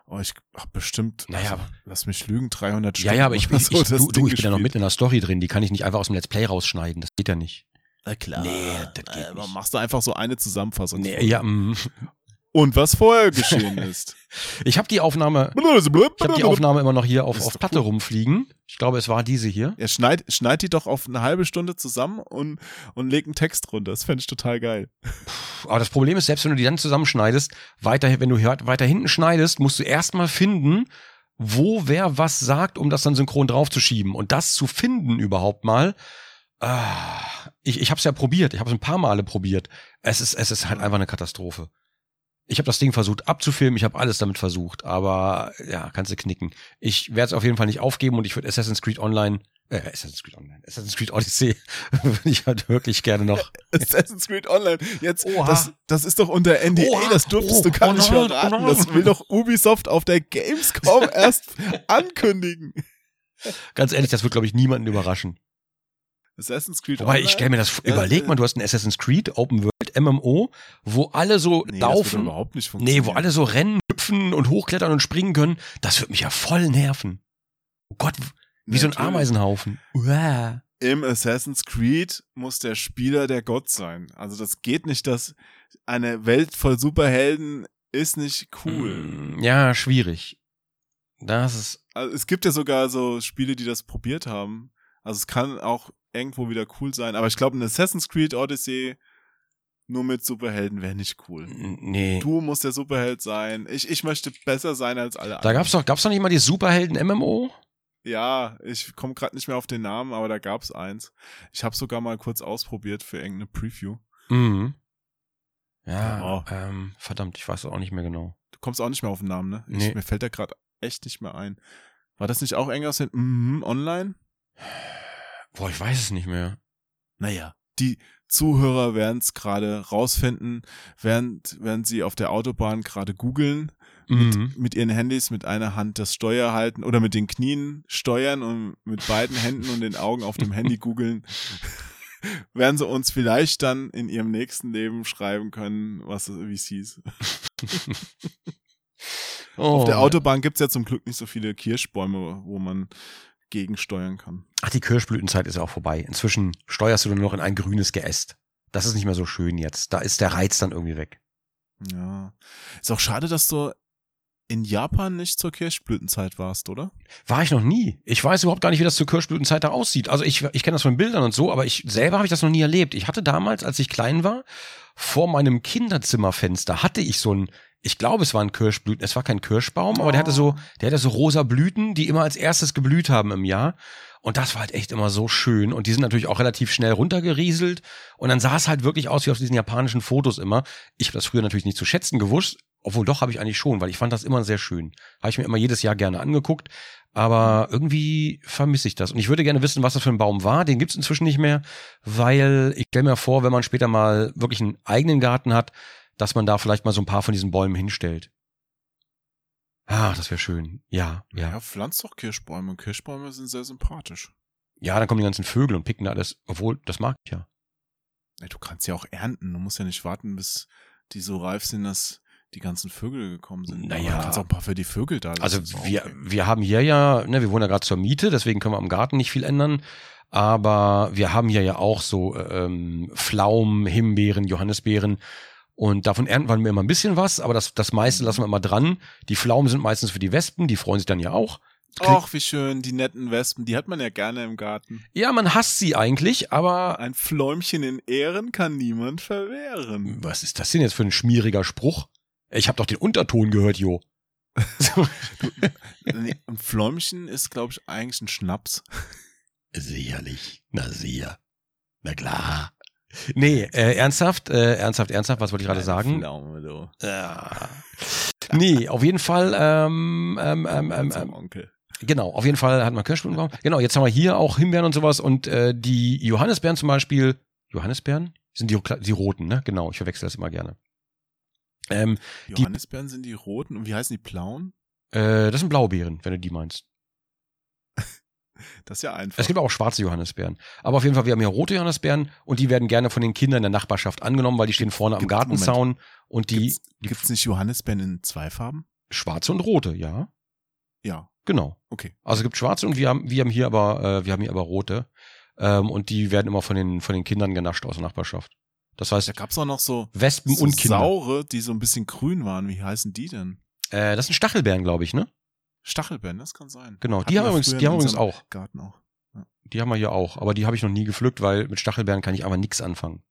Oh, ich habe bestimmt, Naja, also, lass mich lügen, 300 Ja, Stunden. ja, aber ich, ich, so ich, das du, du, ich bin ja noch mitten in der Story drin, die kann ich nicht einfach aus dem Let's Play rausschneiden, das geht ja nicht. Na klar. Nee, das geht Äh, nicht. Machst du einfach so eine Zusammenfassung. Nee, ja, mm. Und was vorher geschehen ist. (laughs) Ich habe die Aufnahme, ich habe die (laughs) Aufnahme immer noch hier auf, auf Platte rumfliegen. Ich glaube, es war diese hier. Ja, schneid, schneid die doch auf eine halbe Stunde zusammen und, und leg einen Text runter. Das fände ich total geil. Aber das Problem ist, selbst wenn du die dann zusammenschneidest, weiter, wenn du weiter hinten schneidest, musst du erstmal finden, wo wer was sagt, um das dann synchron draufzuschieben. Und das zu finden überhaupt mal, ah, ich, ich habe es ja probiert, ich habe es ein paar Male probiert. Es ist, es ist halt einfach eine Katastrophe. Ich habe das Ding versucht abzufilmen, ich habe alles damit versucht, aber ja, kannst du knicken. Ich werde es auf jeden Fall nicht aufgeben und ich würde Assassin's Creed Online, äh, Assassin's Creed Online, Assassin's Creed Odyssey (laughs) würde ich halt wirklich gerne noch. (laughs) Assassin's Creed Online. Jetzt, Oha. das, das ist doch unter NDA, Oha. das durftest du Oh, gar oh nicht verraten. oh. Das will doch Ubisoft auf der Gamescom (laughs) erst ankündigen. Ganz ehrlich, das wird glaube ich niemanden überraschen. Assassin's Creed Wobei Online. ich stelle mir das, Ja, überleg äh, mal, du hast ein Assassin's Creed Open World MMO, wo alle so nee, laufen. überhaupt nicht funktionieren. Nee, wo alle so rennen, hüpfen und hochklettern und springen können. Das wird mich ja voll nerven. Oh Gott, wie so ein Natürlich. Ameisenhaufen. Uah. Im Assassin's Creed muss der Spieler der Gott sein. Also das geht nicht, dass eine Welt voll Superhelden ist nicht cool. Mm, Ja, schwierig. Das ist, Also es gibt ja sogar so Spiele, die das probiert haben. Also es kann auch irgendwo wieder cool sein. Aber ich glaube, ein Assassin's Creed Odyssey nur mit Superhelden wäre nicht cool. nee. Du musst der Superheld sein. Ich, ich möchte besser sein als alle Da gab's doch, gab's doch nicht mal die Superhelden-MMO? Ja, ich komme gerade nicht mehr auf den Namen, aber da gab's eins. Ich habe sogar mal kurz ausprobiert für irgendeine Preview. Mhm. Ja, Ja. ähm, verdammt, ich weiß auch nicht mehr genau. Du kommst auch nicht mehr auf den Namen, ne? Ich, Nee. Mir fällt der gerade echt nicht mehr ein. War das nicht auch irgendwas in mhm, online? Boah, ich weiß es nicht mehr. Naja, die Zuhörer werden es gerade rausfinden, während, während sie auf der Autobahn gerade googeln, Mhm. mit, mit ihren Handys mit einer Hand das Steuer halten oder mit den Knien steuern und mit beiden Händen und den Augen auf dem Handy googeln, (laughs) werden sie uns vielleicht dann in ihrem nächsten Leben schreiben können, was wie es hieß. (laughs) Oh. Auf der Autobahn gibt's ja zum Glück nicht so viele Kirschbäume, wo man gegensteuern kann. Ach, die Kirschblütenzeit ist ja auch vorbei. Inzwischen steuerst du nur noch in ein grünes Geäst. Das ist nicht mehr so schön jetzt. Da ist der Reiz dann irgendwie weg. Ja. Ist auch schade, dass du in Japan nicht zur Kirschblütenzeit warst, oder? War ich noch nie. Ich weiß überhaupt gar nicht, wie das zur Kirschblütenzeit da aussieht. Also ich, ich kenne das von Bildern und so, aber ich selber habe ich das noch nie erlebt. Ich hatte damals, als ich klein war, vor meinem Kinderzimmerfenster hatte ich so ein, ich glaube, es war ein Kirschblüten, es war kein Kirschbaum, aber der hatte so, der hatte so rosa Blüten, die immer als erstes geblüht haben im Jahr. Und das war halt echt immer so schön. Und die sind natürlich auch relativ schnell runtergerieselt. Und dann sah es halt wirklich aus wie auf diesen japanischen Fotos immer. Ich habe das früher natürlich nicht zu schätzen gewusst. Obwohl doch habe ich eigentlich schon, weil ich fand das immer sehr schön. Habe ich mir immer jedes Jahr gerne angeguckt. Aber irgendwie vermisse ich das. Und ich würde gerne wissen, was das für ein Baum war. Den gibt's inzwischen nicht mehr, weil ich stelle mir vor, wenn man später mal wirklich einen eigenen Garten hat, dass man da vielleicht mal so ein paar von diesen Bäumen hinstellt. Ah, das wäre schön. Ja, ja. Ja, pflanzt doch Kirschbäume. Kirschbäume sind sehr sympathisch. Ja, dann kommen die ganzen Vögel und picken da alles. Obwohl, das mag ich ja. Ey, du kannst ja auch ernten. Du musst ja nicht warten, bis die so reif sind, dass die ganzen Vögel gekommen sind. Naja. Du kannst auch ein paar für die Vögel da lassen. Also wir, okay. wir haben hier ja, ne, wir wohnen ja gerade zur Miete, deswegen können wir am Garten nicht viel ändern. Aber wir haben hier ja auch so ähm, Pflaumen, Himbeeren, Johannisbeeren. Und davon ernten wir immer ein bisschen was, aber das, das meiste lassen wir immer dran. Die Pflaumen sind meistens für die Wespen, die freuen sich dann ja auch. Ach, wie schön, die netten Wespen, die hat man ja gerne im Garten. Ja, man hasst sie eigentlich, aber Ein Fläumchen in Ehren kann niemand verwehren. was ist das denn jetzt für ein schmieriger Spruch? Ich habe doch den Unterton gehört, Jo. (laughs) Nee, Ein Fläumchen ist, glaube ich, eigentlich ein Schnaps. Sicherlich. Na sicher. Na klar. Nee, äh, ernsthaft, äh, ernsthaft, ernsthaft, was wollte ich gerade sagen? Pflaume, du. Ja. Nee, auf jeden Fall, ähm, ähm, ähm, ähm, ähm, Onkel. genau, auf jeden Fall hat man Kirschblütenbaum. Genau, jetzt haben wir hier auch Himbeeren und sowas und äh, die Johannisbeeren zum Beispiel, Johannisbeeren? Sind die, die roten, ne? Genau, ich verwechsel das immer gerne. Ähm, Die- Johannisbeeren sind die roten und wie heißen die blauen? äh, das sind Blaubeeren, wenn du die meinst. Das ist ja einfach. Es gibt auch schwarze Johannisbeeren. Aber auf jeden Fall, wir haben hier rote Johannisbeeren und die werden gerne von den Kindern der Nachbarschaft angenommen, weil die stehen vorne am Gartenzaun und die, Gibt's, die gibt's nicht Johannisbeeren in zwei Farben? schwarze und rote, ja. Ja, Genau. okay. Also es gibt schwarze und wir haben, wir haben hier aber, äh, wir haben hier aber rote. Ähm, und die werden immer von den, von den Kindern genascht aus der Nachbarschaft. Das heißt, Da gab's auch noch so, Wespen so und Kinder. saure, die so ein bisschen grün waren. Wie heißen die denn? Äh, das sind Stachelbeeren, glaube ich, ne? Stachelbeeren, das kann sein. Genau, Hatten die haben wir übrigens, die haben übrigens auch. Garten auch. Die haben wir hier auch. Aber die habe ich noch nie gepflückt, weil mit Stachelbeeren kann ich aber nichts anfangen.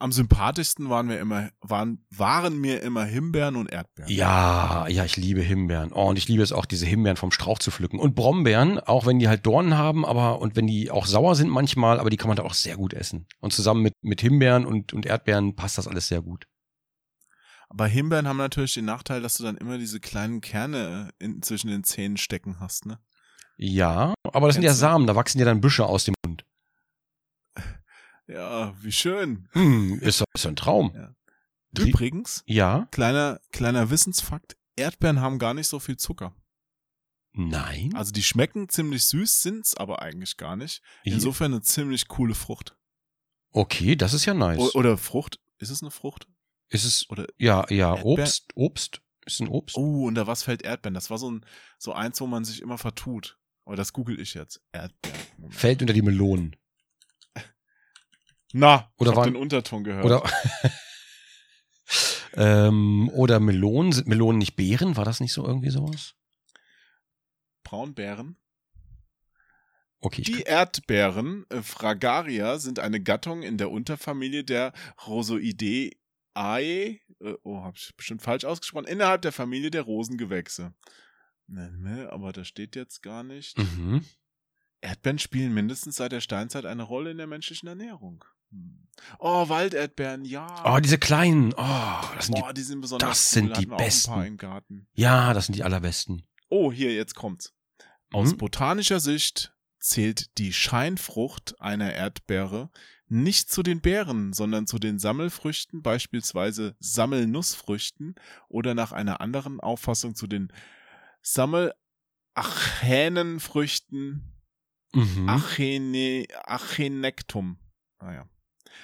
Am sympathischsten waren wir immer, waren, waren mir immer Himbeeren und Erdbeeren. Ja, ja, ich liebe Himbeeren. Oh, und ich liebe es auch, diese Himbeeren vom Strauch zu pflücken. Und Brombeeren, auch wenn die halt Dornen haben, aber und wenn die auch sauer sind manchmal, aber die kann man da auch sehr gut essen. Und zusammen mit, mit Himbeeren und, und Erdbeeren passt das alles sehr gut. Aber Himbeeren haben natürlich den Nachteil, dass du dann immer diese kleinen Kerne in, zwischen den Zähnen stecken hast, ne? Ja, aber das sind ja Kennst? Samen, da wachsen ja dann Büsche aus dem Mund. (laughs) Ja, wie schön. Hm, ist, doch- ein Traum. Ja. Übrigens, Ja? kleiner, kleiner Wissensfakt, Erdbeeren haben gar nicht so viel Zucker. Nein? Also die schmecken ziemlich süß, sind's aber eigentlich gar nicht. Insofern eine ziemlich coole Frucht. okay, das ist ja nice. O oder Frucht. Ist es eine Frucht? Ist es, Oder ja, ja, Erdbeer- Obst, Obst, ist ein Obst. Oh, unter was fällt Erdbeeren? Das war so ein so eins, wo man sich immer vertut. Aber das google ich jetzt. Erdbeeren. Moment. Fällt unter die Melonen. (laughs) Na, Oder ich hab waren- den Unterton gehört. Oder, (laughs) ähm, oder Melonen, sind Melonen nicht Beeren? War das nicht so irgendwie sowas? Braunbären. Okay, Die Erdbeeren äh, Fragaria sind eine Gattung in der Unterfamilie der Rosoideae. Äh, oh, hab ich bestimmt falsch ausgesprochen. Innerhalb der Familie der Rosengewächse. Ne, aber das steht jetzt gar nicht. mhm. Erdbeeren spielen mindestens seit der Steinzeit eine Rolle in der menschlichen Ernährung. Hm. Oh, Walderdbeeren, ja. Oh, diese kleinen. Oh, das sind die, Boah, die sind besonders das cool. sind die besten. paar im Garten. ja, das sind die allerbesten. Oh, hier, jetzt kommt's. Aus Mhm. botanischer Sicht zählt die Scheinfrucht einer Erdbeere nicht zu den Beeren, sondern zu den Sammelfrüchten, beispielsweise Sammelnussfrüchten oder nach einer anderen Auffassung zu den Sammelachänenfrüchten Mhm. Achene, Achenektum. Naja,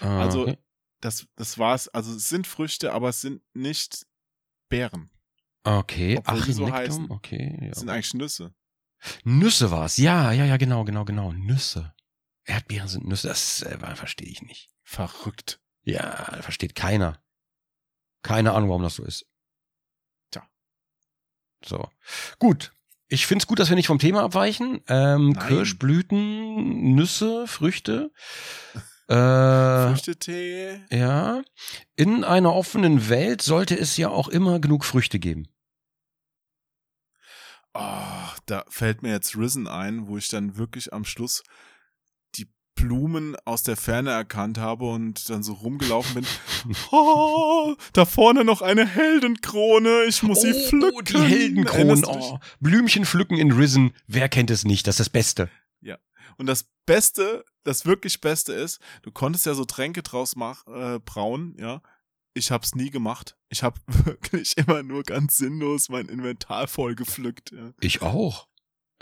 Ah, also okay. das, das war's. Also es sind Früchte, aber es sind nicht Beeren. Okay, obwohl die so heißen. okay. Ja. Es sind eigentlich Nüsse. Nüsse war's. Ja, ja, ja, genau, genau, genau. Nüsse. Erdbeeren sind Nüsse. Das äh, verstehe ich nicht. Verrückt. Ja, versteht keiner. Keine Ahnung, warum das so ist. Tja. So. Gut. Ich find's gut, dass wir nicht vom Thema abweichen. Ähm, Nein. Kirschblüten, Nüsse, Früchte. (laughs) Äh, Früchtetee. ja. In einer offenen Welt sollte es ja auch immer genug Früchte geben. Oh, da fällt mir jetzt Risen ein, wo ich dann wirklich am Schluss die Blumen aus der Ferne erkannt habe und dann so rumgelaufen bin. Oh, (laughs) da vorne noch eine Heldenkrone, ich muss sie pflücken. Oh, die Heldenkronen. Oh, Blümchen pflücken in Risen. Wer kennt es nicht? Das ist das Beste. Und das Beste, das wirklich Beste ist, du konntest ja so Tränke draus mach, äh, brauen, ja. Ich hab's nie gemacht. Ich hab (laughs) wirklich immer nur ganz sinnlos mein Inventar voll gepflückt. Ja. Ich auch.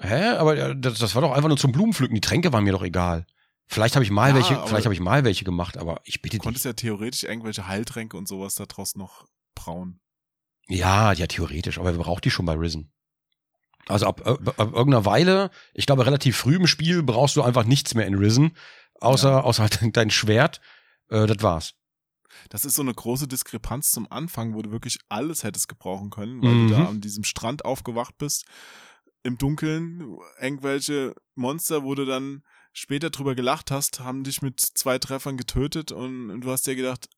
Hä? Aber das, das war doch einfach nur zum Blumenpflücken. Die Tränke waren mir doch egal. Vielleicht habe ich mal Ja, welche, vielleicht habe ich mal welche gemacht, aber ich bitte Du konntest dich. ja theoretisch irgendwelche Heiltränke und sowas da draus noch brauen. Ja, ja, theoretisch, aber wer braucht die schon bei Risen? Also ab, ab, ab irgendeiner Weile, ich glaube relativ früh im Spiel, brauchst du einfach nichts mehr in Risen, außer, Ja. außer halt (laughs) dein Schwert. Äh, das war's. Das ist so eine große Diskrepanz zum Anfang, wo du wirklich alles hättest gebrauchen können, weil Mhm. du da an diesem Strand aufgewacht bist, im Dunkeln, irgendwelche Monster, wo du dann später drüber gelacht hast, haben dich mit zwei Treffern getötet und, und du hast dir gedacht,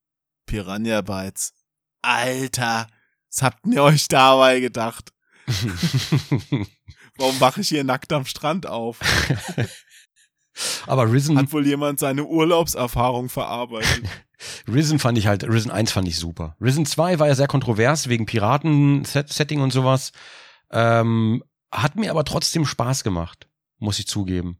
Piranha Bytes, Alter, was habt ihr euch dabei gedacht? (laughs) Warum wache ich hier nackt am Strand auf? (laughs) aber Risen, Hat wohl jemand seine Urlaubserfahrung verarbeitet? (laughs) Risen fand ich halt, Risen 1 fand ich super. Risen 2 war ja sehr kontrovers wegen Piraten-Setting und sowas. Ähm, hat mir aber trotzdem Spaß gemacht, muss ich zugeben.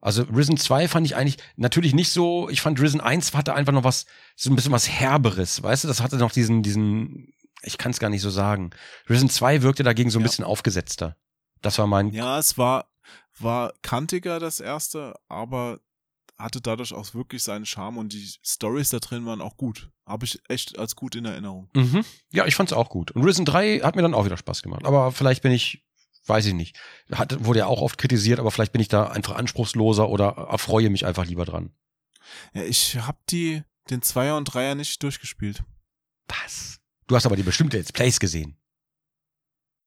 Also Risen 2 fand ich eigentlich natürlich nicht so, ich fand Risen 1 hatte einfach noch was, so ein bisschen was Herberes, weißt du, das hatte noch diesen, diesen, ich kann es gar nicht so sagen. Risen 2 wirkte dagegen so ein Ja. bisschen aufgesetzter. Das war mein, Ja, es war, war kantiger, das erste, aber hatte dadurch auch wirklich seinen Charme und die Stories da drin waren auch gut. Habe ich echt als gut in Erinnerung. mhm. ja, ich fand's auch gut. Und Risen 3 hat mir dann auch wieder Spaß gemacht. Aber vielleicht bin ich weiß ich nicht. Hat, wurde ja auch oft kritisiert, aber vielleicht bin ich da einfach anspruchsloser oder erfreue mich einfach lieber dran. Ja, ich habe die den Zweier und Dreier nicht durchgespielt. Was? Du hast aber die bestimmte Let's Plays gesehen.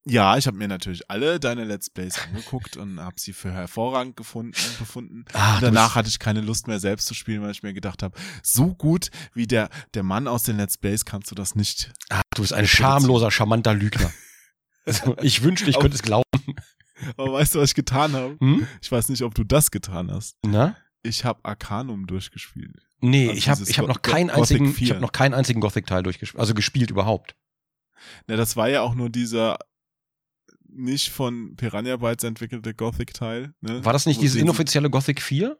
Ja, ich habe mir natürlich alle deine Let's Plays angeguckt und habe sie für hervorragend gefunden, befunden. Und danach hatte ich keine Lust mehr selbst zu spielen, weil ich mir gedacht habe, so gut wie der der Mann aus den Let's Plays kannst du das nicht. Ah, du bist ein schamloser, charmanter Lügner. Also, ich wünschte, ich (laughs) könnte es glauben. Aber weißt du, was ich getan habe? Hm? Ich weiß nicht, ob du das getan hast. Na? Ich habe Arcanum durchgespielt. Nee, Also ich habe ich hab noch keinen einzigen, ich 4. habe noch keinen einzigen Gothic Teil durchgespielt, also gespielt überhaupt. Na, das war ja auch nur dieser nicht von Piranha Bytes entwickelte Gothic-Teil. Ne? War das nicht Wo dieses inoffizielle Gothic 4?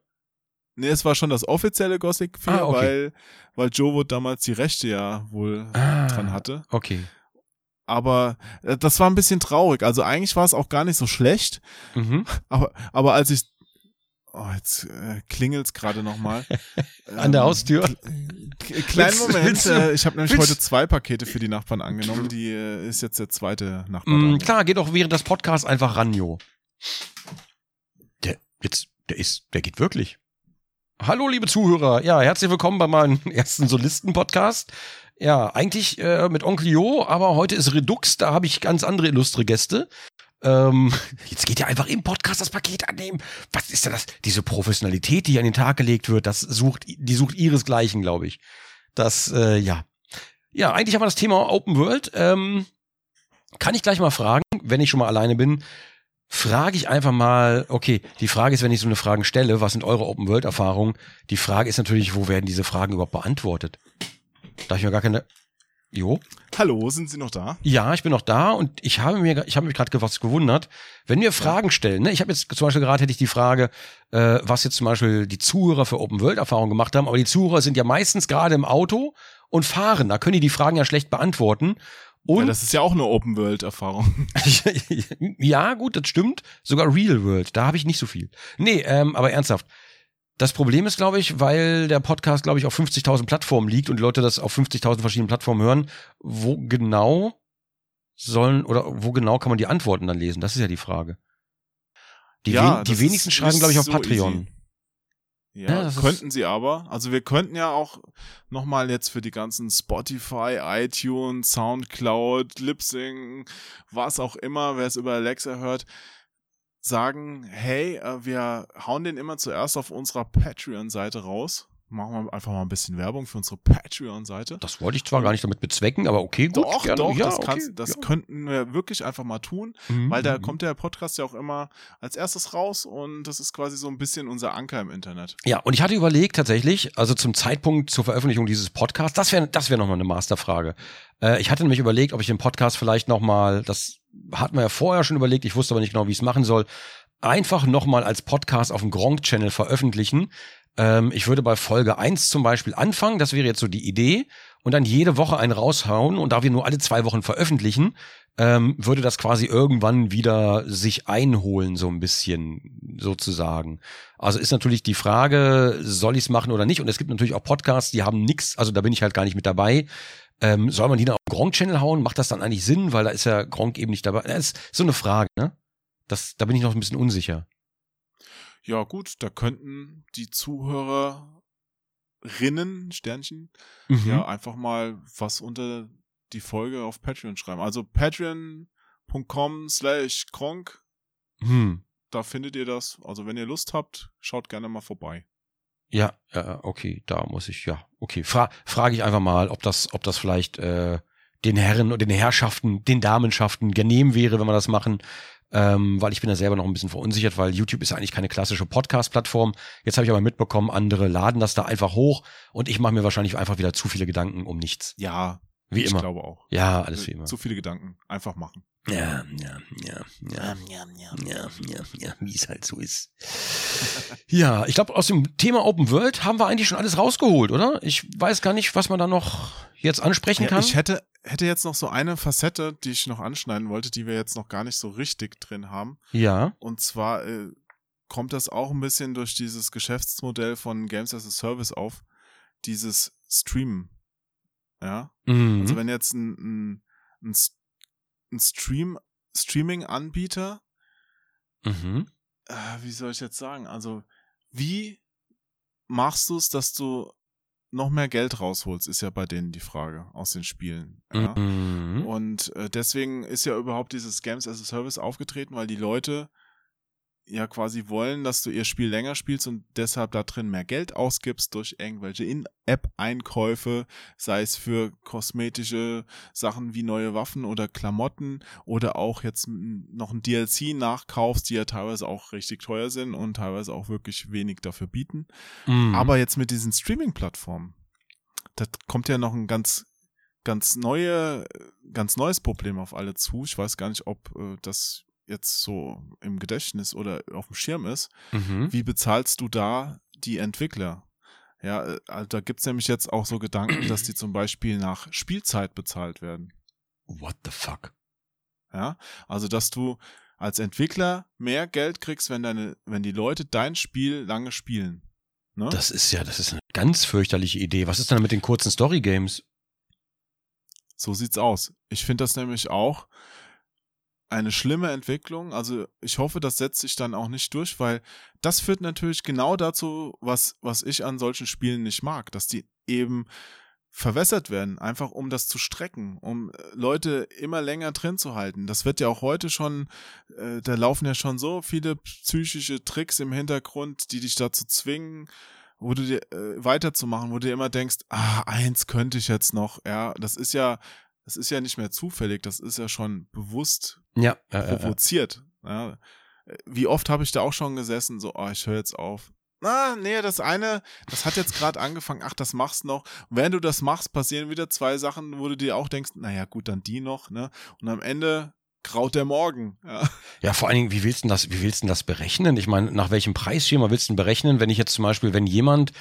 Nee, es war schon das offizielle Gothic 4, Ah, okay. weil, weil Joe Wood damals die Rechte ja wohl Ah, dran hatte. Okay. Aber äh, das war ein bisschen traurig. Also eigentlich war es auch gar nicht so schlecht. Mhm. (laughs) Aber, aber als ich. Oh, jetzt äh, klingelt's gerade nochmal. (laughs) An der Haustür? K- Kleinen Moment. äh, ich habe nämlich willst- heute zwei Pakete für die Nachbarn angenommen. Die äh, ist jetzt der zweite Nachbar. Mm, klar, geht doch während des Podcasts einfach ran, Jo. Der, jetzt, der ist, der geht wirklich. Hallo, liebe Zuhörer. Ja, herzlich willkommen bei meinem (laughs) ersten Solisten-Podcast. Ja, eigentlich äh, mit Onkel Jo, aber heute ist Redux, da habe ich ganz andere illustre Gäste. Ähm, (laughs) jetzt geht ja einfach im Podcast das Paket annehmen. Was ist denn das? Diese Professionalität, die an den Tag gelegt wird, das sucht, die sucht ihresgleichen, glaube ich. Das, äh, ja. Ja, eigentlich haben wir das Thema Open World. Ähm, kann ich gleich mal fragen, wenn ich schon mal alleine bin, frage ich einfach mal, okay, die Frage ist, wenn ich so eine Frage stelle, was sind eure Open World Erfahrungen? Die Frage ist natürlich, wo werden diese Fragen überhaupt beantwortet? Da ich mir gar keine Jo. Hallo, sind Sie noch da? Ja, ich bin noch da und ich habe mir, ich habe mich gerade was gewundert, wenn wir Fragen stellen. Ne? Ich habe jetzt zum Beispiel gerade hätte ich die Frage, äh, was jetzt zum Beispiel die Zuhörer für Open World Erfahrungen gemacht haben, aber die Zuhörer sind ja meistens gerade im Auto und fahren. Da können die die Fragen ja schlecht beantworten. Und Ja, das ist ja auch eine Open-World-Erfahrung. (laughs) ja, gut, das stimmt. Sogar Real World, da habe ich nicht so viel. Nee, ähm, aber ernsthaft. Das Problem ist, glaube ich, weil der Podcast, glaube ich, auf 50.000 Plattformen liegt und die Leute das auf 50.000 verschiedenen Plattformen hören, wo genau sollen oder wo genau kann man die Antworten dann lesen? Das ist ja die Frage. Die, Ja, wen, die wenigsten ist schreiben, glaube ich, auf so Patreon. easy. Ja, Ja, könnten sie aber. Also wir könnten ja auch nochmal jetzt für die ganzen Spotify, iTunes, Soundcloud, Lipsync, was auch immer, wer es über Alexa hört, sagen, hey, äh, wir hauen den immer zuerst auf unserer Patreon-Seite raus. Machen wir einfach mal ein bisschen Werbung für unsere (laughs) Patreon-Seite. Das wollte ich zwar gar nicht damit bezwecken, aber okay, gut. Doch, gerne. doch, ja, das, okay, kannst, das ja. könnten wir wirklich einfach mal tun. Mhm, Weil da mhm. kommt der Podcast ja auch immer als erstes raus und das ist quasi so ein bisschen unser Anker im Internet. Ja, und ich hatte überlegt tatsächlich, also zum Zeitpunkt zur Veröffentlichung dieses Podcasts, das wäre das wäre nochmal eine Masterfrage. Äh, ich hatte nämlich überlegt, ob ich den Podcast vielleicht nochmal, das hat man ja vorher schon überlegt, ich wusste aber nicht genau, wie ich es machen soll, einfach nochmal als Podcast auf dem Gronk-Channel veröffentlichen. Ähm, ich würde bei Folge 1 zum Beispiel anfangen, das wäre jetzt so die Idee, und dann jede Woche einen raushauen und da wir nur alle zwei Wochen veröffentlichen, ähm, würde das quasi irgendwann wieder sich einholen, so ein bisschen sozusagen. Also ist natürlich die Frage, soll ich es machen oder nicht? Und es gibt natürlich auch Podcasts, die haben nix, also da bin ich halt gar nicht mit dabei. Ähm, soll man die dann auf Gronk-Channel hauen? Macht das dann eigentlich Sinn? Weil da ist ja Gronk eben nicht dabei. Das ist so eine Frage, ne? Das, da bin ich noch ein bisschen unsicher. Ja, gut, da könnten die Zuhörerinnen, Sternchen, Mhm. ja einfach mal was unter die Folge auf Patreon schreiben. Also patreon.com slash kronk, Hm. da findet ihr das. Also wenn ihr Lust habt, schaut gerne mal vorbei. Ja, ja, okay, da muss ich, ja, okay. Fra frage ich einfach mal, ob das, ob das vielleicht äh, den Herren und den Herrschaften, den Damenschaften genehm wäre, wenn wir das machen. Ähm, weil ich bin da selber noch ein bisschen verunsichert, weil YouTube ist ja eigentlich keine klassische Podcast-Plattform. Jetzt habe ich aber mitbekommen, andere laden das da einfach hoch und ich mache mir wahrscheinlich einfach wieder zu viele Gedanken um nichts. Ja, Wie ich immer. glaube auch. Ja, alles wie immer. Zu viele Gedanken. Einfach machen. Ja, ja, ja, ja, ja, ja, ja, ja, wie es halt so ist. (laughs) Ja, ich glaube, aus dem Thema Open World haben wir eigentlich schon alles rausgeholt, oder? Ich weiß gar nicht, was man da noch jetzt ansprechen Ja, kann. ich hätte, hätte jetzt noch so eine Facette, die ich noch anschneiden wollte, die wir jetzt noch gar nicht so richtig drin haben. ja. Und zwar äh, kommt das auch ein bisschen durch dieses Geschäftsmodell von Games as a Service auf, dieses Streamen. Ja. Mhm. Also wenn jetzt ein, ein, ein, ein Stream, Streaming-Anbieter Mhm. äh, wie soll ich jetzt sagen? Also, wie machst du es, dass du noch mehr Geld rausholst, ist ja bei denen die Frage aus den Spielen. Ja? Mhm. Und äh, deswegen ist ja überhaupt dieses Games as a Service aufgetreten, weil die Leute ja quasi wollen, dass du ihr Spiel länger spielst und deshalb da drin mehr Geld ausgibst durch irgendwelche In-App-Einkäufe, sei es für kosmetische Sachen wie neue Waffen oder Klamotten oder auch jetzt noch ein DLC nachkaufst, die ja teilweise auch richtig teuer sind und teilweise auch wirklich wenig dafür bieten. Mhm. Aber jetzt mit diesen Streaming-Plattformen, da kommt ja noch ein ganz, ganz neue, ganz neues Problem auf alle zu. Ich weiß gar nicht, ob äh, das jetzt so im Gedächtnis oder auf dem Schirm ist. Mhm. Wie bezahlst du da die Entwickler? Ja, also da gibt's nämlich jetzt auch so Gedanken, dass die zum Beispiel nach Spielzeit bezahlt werden. What the fuck? Ja, also dass du als Entwickler mehr Geld kriegst, wenn deine, wenn die Leute dein Spiel lange spielen. Ne? Das ist ja, das ist eine ganz fürchterliche Idee. Was ist denn mit den kurzen Story-Games? So sieht's aus. Ich finde das nämlich auch eine schlimme Entwicklung. Also ich hoffe, das setzt sich dann auch nicht durch, weil das führt natürlich genau dazu, was, was ich an solchen Spielen nicht mag, dass die eben verwässert werden, einfach um das zu strecken, um äh, Leute immer länger drin zu halten. Das wird ja auch heute schon, äh, da laufen ja schon so viele psychische Tricks im Hintergrund, die dich dazu zwingen, wo du dir äh, weiterzumachen, wo du dir immer denkst, ah, eins könnte ich jetzt noch, ja, das ist ja, das ist ja nicht mehr zufällig, das ist ja schon bewusst Ja, äh, äh, provoziert. Ja. Wie oft habe ich da auch schon gesessen, so, oh, ich höre jetzt auf. Na, nee, das eine, das hat jetzt gerade angefangen, ach, das machst du noch. Und während du das machst, passieren wieder zwei Sachen, wo du dir auch denkst, naja, gut, dann die noch, ne? Und am Ende graut der Morgen. Ja. Ja, vor allen Dingen, wie willst du das, wie willst du das berechnen? Ich meine, nach welchem Preisschema willst du denn berechnen, wenn ich jetzt zum Beispiel, wenn jemand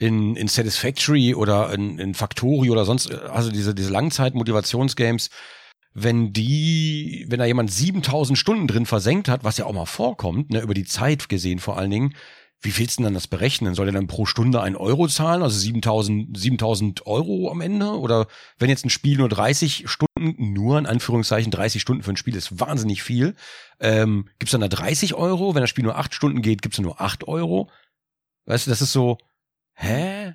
in, in Satisfactory oder in, in Factory oder sonst, also diese, diese Langzeit-Motivationsgames, wenn die, wenn da jemand 7000 Stunden drin versenkt hat, was ja auch mal vorkommt, ne, über die Zeit gesehen vor allen Dingen, wie willst du denn dann das berechnen? Soll der dann pro Stunde ein Euro zahlen, also 7000, 7000 Euro am Ende? Oder wenn jetzt ein Spiel nur 30 Stunden, nur in Anführungszeichen 30 Stunden für ein Spiel ist wahnsinnig viel, ähm, gibt's dann da 30 Euro? Wenn das Spiel nur 8 Stunden geht, gibt's dann nur 8 Euro? Weißt du, das ist so, hä?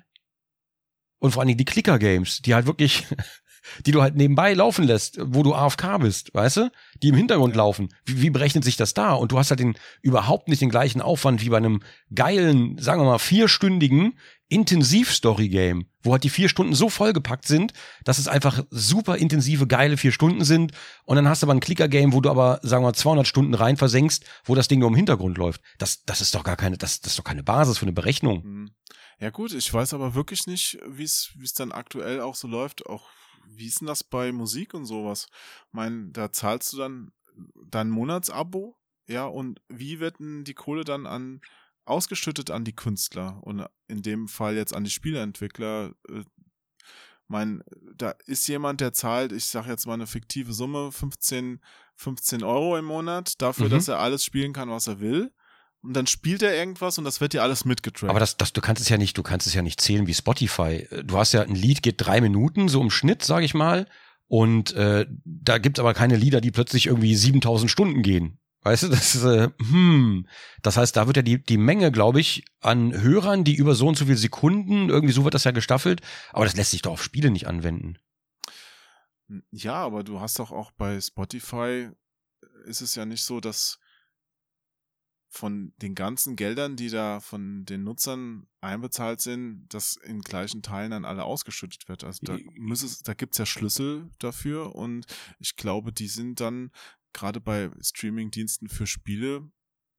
Und vor allen Dingen die Clicker-Games, die halt wirklich, (laughs) die du halt nebenbei laufen lässt, wo du AFK bist, weißt du? Die im Hintergrund laufen. Wie, wie berechnet sich das da? Und du hast halt den, überhaupt nicht den gleichen Aufwand wie bei einem geilen, sagen wir mal, vierstündigen Intensiv-Story-Game, wo halt die vier Stunden so vollgepackt sind, dass es einfach super intensive, geile vier Stunden sind. Und dann hast du aber ein Clicker-Game, wo du aber, sagen wir mal, 200 Stunden rein versenkst, wo das Ding nur im Hintergrund läuft. Das, das ist doch gar keine, das, das ist doch keine Basis für eine Berechnung. Hm. Ja gut, ich weiß aber wirklich nicht, wie es wie es dann aktuell auch so läuft. Auch wie ist denn das bei Musik und sowas? Ich meine, da zahlst du dann dein Monatsabo, ja, und wie wird denn die Kohle dann an ausgeschüttet an die Künstler und in dem Fall jetzt an die Spieleentwickler? Äh, mein, da ist jemand, der zahlt, ich sage jetzt mal eine fiktive Summe, 15, 15 Euro im Monat, dafür, Mhm. dass er alles spielen kann, was er will. Und dann spielt er irgendwas und das wird dir alles mitgetrackt. Aber das, das, du kannst es ja nicht, du kannst es ja nicht zählen wie Spotify. Du hast ja ein Lied geht drei Minuten, so im Schnitt, sage ich mal. Und äh, da gibt's aber keine Lieder, die plötzlich irgendwie 7000 Stunden gehen. Weißt du, das ist, äh, hm. Das heißt, da wird ja die, die Menge, glaube ich, an Hörern, die über so und so viele Sekunden, irgendwie so wird das ja gestaffelt, aber das lässt sich doch auf Spiele nicht anwenden. Ja, aber du hast doch auch bei Spotify ist es ja nicht so, dass von den ganzen Geldern, die da von den Nutzern einbezahlt sind, das in gleichen Teilen an alle ausgeschüttet wird. Also da, muss es, da gibt's ja Schlüssel dafür und ich glaube, die sind dann gerade bei Streaming-Diensten für Spiele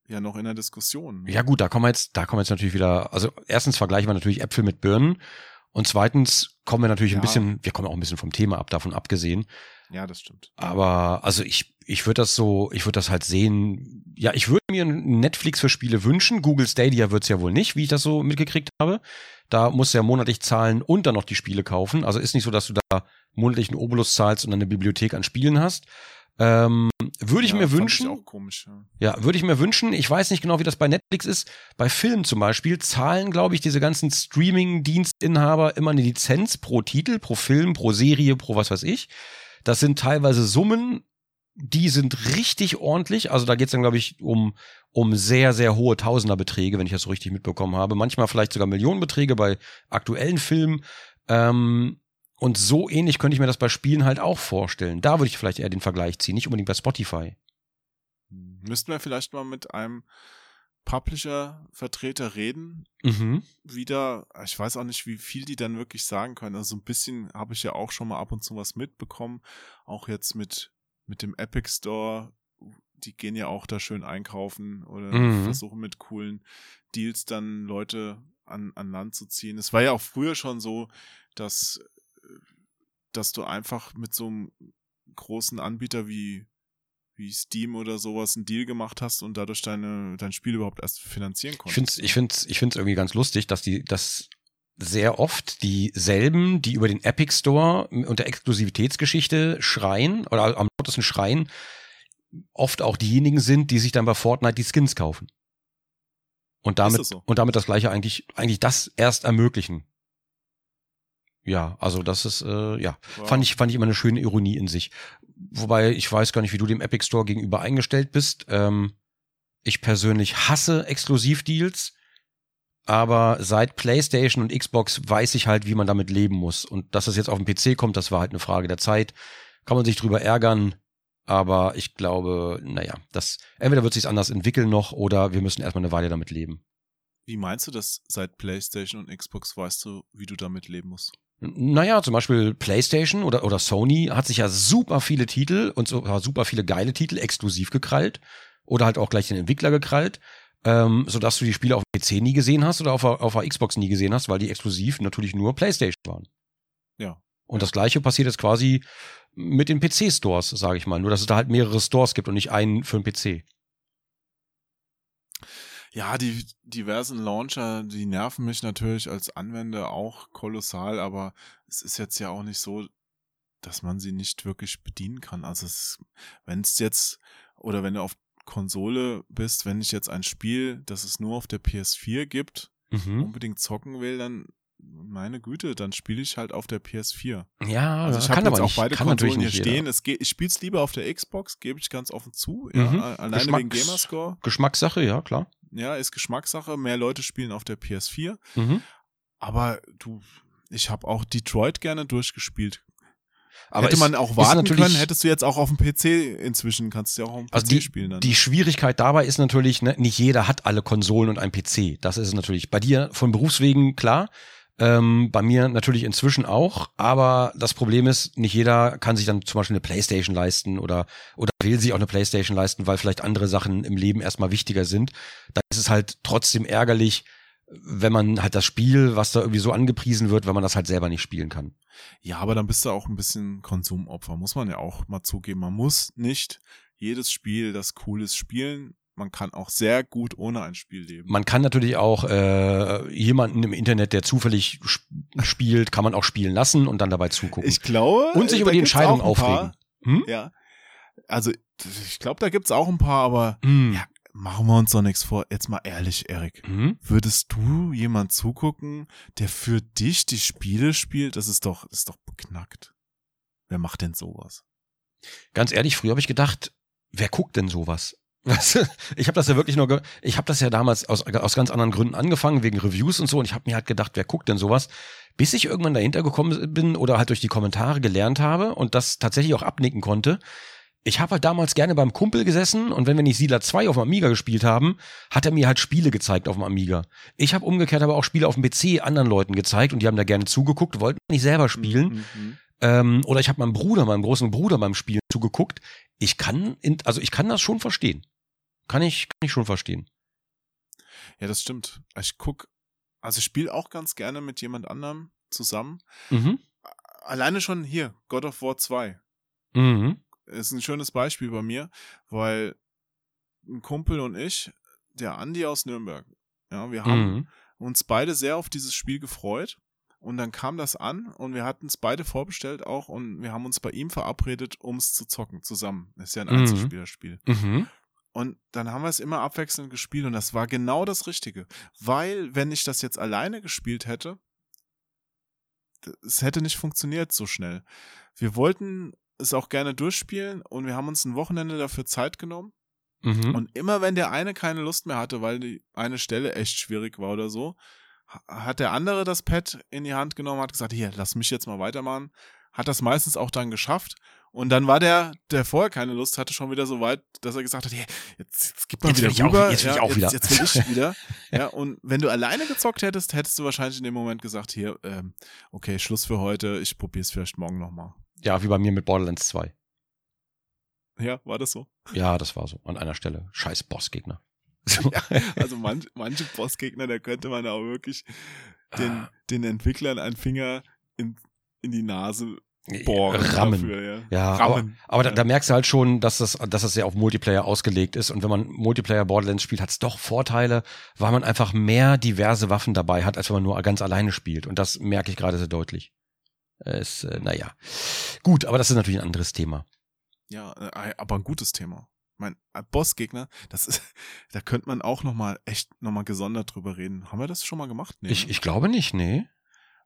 ja noch in der Diskussion. Ja gut, da kommen wir jetzt, da kommen wir jetzt natürlich wieder, also erstens vergleichen wir natürlich Äpfel mit Birnen und zweitens kommen wir natürlich ein Ja. bisschen, wir kommen auch ein bisschen vom Thema ab, davon abgesehen. Ja, das stimmt. Aber also ich, ich würde das so, ich würde das halt sehen. Ja, ich würde mir Netflix für Spiele wünschen. Google Stadia wird's ja wohl nicht, wie ich das so mitgekriegt habe. Da musst du ja monatlich zahlen und dann noch die Spiele kaufen. Also ist nicht so, dass du da monatlich einen Obolus zahlst und dann eine Bibliothek an Spielen hast. Ähm, würde ich ja, mir wünschen. Ich auch komisch. Ja. Ja, würde ich mir wünschen. Ich weiß nicht genau, wie das bei Netflix ist. Bei Filmen zum Beispiel zahlen, glaube ich, diese ganzen Streaming-Dienstinhaber immer eine Lizenz pro Titel, pro Film, pro Serie, pro was weiß ich. Das sind teilweise Summen, die sind richtig ordentlich. Also da geht's dann, glaube ich, um, um sehr, sehr hohe Tausenderbeträge, wenn ich das so richtig mitbekommen habe. Manchmal vielleicht sogar Millionenbeträge bei aktuellen Filmen. Ähm, und so ähnlich könnte ich mir das bei Spielen halt auch vorstellen. Da würde ich vielleicht eher den Vergleich ziehen, nicht unbedingt bei Spotify. Müssten wir vielleicht mal mit einem Publisher-Vertreter reden. Mhm. Wieder, ich weiß auch nicht, wie viel die dann wirklich sagen können. Also ein bisschen habe ich ja auch schon mal ab und zu was mitbekommen. Auch jetzt mit mit dem Epic Store, die gehen ja auch da schön einkaufen oder Mhm. versuchen mit coolen Deals dann Leute an, an Land zu ziehen. Es war ja auch früher schon so, dass, äh, dass du einfach mit so einem großen Anbieter wie, wie Steam oder sowas einen Deal gemacht hast und dadurch deine, dein Spiel überhaupt erst finanzieren Ich konntest. finde es ich find's, ich find's irgendwie ganz lustig, dass die, dass sehr oft dieselben, die über den Epic Store unter Exklusivitätsgeschichte schreien oder am lautesten schreien, oft auch diejenigen sind, die sich dann bei Fortnite die Skins kaufen. Und damit, das so? und damit das gleiche eigentlich, eigentlich das erst ermöglichen. Ja, also das ist, äh, ja, Wow. fand ich, fand ich immer eine schöne Ironie in sich. Wobei ich weiß gar nicht, wie du dem Epic Store gegenüber eingestellt bist. Ähm, ich persönlich hasse Exklusivdeals, aber seit PlayStation und Xbox weiß ich halt, wie man damit leben muss. Und dass das jetzt auf den PC kommt, das war halt eine Frage der Zeit. Kann man sich drüber ärgern, aber ich glaube, naja, das entweder wird sich anders entwickeln noch oder wir müssen erstmal eine Weile damit leben. Wie meinst du das seit PlayStation und Xbox weißt du, wie du damit leben musst? Naja, zum Beispiel PlayStation oder, oder Sony hat sich ja super viele Titel und super viele geile Titel exklusiv gekrallt oder halt auch gleich den Entwickler gekrallt, ähm, sodass du die Spiele auf PC nie gesehen hast oder auf, der- auf der Xbox nie gesehen hast, weil die exklusiv natürlich nur PlayStation waren. Ja. Und das gleiche passiert jetzt quasi mit den PC-Stores, sage ich mal. Nur, dass es da halt mehrere Stores gibt und nicht einen für den PC. Ja, die diversen Launcher, die nerven mich natürlich als Anwender auch kolossal, aber es ist jetzt ja auch nicht so, dass man sie nicht wirklich bedienen kann. Also wenn es jetzt, oder wenn du auf Konsole bist, wenn ich jetzt ein Spiel, das es nur auf der PS4 gibt, Mhm. unbedingt zocken will, dann meine Güte, dann spiele ich halt auf der PS4. Ja, Also ich kann habe aber jetzt auch nicht, beide Konsolen hier jeder. stehen. Es geht, ich spiele es lieber auf der Xbox, gebe ich ganz offen zu. Ja, Mhm. Alleine wegen Geschmacks- Gamerscore. Geschmackssache, ja, klar. Ja, ist Geschmackssache. Mehr Leute spielen auf der PS4. Mhm. Aber du, ich habe auch Detroit gerne durchgespielt. Aber Hätte man auch warten natürlich- können, hättest du jetzt auch auf dem PC inzwischen, kannst du ja auch auf dem PC Also die, spielen dann. die Schwierigkeit dabei ist natürlich, ne, nicht jeder hat alle Konsolen und einen PC. Das ist natürlich. Bei dir von Berufswegen klar. Ähm, bei mir natürlich inzwischen auch, aber das Problem ist, nicht jeder kann sich dann zum Beispiel eine Playstation leisten oder, oder will sich auch eine Playstation leisten, weil vielleicht andere Sachen im Leben erstmal wichtiger sind. Dann ist es halt trotzdem ärgerlich, wenn man halt das Spiel, was da irgendwie so angepriesen wird, wenn man das halt selber nicht spielen kann. ja, aber dann bist du auch ein bisschen Konsumopfer, muss man ja auch mal zugeben. Man muss nicht jedes Spiel, das cool ist, spielen. Man kann auch sehr gut ohne ein Spiel leben. Man kann natürlich auch äh, jemanden im Internet, der zufällig sp spielt, kann man auch spielen lassen und dann dabei zugucken. Ich glaube. und sich da über die Entscheidung aufregen. Hm? Ja. Also, ich glaube, da gibt's auch ein paar, aber Hm. ja, machen wir uns doch nichts vor. Jetzt mal ehrlich, Erik. Hm? Würdest du jemand zugucken, der für dich die Spiele spielt? Das ist doch, das ist doch beknackt. Wer macht denn sowas? Ganz ehrlich, früher habe ich gedacht, wer guckt denn sowas? (laughs) Ich habe das ja wirklich nur, ich habe das ja damals aus, aus ganz anderen Gründen angefangen, wegen Reviews und so, und ich habe mir halt gedacht, wer guckt denn sowas? Bis ich irgendwann dahinter gekommen bin oder halt durch die Kommentare gelernt habe und das tatsächlich auch abnicken konnte. Ich habe halt damals gerne beim Kumpel gesessen und wenn wir nicht Siedler 2 auf dem Amiga gespielt haben, hat er mir halt Spiele gezeigt auf dem Amiga. Ich habe umgekehrt aber auch Spiele auf dem PC anderen Leuten gezeigt und die haben da gerne zugeguckt, wollten nicht selber spielen. Mhm. Ähm, oder ich habe meinem Bruder, meinem großen Bruder beim Spielen zugeguckt. Ich kann, in, also ich kann das schon verstehen. Kann ich, kann ich schon verstehen. Ja, das stimmt. Ich guck, also ich spiele auch ganz gerne mit jemand anderem zusammen. Mhm. Alleine schon hier, God of War 2. Mhm. Ist ein schönes Beispiel bei mir, weil ein Kumpel und ich, der Andi aus Nürnberg, ja, wir haben Mhm. uns beide sehr auf dieses Spiel gefreut. Und dann kam das an und wir hatten es beide vorbestellt auch und wir haben uns bei ihm verabredet, um es zu zocken zusammen. Das ist ja ein Mhm. Einzelspielerspiel. Mhm. Und dann haben wir es immer abwechselnd gespielt und das war genau das Richtige. Weil, wenn ich das jetzt alleine gespielt hätte, es hätte nicht funktioniert so schnell. Wir wollten es auch gerne durchspielen und wir haben uns ein Wochenende dafür Zeit genommen. Mhm. Und immer wenn der eine keine Lust mehr hatte, weil die eine Stelle echt schwierig war oder so, ha- hat der andere das Pad in die Hand genommen, hat gesagt, hier, lass mich jetzt mal weitermachen. Hat das meistens auch dann geschafft. Und dann war der, der vorher keine Lust hatte, schon wieder so weit, dass er gesagt hat, hey, jetzt, jetzt gib mal Jetzt will wieder ich auch- rüber. jetzt will ich ja, auch wieder. Jetzt, jetzt will ich (laughs) wieder. ja, und wenn du alleine gezockt hättest, hättest du wahrscheinlich in dem Moment gesagt, hier, ähm, okay, Schluss für heute, ich probier's vielleicht morgen nochmal. Ja, wie bei mir mit Borderlands 2. Ja, war das so? Ja, das war so an einer Stelle. Scheiß Bossgegner. (laughs) So. Also manch, manche Bossgegner, da könnte man auch wirklich den, Ah. den Entwicklern einen Finger in, in die Nase bohren. Rammen. Dafür, ja. Ja, Rammen. Aber da, Ja. da merkst du halt schon, dass das, dass das sehr auf Multiplayer ausgelegt ist. Und wenn man Multiplayer Borderlands spielt, hat es doch Vorteile, weil man einfach mehr diverse Waffen dabei hat, als wenn man nur ganz alleine spielt. Und das merke ich gerade sehr deutlich. Es, äh, naja. Gut, aber das ist natürlich ein anderes Thema. Ja, äh, aber ein gutes Thema. Mein äh, Bossgegner, das ist, (laughs) da könnte man auch noch mal echt noch mal gesondert drüber reden. Haben wir das schon mal gemacht? Nee, Ich, ne? ich glaube nicht, nee.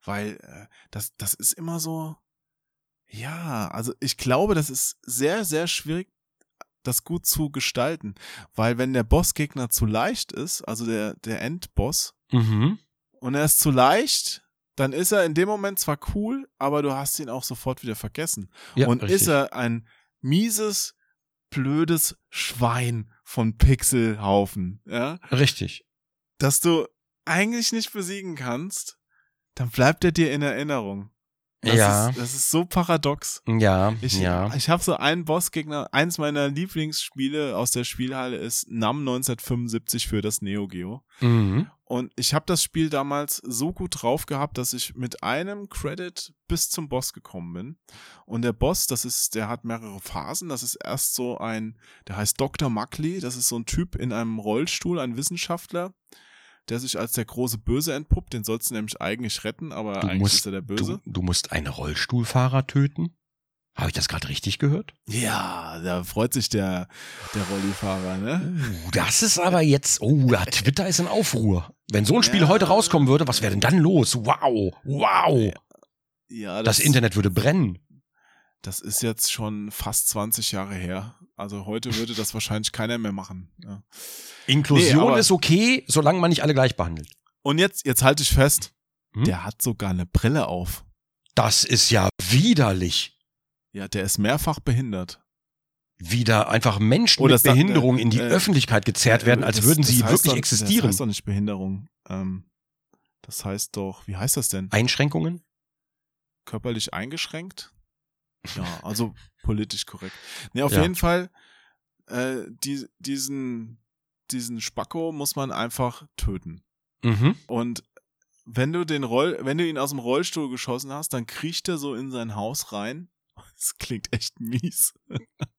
Weil äh, das, das ist immer so, ja, also ich glaube, das ist sehr, sehr schwierig, das gut zu gestalten. Weil wenn der Bossgegner zu leicht ist, also der, der Endboss, Mhm. und er ist zu leicht, dann ist er in dem Moment zwar cool, aber du hast ihn auch sofort wieder vergessen. Ja, und richtig. ist er ein mieses, blödes Schwein von Pixelhaufen, ja, Richtig. dass du eigentlich nicht besiegen kannst, dann bleibt er dir in Erinnerung. Das Ja. Ist, das ist so paradox. Ja, Ich, ja. ich habe so einen Bossgegner, eins meiner Lieblingsspiele aus der Spielhalle ist NAM 1975 für das Neo Geo. Mhm. Und ich habe das Spiel damals so gut drauf gehabt, dass ich mit einem Credit bis zum Boss gekommen bin. Und der Boss, das ist, der hat mehrere Phasen. Das ist erst so ein, der heißt Dr. Muckley. Das ist so ein Typ in einem Rollstuhl, ein Wissenschaftler, der sich als der große Böse entpuppt. Den sollst du nämlich eigentlich retten, aber Du eigentlich musst, ist er der Böse. du, du musst einen Rollstuhlfahrer töten? Habe ich das gerade richtig gehört? Ja, da freut sich der, der Rollifahrer, ne? Uh, das ist aber jetzt, oh, ja, Twitter ist in Aufruhr. Wenn so ein Spiel Ja. heute rauskommen würde, was wäre denn dann los? Wow, wow. Ja, Das Internet würde brennen. Das ist jetzt schon fast 20 Jahre her. Also heute würde das wahrscheinlich keiner mehr machen. Ja. Inklusion Nee, ist okay, solange man nicht alle gleich behandelt. Und jetzt, jetzt halte ich fest, Hm? der hat sogar eine Brille auf. Das ist ja widerlich. Ja, der ist mehrfach behindert. Wieder einfach Menschen Oder mit sa- Behinderung in die äh, Öffentlichkeit gezerrt werden, als Das- würden sie wirklich doch, existieren. Das heißt doch nicht Behinderung. Ähm, das heißt doch, wie heißt das denn? Einschränkungen? Körperlich eingeschränkt? Ja, also (laughs) politisch korrekt. Nee, auf Ja. jeden Fall, äh, die, diesen, diesen Spacko muss man einfach töten. Mhm. Und wenn du den Roll, wenn du ihn aus dem Rollstuhl geschossen hast, dann kriecht er so in sein Haus rein. (laughs) Das klingt echt mies.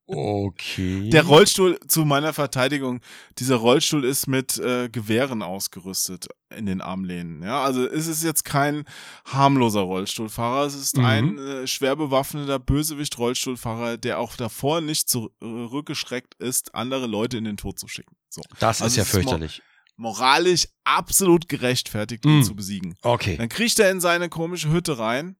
Okay. Der Rollstuhl, zu meiner Verteidigung, dieser Rollstuhl ist mit äh, Gewehren ausgerüstet in den Armlehnen. Ja, also es ist jetzt kein harmloser Rollstuhlfahrer, es ist Mhm. ein äh, schwer bewaffneter Bösewicht-Rollstuhlfahrer, der auch davor nicht zurückgeschreckt ist, andere Leute in den Tod zu schicken. So. das Also ist ja fürchterlich. Moralisch absolut gerechtfertigt, ihn Mhm. zu besiegen. Okay. Dann kriecht er in seine komische Hütte rein,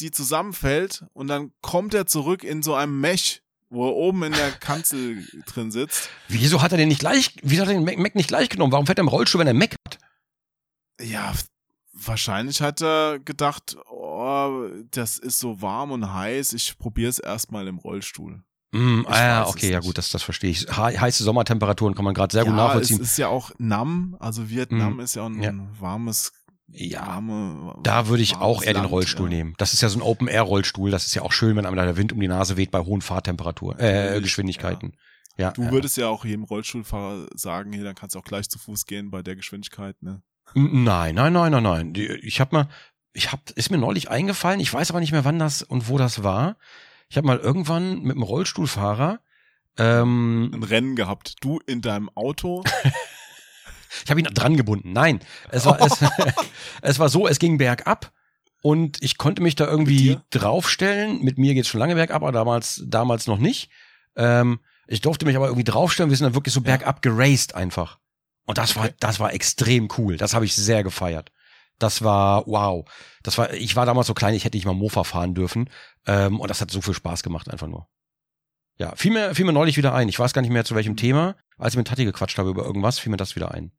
die zusammenfällt und dann kommt er zurück in so einem Mech, wo er oben in der Kanzel (laughs) drin sitzt. Wieso hat er den nicht gleich, wieso hat er den Mac, nicht gleich genommen? Warum fährt er im Rollstuhl, wenn er Mac hat? Ja, wahrscheinlich hat er gedacht, oh, das ist so warm und heiß, ich probiere es erstmal im Rollstuhl. Mm, ah, ja, okay, ja gut, das, das verstehe ich. He heiße Sommertemperaturen kann man gerade sehr gut ja, nachvollziehen. es ist ja auch Nam, also Vietnam Mhm. ist ja ein Ja. warmes, Ja, da würde ich auch eher den Land, Rollstuhl ja. nehmen. Das ist ja so ein Open-Air-Rollstuhl. Das ist ja auch schön, wenn einem da der Wind um die Nase weht bei hohen Fahrtemperaturen, äh, Geschwindigkeiten. Ja. Du ja. würdest ja auch jedem Rollstuhlfahrer sagen, hier, dann kannst du auch gleich zu Fuß gehen bei der Geschwindigkeit, ne? Nein, nein, nein, nein, nein. Ich habe mal, ich habe, ist mir neulich eingefallen. Ich weiß aber nicht mehr, wann das und wo das war. Ich habe mal irgendwann mit einem Rollstuhlfahrer, ähm, Ein Rennen gehabt. Du in deinem Auto. (laughs) ich habe ihn dran gebunden. Nein, es war, es, (laughs) (laughs) es war so, es ging bergab und ich konnte mich da irgendwie Mit draufstellen. Mit mir geht's schon lange bergab, aber damals, damals noch nicht. Ähm, ich durfte mich aber irgendwie draufstellen. Wir sind dann wirklich so Ja. bergab geraced einfach. Und das war, Okay. das war extrem cool. Das habe ich sehr gefeiert. Das war, wow. Das war, ich war damals so klein, ich hätte nicht mal Mofa fahren dürfen. Ähm, und das hat so viel Spaß gemacht, einfach nur. Ja, fiel mir, fiel mir neulich wieder ein. Ich weiß gar nicht mehr zu welchem Thema. Als ich mit Tati gequatscht habe über irgendwas, fiel mir das wieder ein.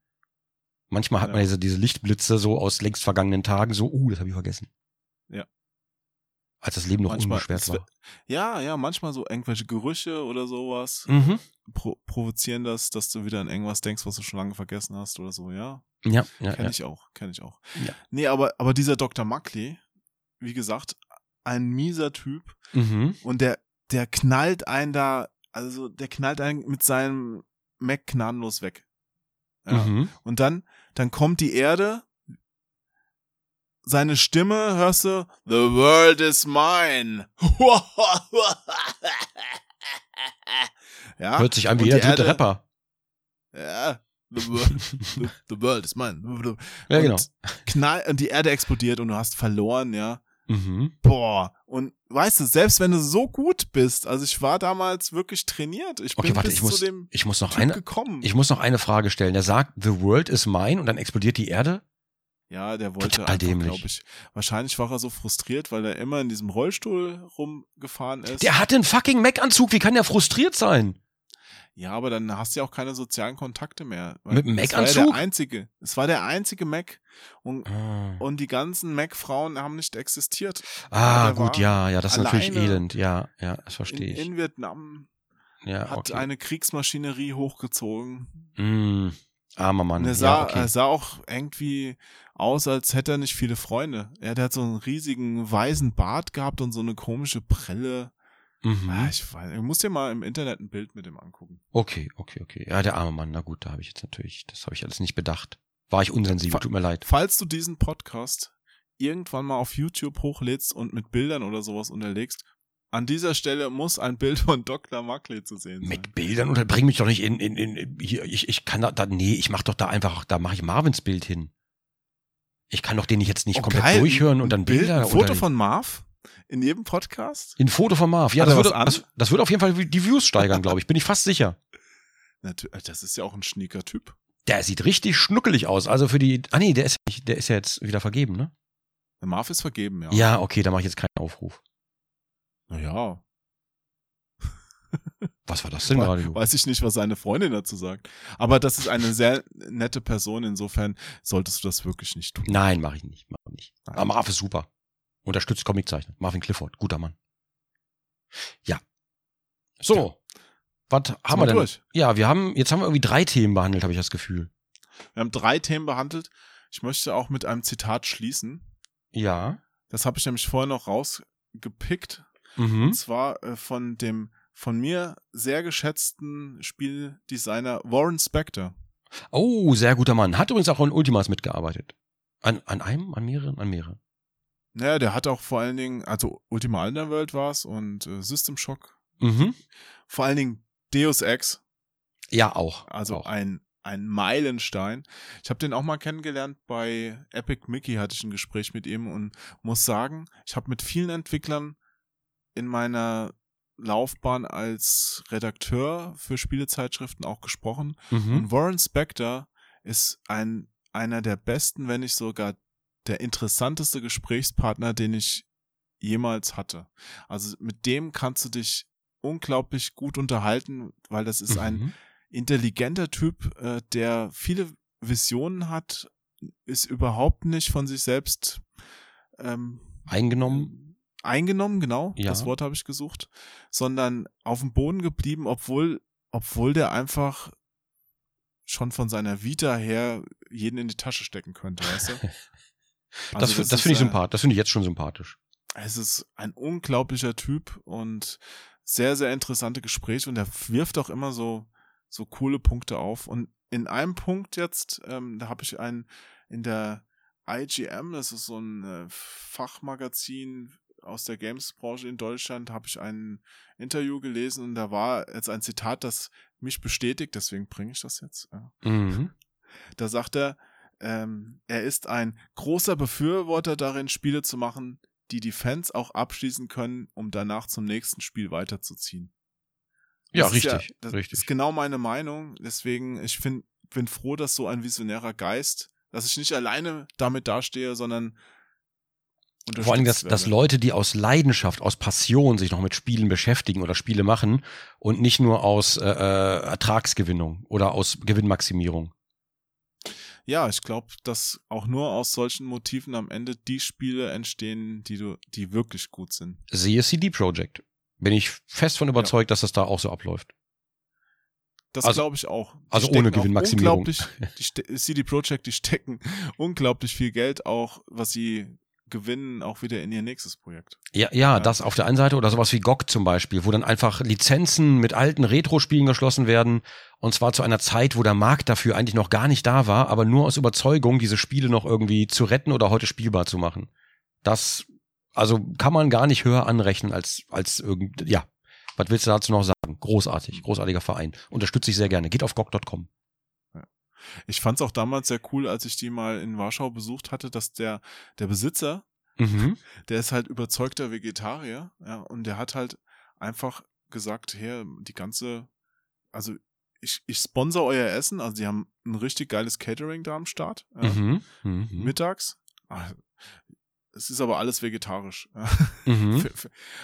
Manchmal hat Ja. man diese, diese Lichtblitze so aus längst vergangenen Tagen, so, uh, das habe ich vergessen. Ja. Als das Leben noch Manchmal- unbeschwert es war. Ja, ja, manchmal so irgendwelche Gerüche oder sowas Mhm. pro provozieren das, dass du wieder an irgendwas denkst, was du schon lange vergessen hast oder so, ja. Ja, ja, Kenn ja. ich auch, kenn ich auch. Ja. Nee, aber, aber dieser Dr. Muckley, wie gesagt, ein mieser Typ Mhm. und der, der knallt einen da, also der knallt einen mit seinem Mac gnadenlos weg. Ja. Mhm. Und dann, dann kommt die Erde, seine Stimme hörst du, The world is mine. (laughs) ja. Hört sich an wie jeder die dritte Rapper. Ja. The world, (laughs) the, the world is mine. Ja, genau. Und knall, und die Erde explodiert und du hast verloren, ja. Mhm. Boah. Und weißt du, selbst wenn du so gut bist, also ich war damals wirklich trainiert. Ich bin Okay, warte, bis ich muss, zu dem ich muss noch Typ eine, gekommen. ich muss noch eine Frage stellen. Der sagt, the world is mine und dann explodiert die Erde? Ja, der wollte Total einfach, glaube ich. Wahrscheinlich war er so frustriert, weil er immer in diesem Rollstuhl rumgefahren ist. Der hatte einen fucking Mac-Anzug, wie kann der frustriert sein? Ja, aber dann hast du ja auch keine sozialen Kontakte mehr. Mit dem Es war ja Mac-Anzug? der einzige. Es war der einzige Mac. Und, Ah, und die ganzen Mac-Frauen haben nicht existiert. ah gut, ja, ja, das ist natürlich elend. Ja, ja, das In, verstehe ich. in Vietnam ja, hat okay. eine Kriegsmaschinerie hochgezogen. Mm, armer Mann. Und er ja, sah, okay. er sah auch irgendwie aus, als hätte er nicht viele Freunde. Er der hat so einen riesigen weißen Bart gehabt und so eine komische Brille. Mhm. Ah, ich, weiß, ich muss dir mal im Internet ein Bild mit dem angucken. Okay, okay, okay. Ja, der arme Mann. Na gut, da habe ich jetzt natürlich, das habe ich alles nicht bedacht. War ich unsensibel, tut mir leid. Falls du diesen Podcast irgendwann mal auf YouTube hochlädst und mit Bildern oder sowas unterlegst, an dieser Stelle muss ein Bild von Dr. Muckley zu sehen sein. Mit Bildern und bring mich doch nicht in, in, in hier, ich, ich kann da, da nee, ich mach doch da einfach, da mache ich Marvins Bild hin. Ich kann doch den jetzt nicht Oh, komplett geil, durchhören und dann Bild, Bilder. Ein Foto oder- von Marv in jedem Podcast? ein Foto von Marv. Ja, das würde, das, das würde auf jeden Fall die Views steigern, glaube ich. Bin ich fast sicher. Natürlich, das ist ja auch ein schnieker Typ. Der sieht richtig schnuckelig aus. Also für die. Ah nee, der ist nicht, der ist ja jetzt wieder vergeben, ne? Der Marv ist vergeben, ja. Ja, okay, da mache ich jetzt keinen Aufruf. Naja, (laughs) Was war das denn gerade? du? weiß ich nicht, was seine Freundin dazu sagt. Aber das ist eine sehr nette Person, insofern solltest du das wirklich nicht tun. Nein, mache ich nicht. Mach ich nicht. Aber Marv ist super. Unterstützt Comiczeichner. Marvin Clifford, guter Mann. Ja. So. Was haben wir wir denn? durch? Ja, wir haben, jetzt haben wir irgendwie drei Themen behandelt, habe ich das Gefühl. Wir haben drei Themen behandelt. Ich möchte auch mit einem Zitat schließen. Ja. Das habe ich nämlich vorher noch rausgepickt. Mhm. Und zwar äh, von dem von mir sehr geschätzten Spieldesigner Warren Spector. Oh, sehr guter Mann. Hat übrigens auch an Ultimas mitgearbeitet. An, an einem, an mehreren, an mehreren. Naja, der hat auch vor allen Dingen, also Ultima Underworld war's und äh, System Shock. Mhm. Vor allen Dingen Deus Ex, Ja, auch. also auch. ein, ein Meilenstein. Ich habe den auch mal kennengelernt bei Epic Mickey, hatte ich ein Gespräch mit ihm und muss sagen, ich habe mit vielen Entwicklern in meiner Laufbahn als Redakteur für Spielezeitschriften auch gesprochen. Mhm. Und Warren Spector ist ein, einer der besten, wenn nicht sogar der interessanteste Gesprächspartner, den ich jemals hatte. Also mit dem kannst du dich unglaublich gut unterhalten, weil das ist ein Mhm. intelligenter Typ, äh, der viele Visionen hat, ist überhaupt nicht von sich selbst ähm, Eingenommen. eingenommen, genau, Ja. das Wort habe ich gesucht, sondern auf dem Boden geblieben, obwohl, obwohl der einfach schon von seiner Vita her jeden in die Tasche stecken könnte, weißt du? (laughs) das Also das, ist, finde ich äh, sympathisch. Das finde ich jetzt schon sympathisch. Es ist ein unglaublicher Typ und sehr, sehr interessante Gespräche und er wirft auch immer so, so coole Punkte auf. Und in einem Punkt jetzt, ähm, da habe ich einen in der IGM, das ist so ein äh, Fachmagazin aus der Games-Branche in Deutschland, habe ich ein Interview gelesen und da war jetzt ein Zitat, das mich bestätigt, deswegen bringe ich das jetzt. Ja. Mhm. Da sagt er, ähm, er ist ein großer Befürworter darin, Spiele zu machen, die die Fans auch abschließen können, um danach zum nächsten Spiel weiterzuziehen. Ja, Das ist richtig. das richtig. ist genau meine Meinung. Deswegen, ich find, bin froh, dass so ein visionärer Geist dass ich nicht alleine damit dastehe, sondern vor allem, dass, dass Leute, die aus Leidenschaft, aus Passion sich noch mit Spielen beschäftigen oder Spiele machen und nicht nur aus äh, äh Ertragsgewinnung oder aus Gewinnmaximierung. Ja, ich glaube, dass auch nur aus solchen Motiven am Ende die Spiele entstehen, die du, die wirklich gut sind. Siehe CD Projekt. Bin ich fest von überzeugt, ja. dass das da auch so abläuft. Das also, glaube ich auch. Die also ohne Gewinnmaximierung. Unglaublich, die CD Projekt, die stecken (laughs) unglaublich viel Geld auch, was sie gewinnen, auch wieder in ihr nächstes Projekt. Ja, ja, ja, das auf der einen Seite oder sowas wie GOG zum Beispiel, wo dann einfach Lizenzen mit alten Retro-Spielen geschlossen werden und zwar zu einer Zeit, wo der Markt dafür eigentlich noch gar nicht da war, aber nur aus Überzeugung, diese Spiele noch irgendwie zu retten oder heute spielbar zu machen. Das, also kann man gar nicht höher anrechnen als, als irgend, ja, was willst du dazu noch sagen? Großartig, großartiger Verein. Unterstütze ich sehr gerne. Geht auf GOG.com. Ich fand es auch damals sehr cool, als ich die mal in Warschau besucht hatte, dass der, der Besitzer, mhm. der ist halt überzeugter Vegetarier, ja, und der hat halt einfach gesagt, her, die ganze, also ich, ich sponsor euer Essen, also die haben ein richtig geiles Catering da am Start. Ja, mhm. Mhm. Mittags. Ah, es ist aber alles vegetarisch. Mhm.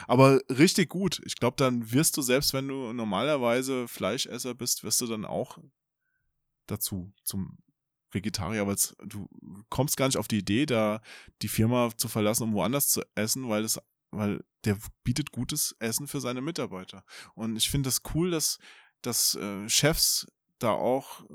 aber richtig gut. Ich glaube, dann wirst du, selbst wenn du normalerweise Fleischesser bist, wirst du dann auch dazu zum Vegetarier, weil du kommst gar nicht auf die Idee, da die Firma zu verlassen, um woanders zu essen, weil es, weil der bietet gutes Essen für seine Mitarbeiter. Und ich finde das cool, dass, dass äh, Chefs da auch äh,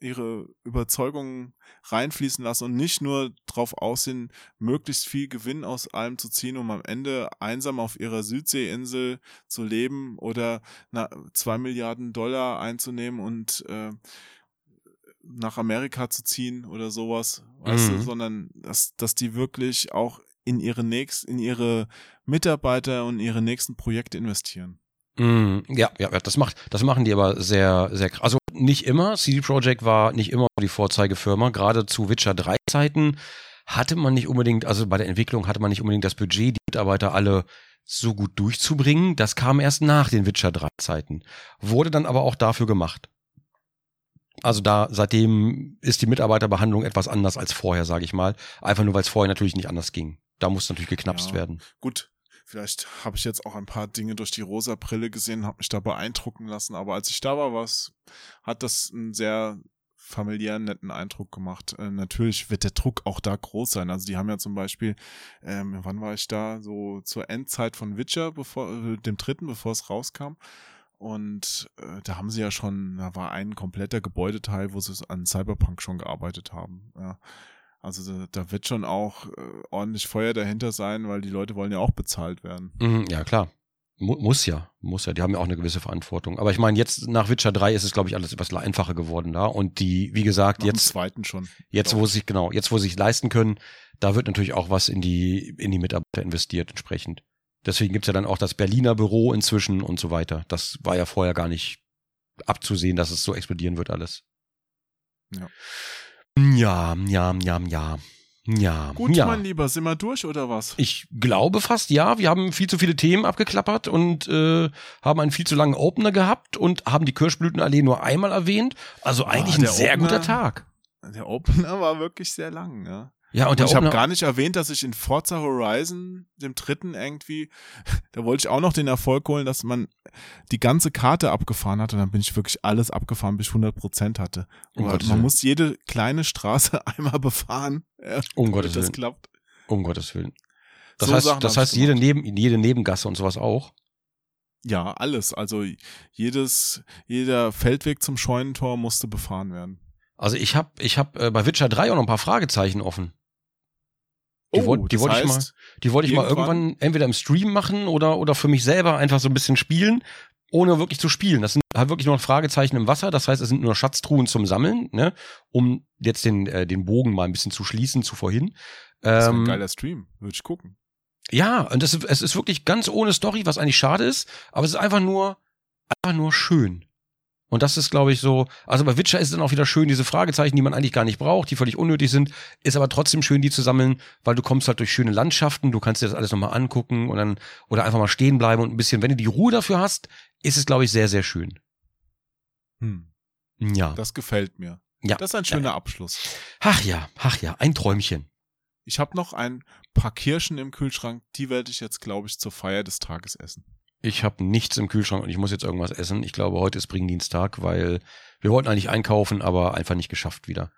ihre Überzeugungen reinfließen lassen und nicht nur darauf aussehen, möglichst viel Gewinn aus allem zu ziehen, um am Ende einsam auf ihrer Südseeinsel zu leben oder na, zwei Milliarden Dollar einzunehmen und äh, nach Amerika zu ziehen oder sowas, weißt mhm. du, sondern dass, dass die wirklich auch in ihre nächst, in ihre Mitarbeiter und ihre nächsten Projekte investieren. Mm, ja, ja, das macht, das machen die aber sehr, sehr krass. Also nicht immer. CD Projekt war nicht immer die Vorzeigefirma. Gerade zu Witcher 3 Zeiten hatte man nicht unbedingt, also bei der Entwicklung hatte man nicht unbedingt das Budget, die Mitarbeiter alle so gut durchzubringen. Das kam erst nach den Witcher 3 Zeiten. Wurde dann aber auch dafür gemacht. Also da seitdem ist die Mitarbeiterbehandlung etwas anders als vorher, sage ich mal. Einfach nur, weil es vorher natürlich nicht anders ging. Da muss natürlich geknapst ja, werden. Gut, vielleicht habe ich jetzt auch ein paar Dinge durch die rosa Brille gesehen, habe mich da beeindrucken lassen. Aber als ich da war, was hat das einen sehr familiären, netten Eindruck gemacht. Äh, natürlich wird der Druck auch da groß sein. Also die haben ja zum Beispiel, ähm, wann war ich da? So zur Endzeit von Witcher, bevor, äh, dem dritten, bevor es rauskam. Und äh, da haben sie ja schon, da war ein kompletter Gebäudeteil, wo sie an Cyberpunk schon gearbeitet haben. Ja. Also da, da, wird schon auch äh, ordentlich Feuer dahinter sein, weil die Leute wollen ja auch bezahlt werden. Mhm, ja, klar. Mu muss ja, muss ja. Die haben ja auch eine gewisse Verantwortung. Aber ich meine, jetzt nach Witcher 3 ist es, glaube ich, alles etwas einfacher geworden da. Und die, wie gesagt, nach jetzt. zweiten schon. Jetzt, wo sie sich, genau, jetzt, wo sie sich leisten können, da wird natürlich auch was in die, in die Mitarbeiter investiert entsprechend. Deswegen gibt's ja dann auch das Berliner Büro inzwischen und so weiter. Das war ja vorher gar nicht abzusehen, dass es so explodieren wird alles. Ja. Ja, ja, ja, ja. Ja. Gut, ja. mein Lieber, sind wir durch oder was? Ich glaube fast ja. Wir haben viel zu viele Themen abgeklappert und äh, haben einen viel zu langen Opener gehabt und haben die Kirschblütenallee nur einmal erwähnt. Also eigentlich oh, ein sehr Opener, guter Tag. Der Opener war wirklich sehr lang, ja. Ja, und, und ich habe gar nicht erwähnt, dass ich in Forza Horizon, dem dritten irgendwie, (laughs) da wollte ich auch noch den Erfolg holen, dass man die ganze Karte abgefahren hat und dann bin ich wirklich alles abgefahren, bis ich 100 Prozent hatte. Um man Willen. muss jede kleine Straße (laughs) einmal befahren, ja, um Gottes das Willen. klappt. Um Gottes Willen. Das so heißt, Sachen das heißt jede, Neben, jede Nebengasse und sowas auch? Ja, alles. Also jedes, jeder Feldweg zum Scheunentor musste befahren werden. Also ich habe ich hab, äh, bei Witcher 3 auch noch ein paar Fragezeichen offen. Die, oh, wollte die wollte ich mal, die wollte ich mal irgendwann entweder im Stream machen oder, oder für mich selber einfach so ein bisschen spielen, ohne wirklich zu spielen. Das sind halt wirklich nur Fragezeichen im Wasser. Das heißt, es sind nur Schatztruhen zum Sammeln, ne, um jetzt den, äh, den Bogen mal ein bisschen zu schließen zu vorhin. Das ist ein ähm, geiler Stream, würde ich gucken. Ja, und das, es ist wirklich ganz ohne Story, was eigentlich schade ist, aber es ist einfach nur, einfach nur schön. Und das ist, glaube ich, so, also bei Witcher ist es dann auch wieder schön, diese Fragezeichen, die man eigentlich gar nicht braucht, die völlig unnötig sind, ist aber trotzdem schön, die zu sammeln, weil du kommst halt durch schöne Landschaften, du kannst dir das alles nochmal angucken und dann, oder einfach mal stehen bleiben und ein bisschen, wenn du die Ruhe dafür hast, ist es, glaube ich, sehr, sehr schön. Hm. Ja. Das gefällt mir. Ja. Das ist ein schöner Abschluss. Ach ja, ach ja, ein Träumchen. Ich habe noch ein paar Kirschen im Kühlschrank, die werde ich jetzt, glaube ich, zur Feier des Tages essen. Ich habe nichts im Kühlschrank und ich muss jetzt irgendwas essen. Ich glaube, heute ist Bringdienstag, weil wir wollten eigentlich einkaufen, aber einfach nicht geschafft wieder.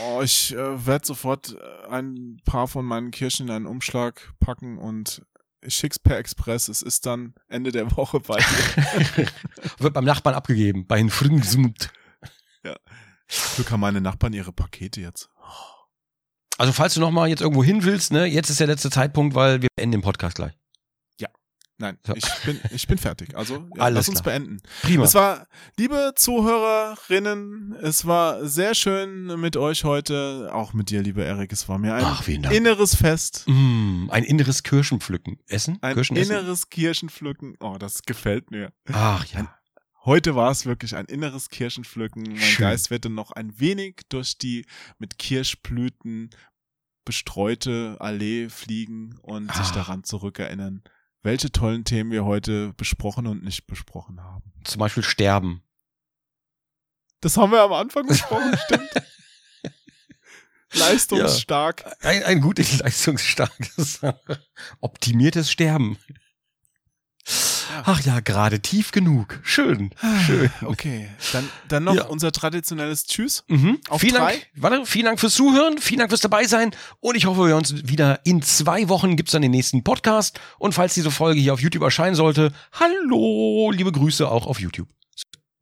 Oh, ich äh, werde sofort äh, ein paar von meinen Kirschen in einen Umschlag packen und ich schick's per Express. Es ist dann Ende der Woche bei dir. (laughs) Wird beim Nachbarn abgegeben, bei den Frühsummt. Glück haben meine Nachbarn ihre Pakete jetzt. Also falls du noch mal jetzt irgendwo hin willst, ne, jetzt ist der letzte Zeitpunkt, weil wir enden den Podcast gleich. Nein, So. ich, bin, ich bin fertig. Also ja, Alles lass uns klar. beenden. Prima. Es war, liebe Zuhörerinnen, es war sehr schön mit euch heute. Auch mit dir, lieber Erik. Es war mir ein Ach, inneres Fest. Mm, ein inneres Kirschenpflücken. Essen? Ein Kirschen essen? inneres Kirschenpflücken. Oh, das gefällt mir. Ach ja. Heute war es wirklich ein inneres Kirschenpflücken. Mein Schön. Geist wird dann noch ein wenig durch die mit Kirschblüten bestreute Allee fliegen und sich Ah. daran zurückerinnern, welche tollen Themen wir heute besprochen und nicht besprochen haben. Zum Beispiel sterben. Das haben wir am Anfang besprochen, (laughs) stimmt. Leistungsstark. Ein, ein gutes, leistungsstarkes, (laughs) optimiertes Sterben. Ach ja, gerade tief genug. Schön. Schön. Okay, dann, dann noch Ja. unser traditionelles Tschüss. Mhm. Auf vielen drei? Dank, warte, vielen Dank fürs Zuhören, vielen Dank fürs dabei sein und ich hoffe, wir uns wieder in zwei Wochen gibt's dann den nächsten Podcast und falls diese Folge hier auf YouTube erscheinen sollte, hallo, liebe Grüße auch auf YouTube.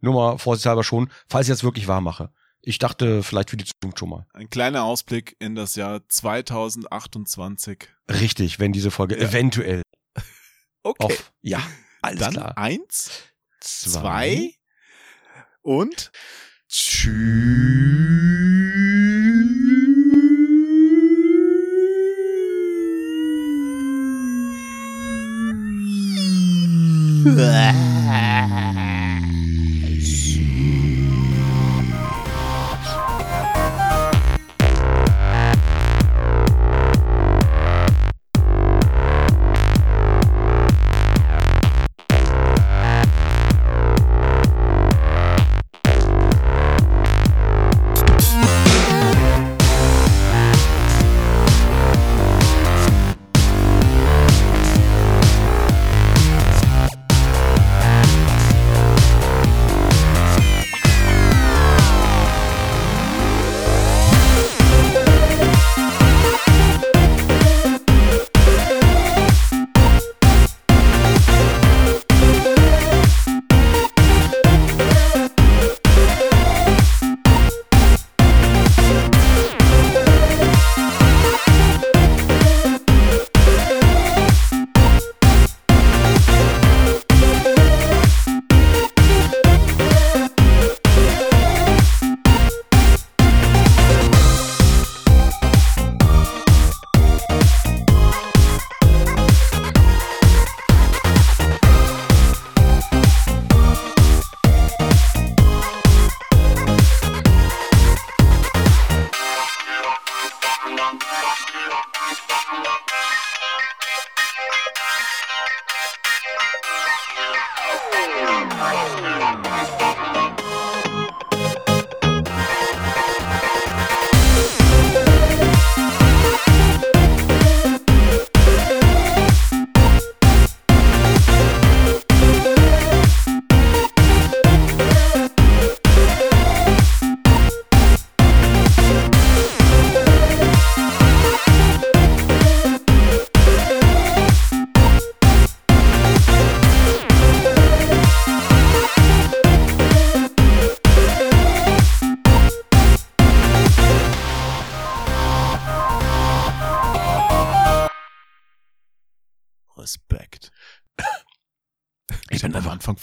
Nur mal vorsichtshalber schon, falls ich jetzt wirklich wahr mache. Ich dachte vielleicht für die Zukunft schon mal. Ein kleiner Ausblick in das Jahr 2028. Richtig, wenn diese Folge Ja. eventuell (laughs) Okay, auf, ja, alles dann klar. eins, Zwei, zwei und Respekt. (laughs)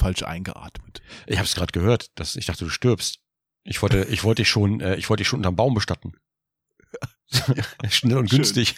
falsch eingeatmet. ich habe es gerade gehört, dass ich dachte, du stirbst. Ich wollte, (laughs) ich wollte dich schon, äh, ich wollte dich schon unterm Baum bestatten. (laughs) (laughs) Schnell und Schön. günstig.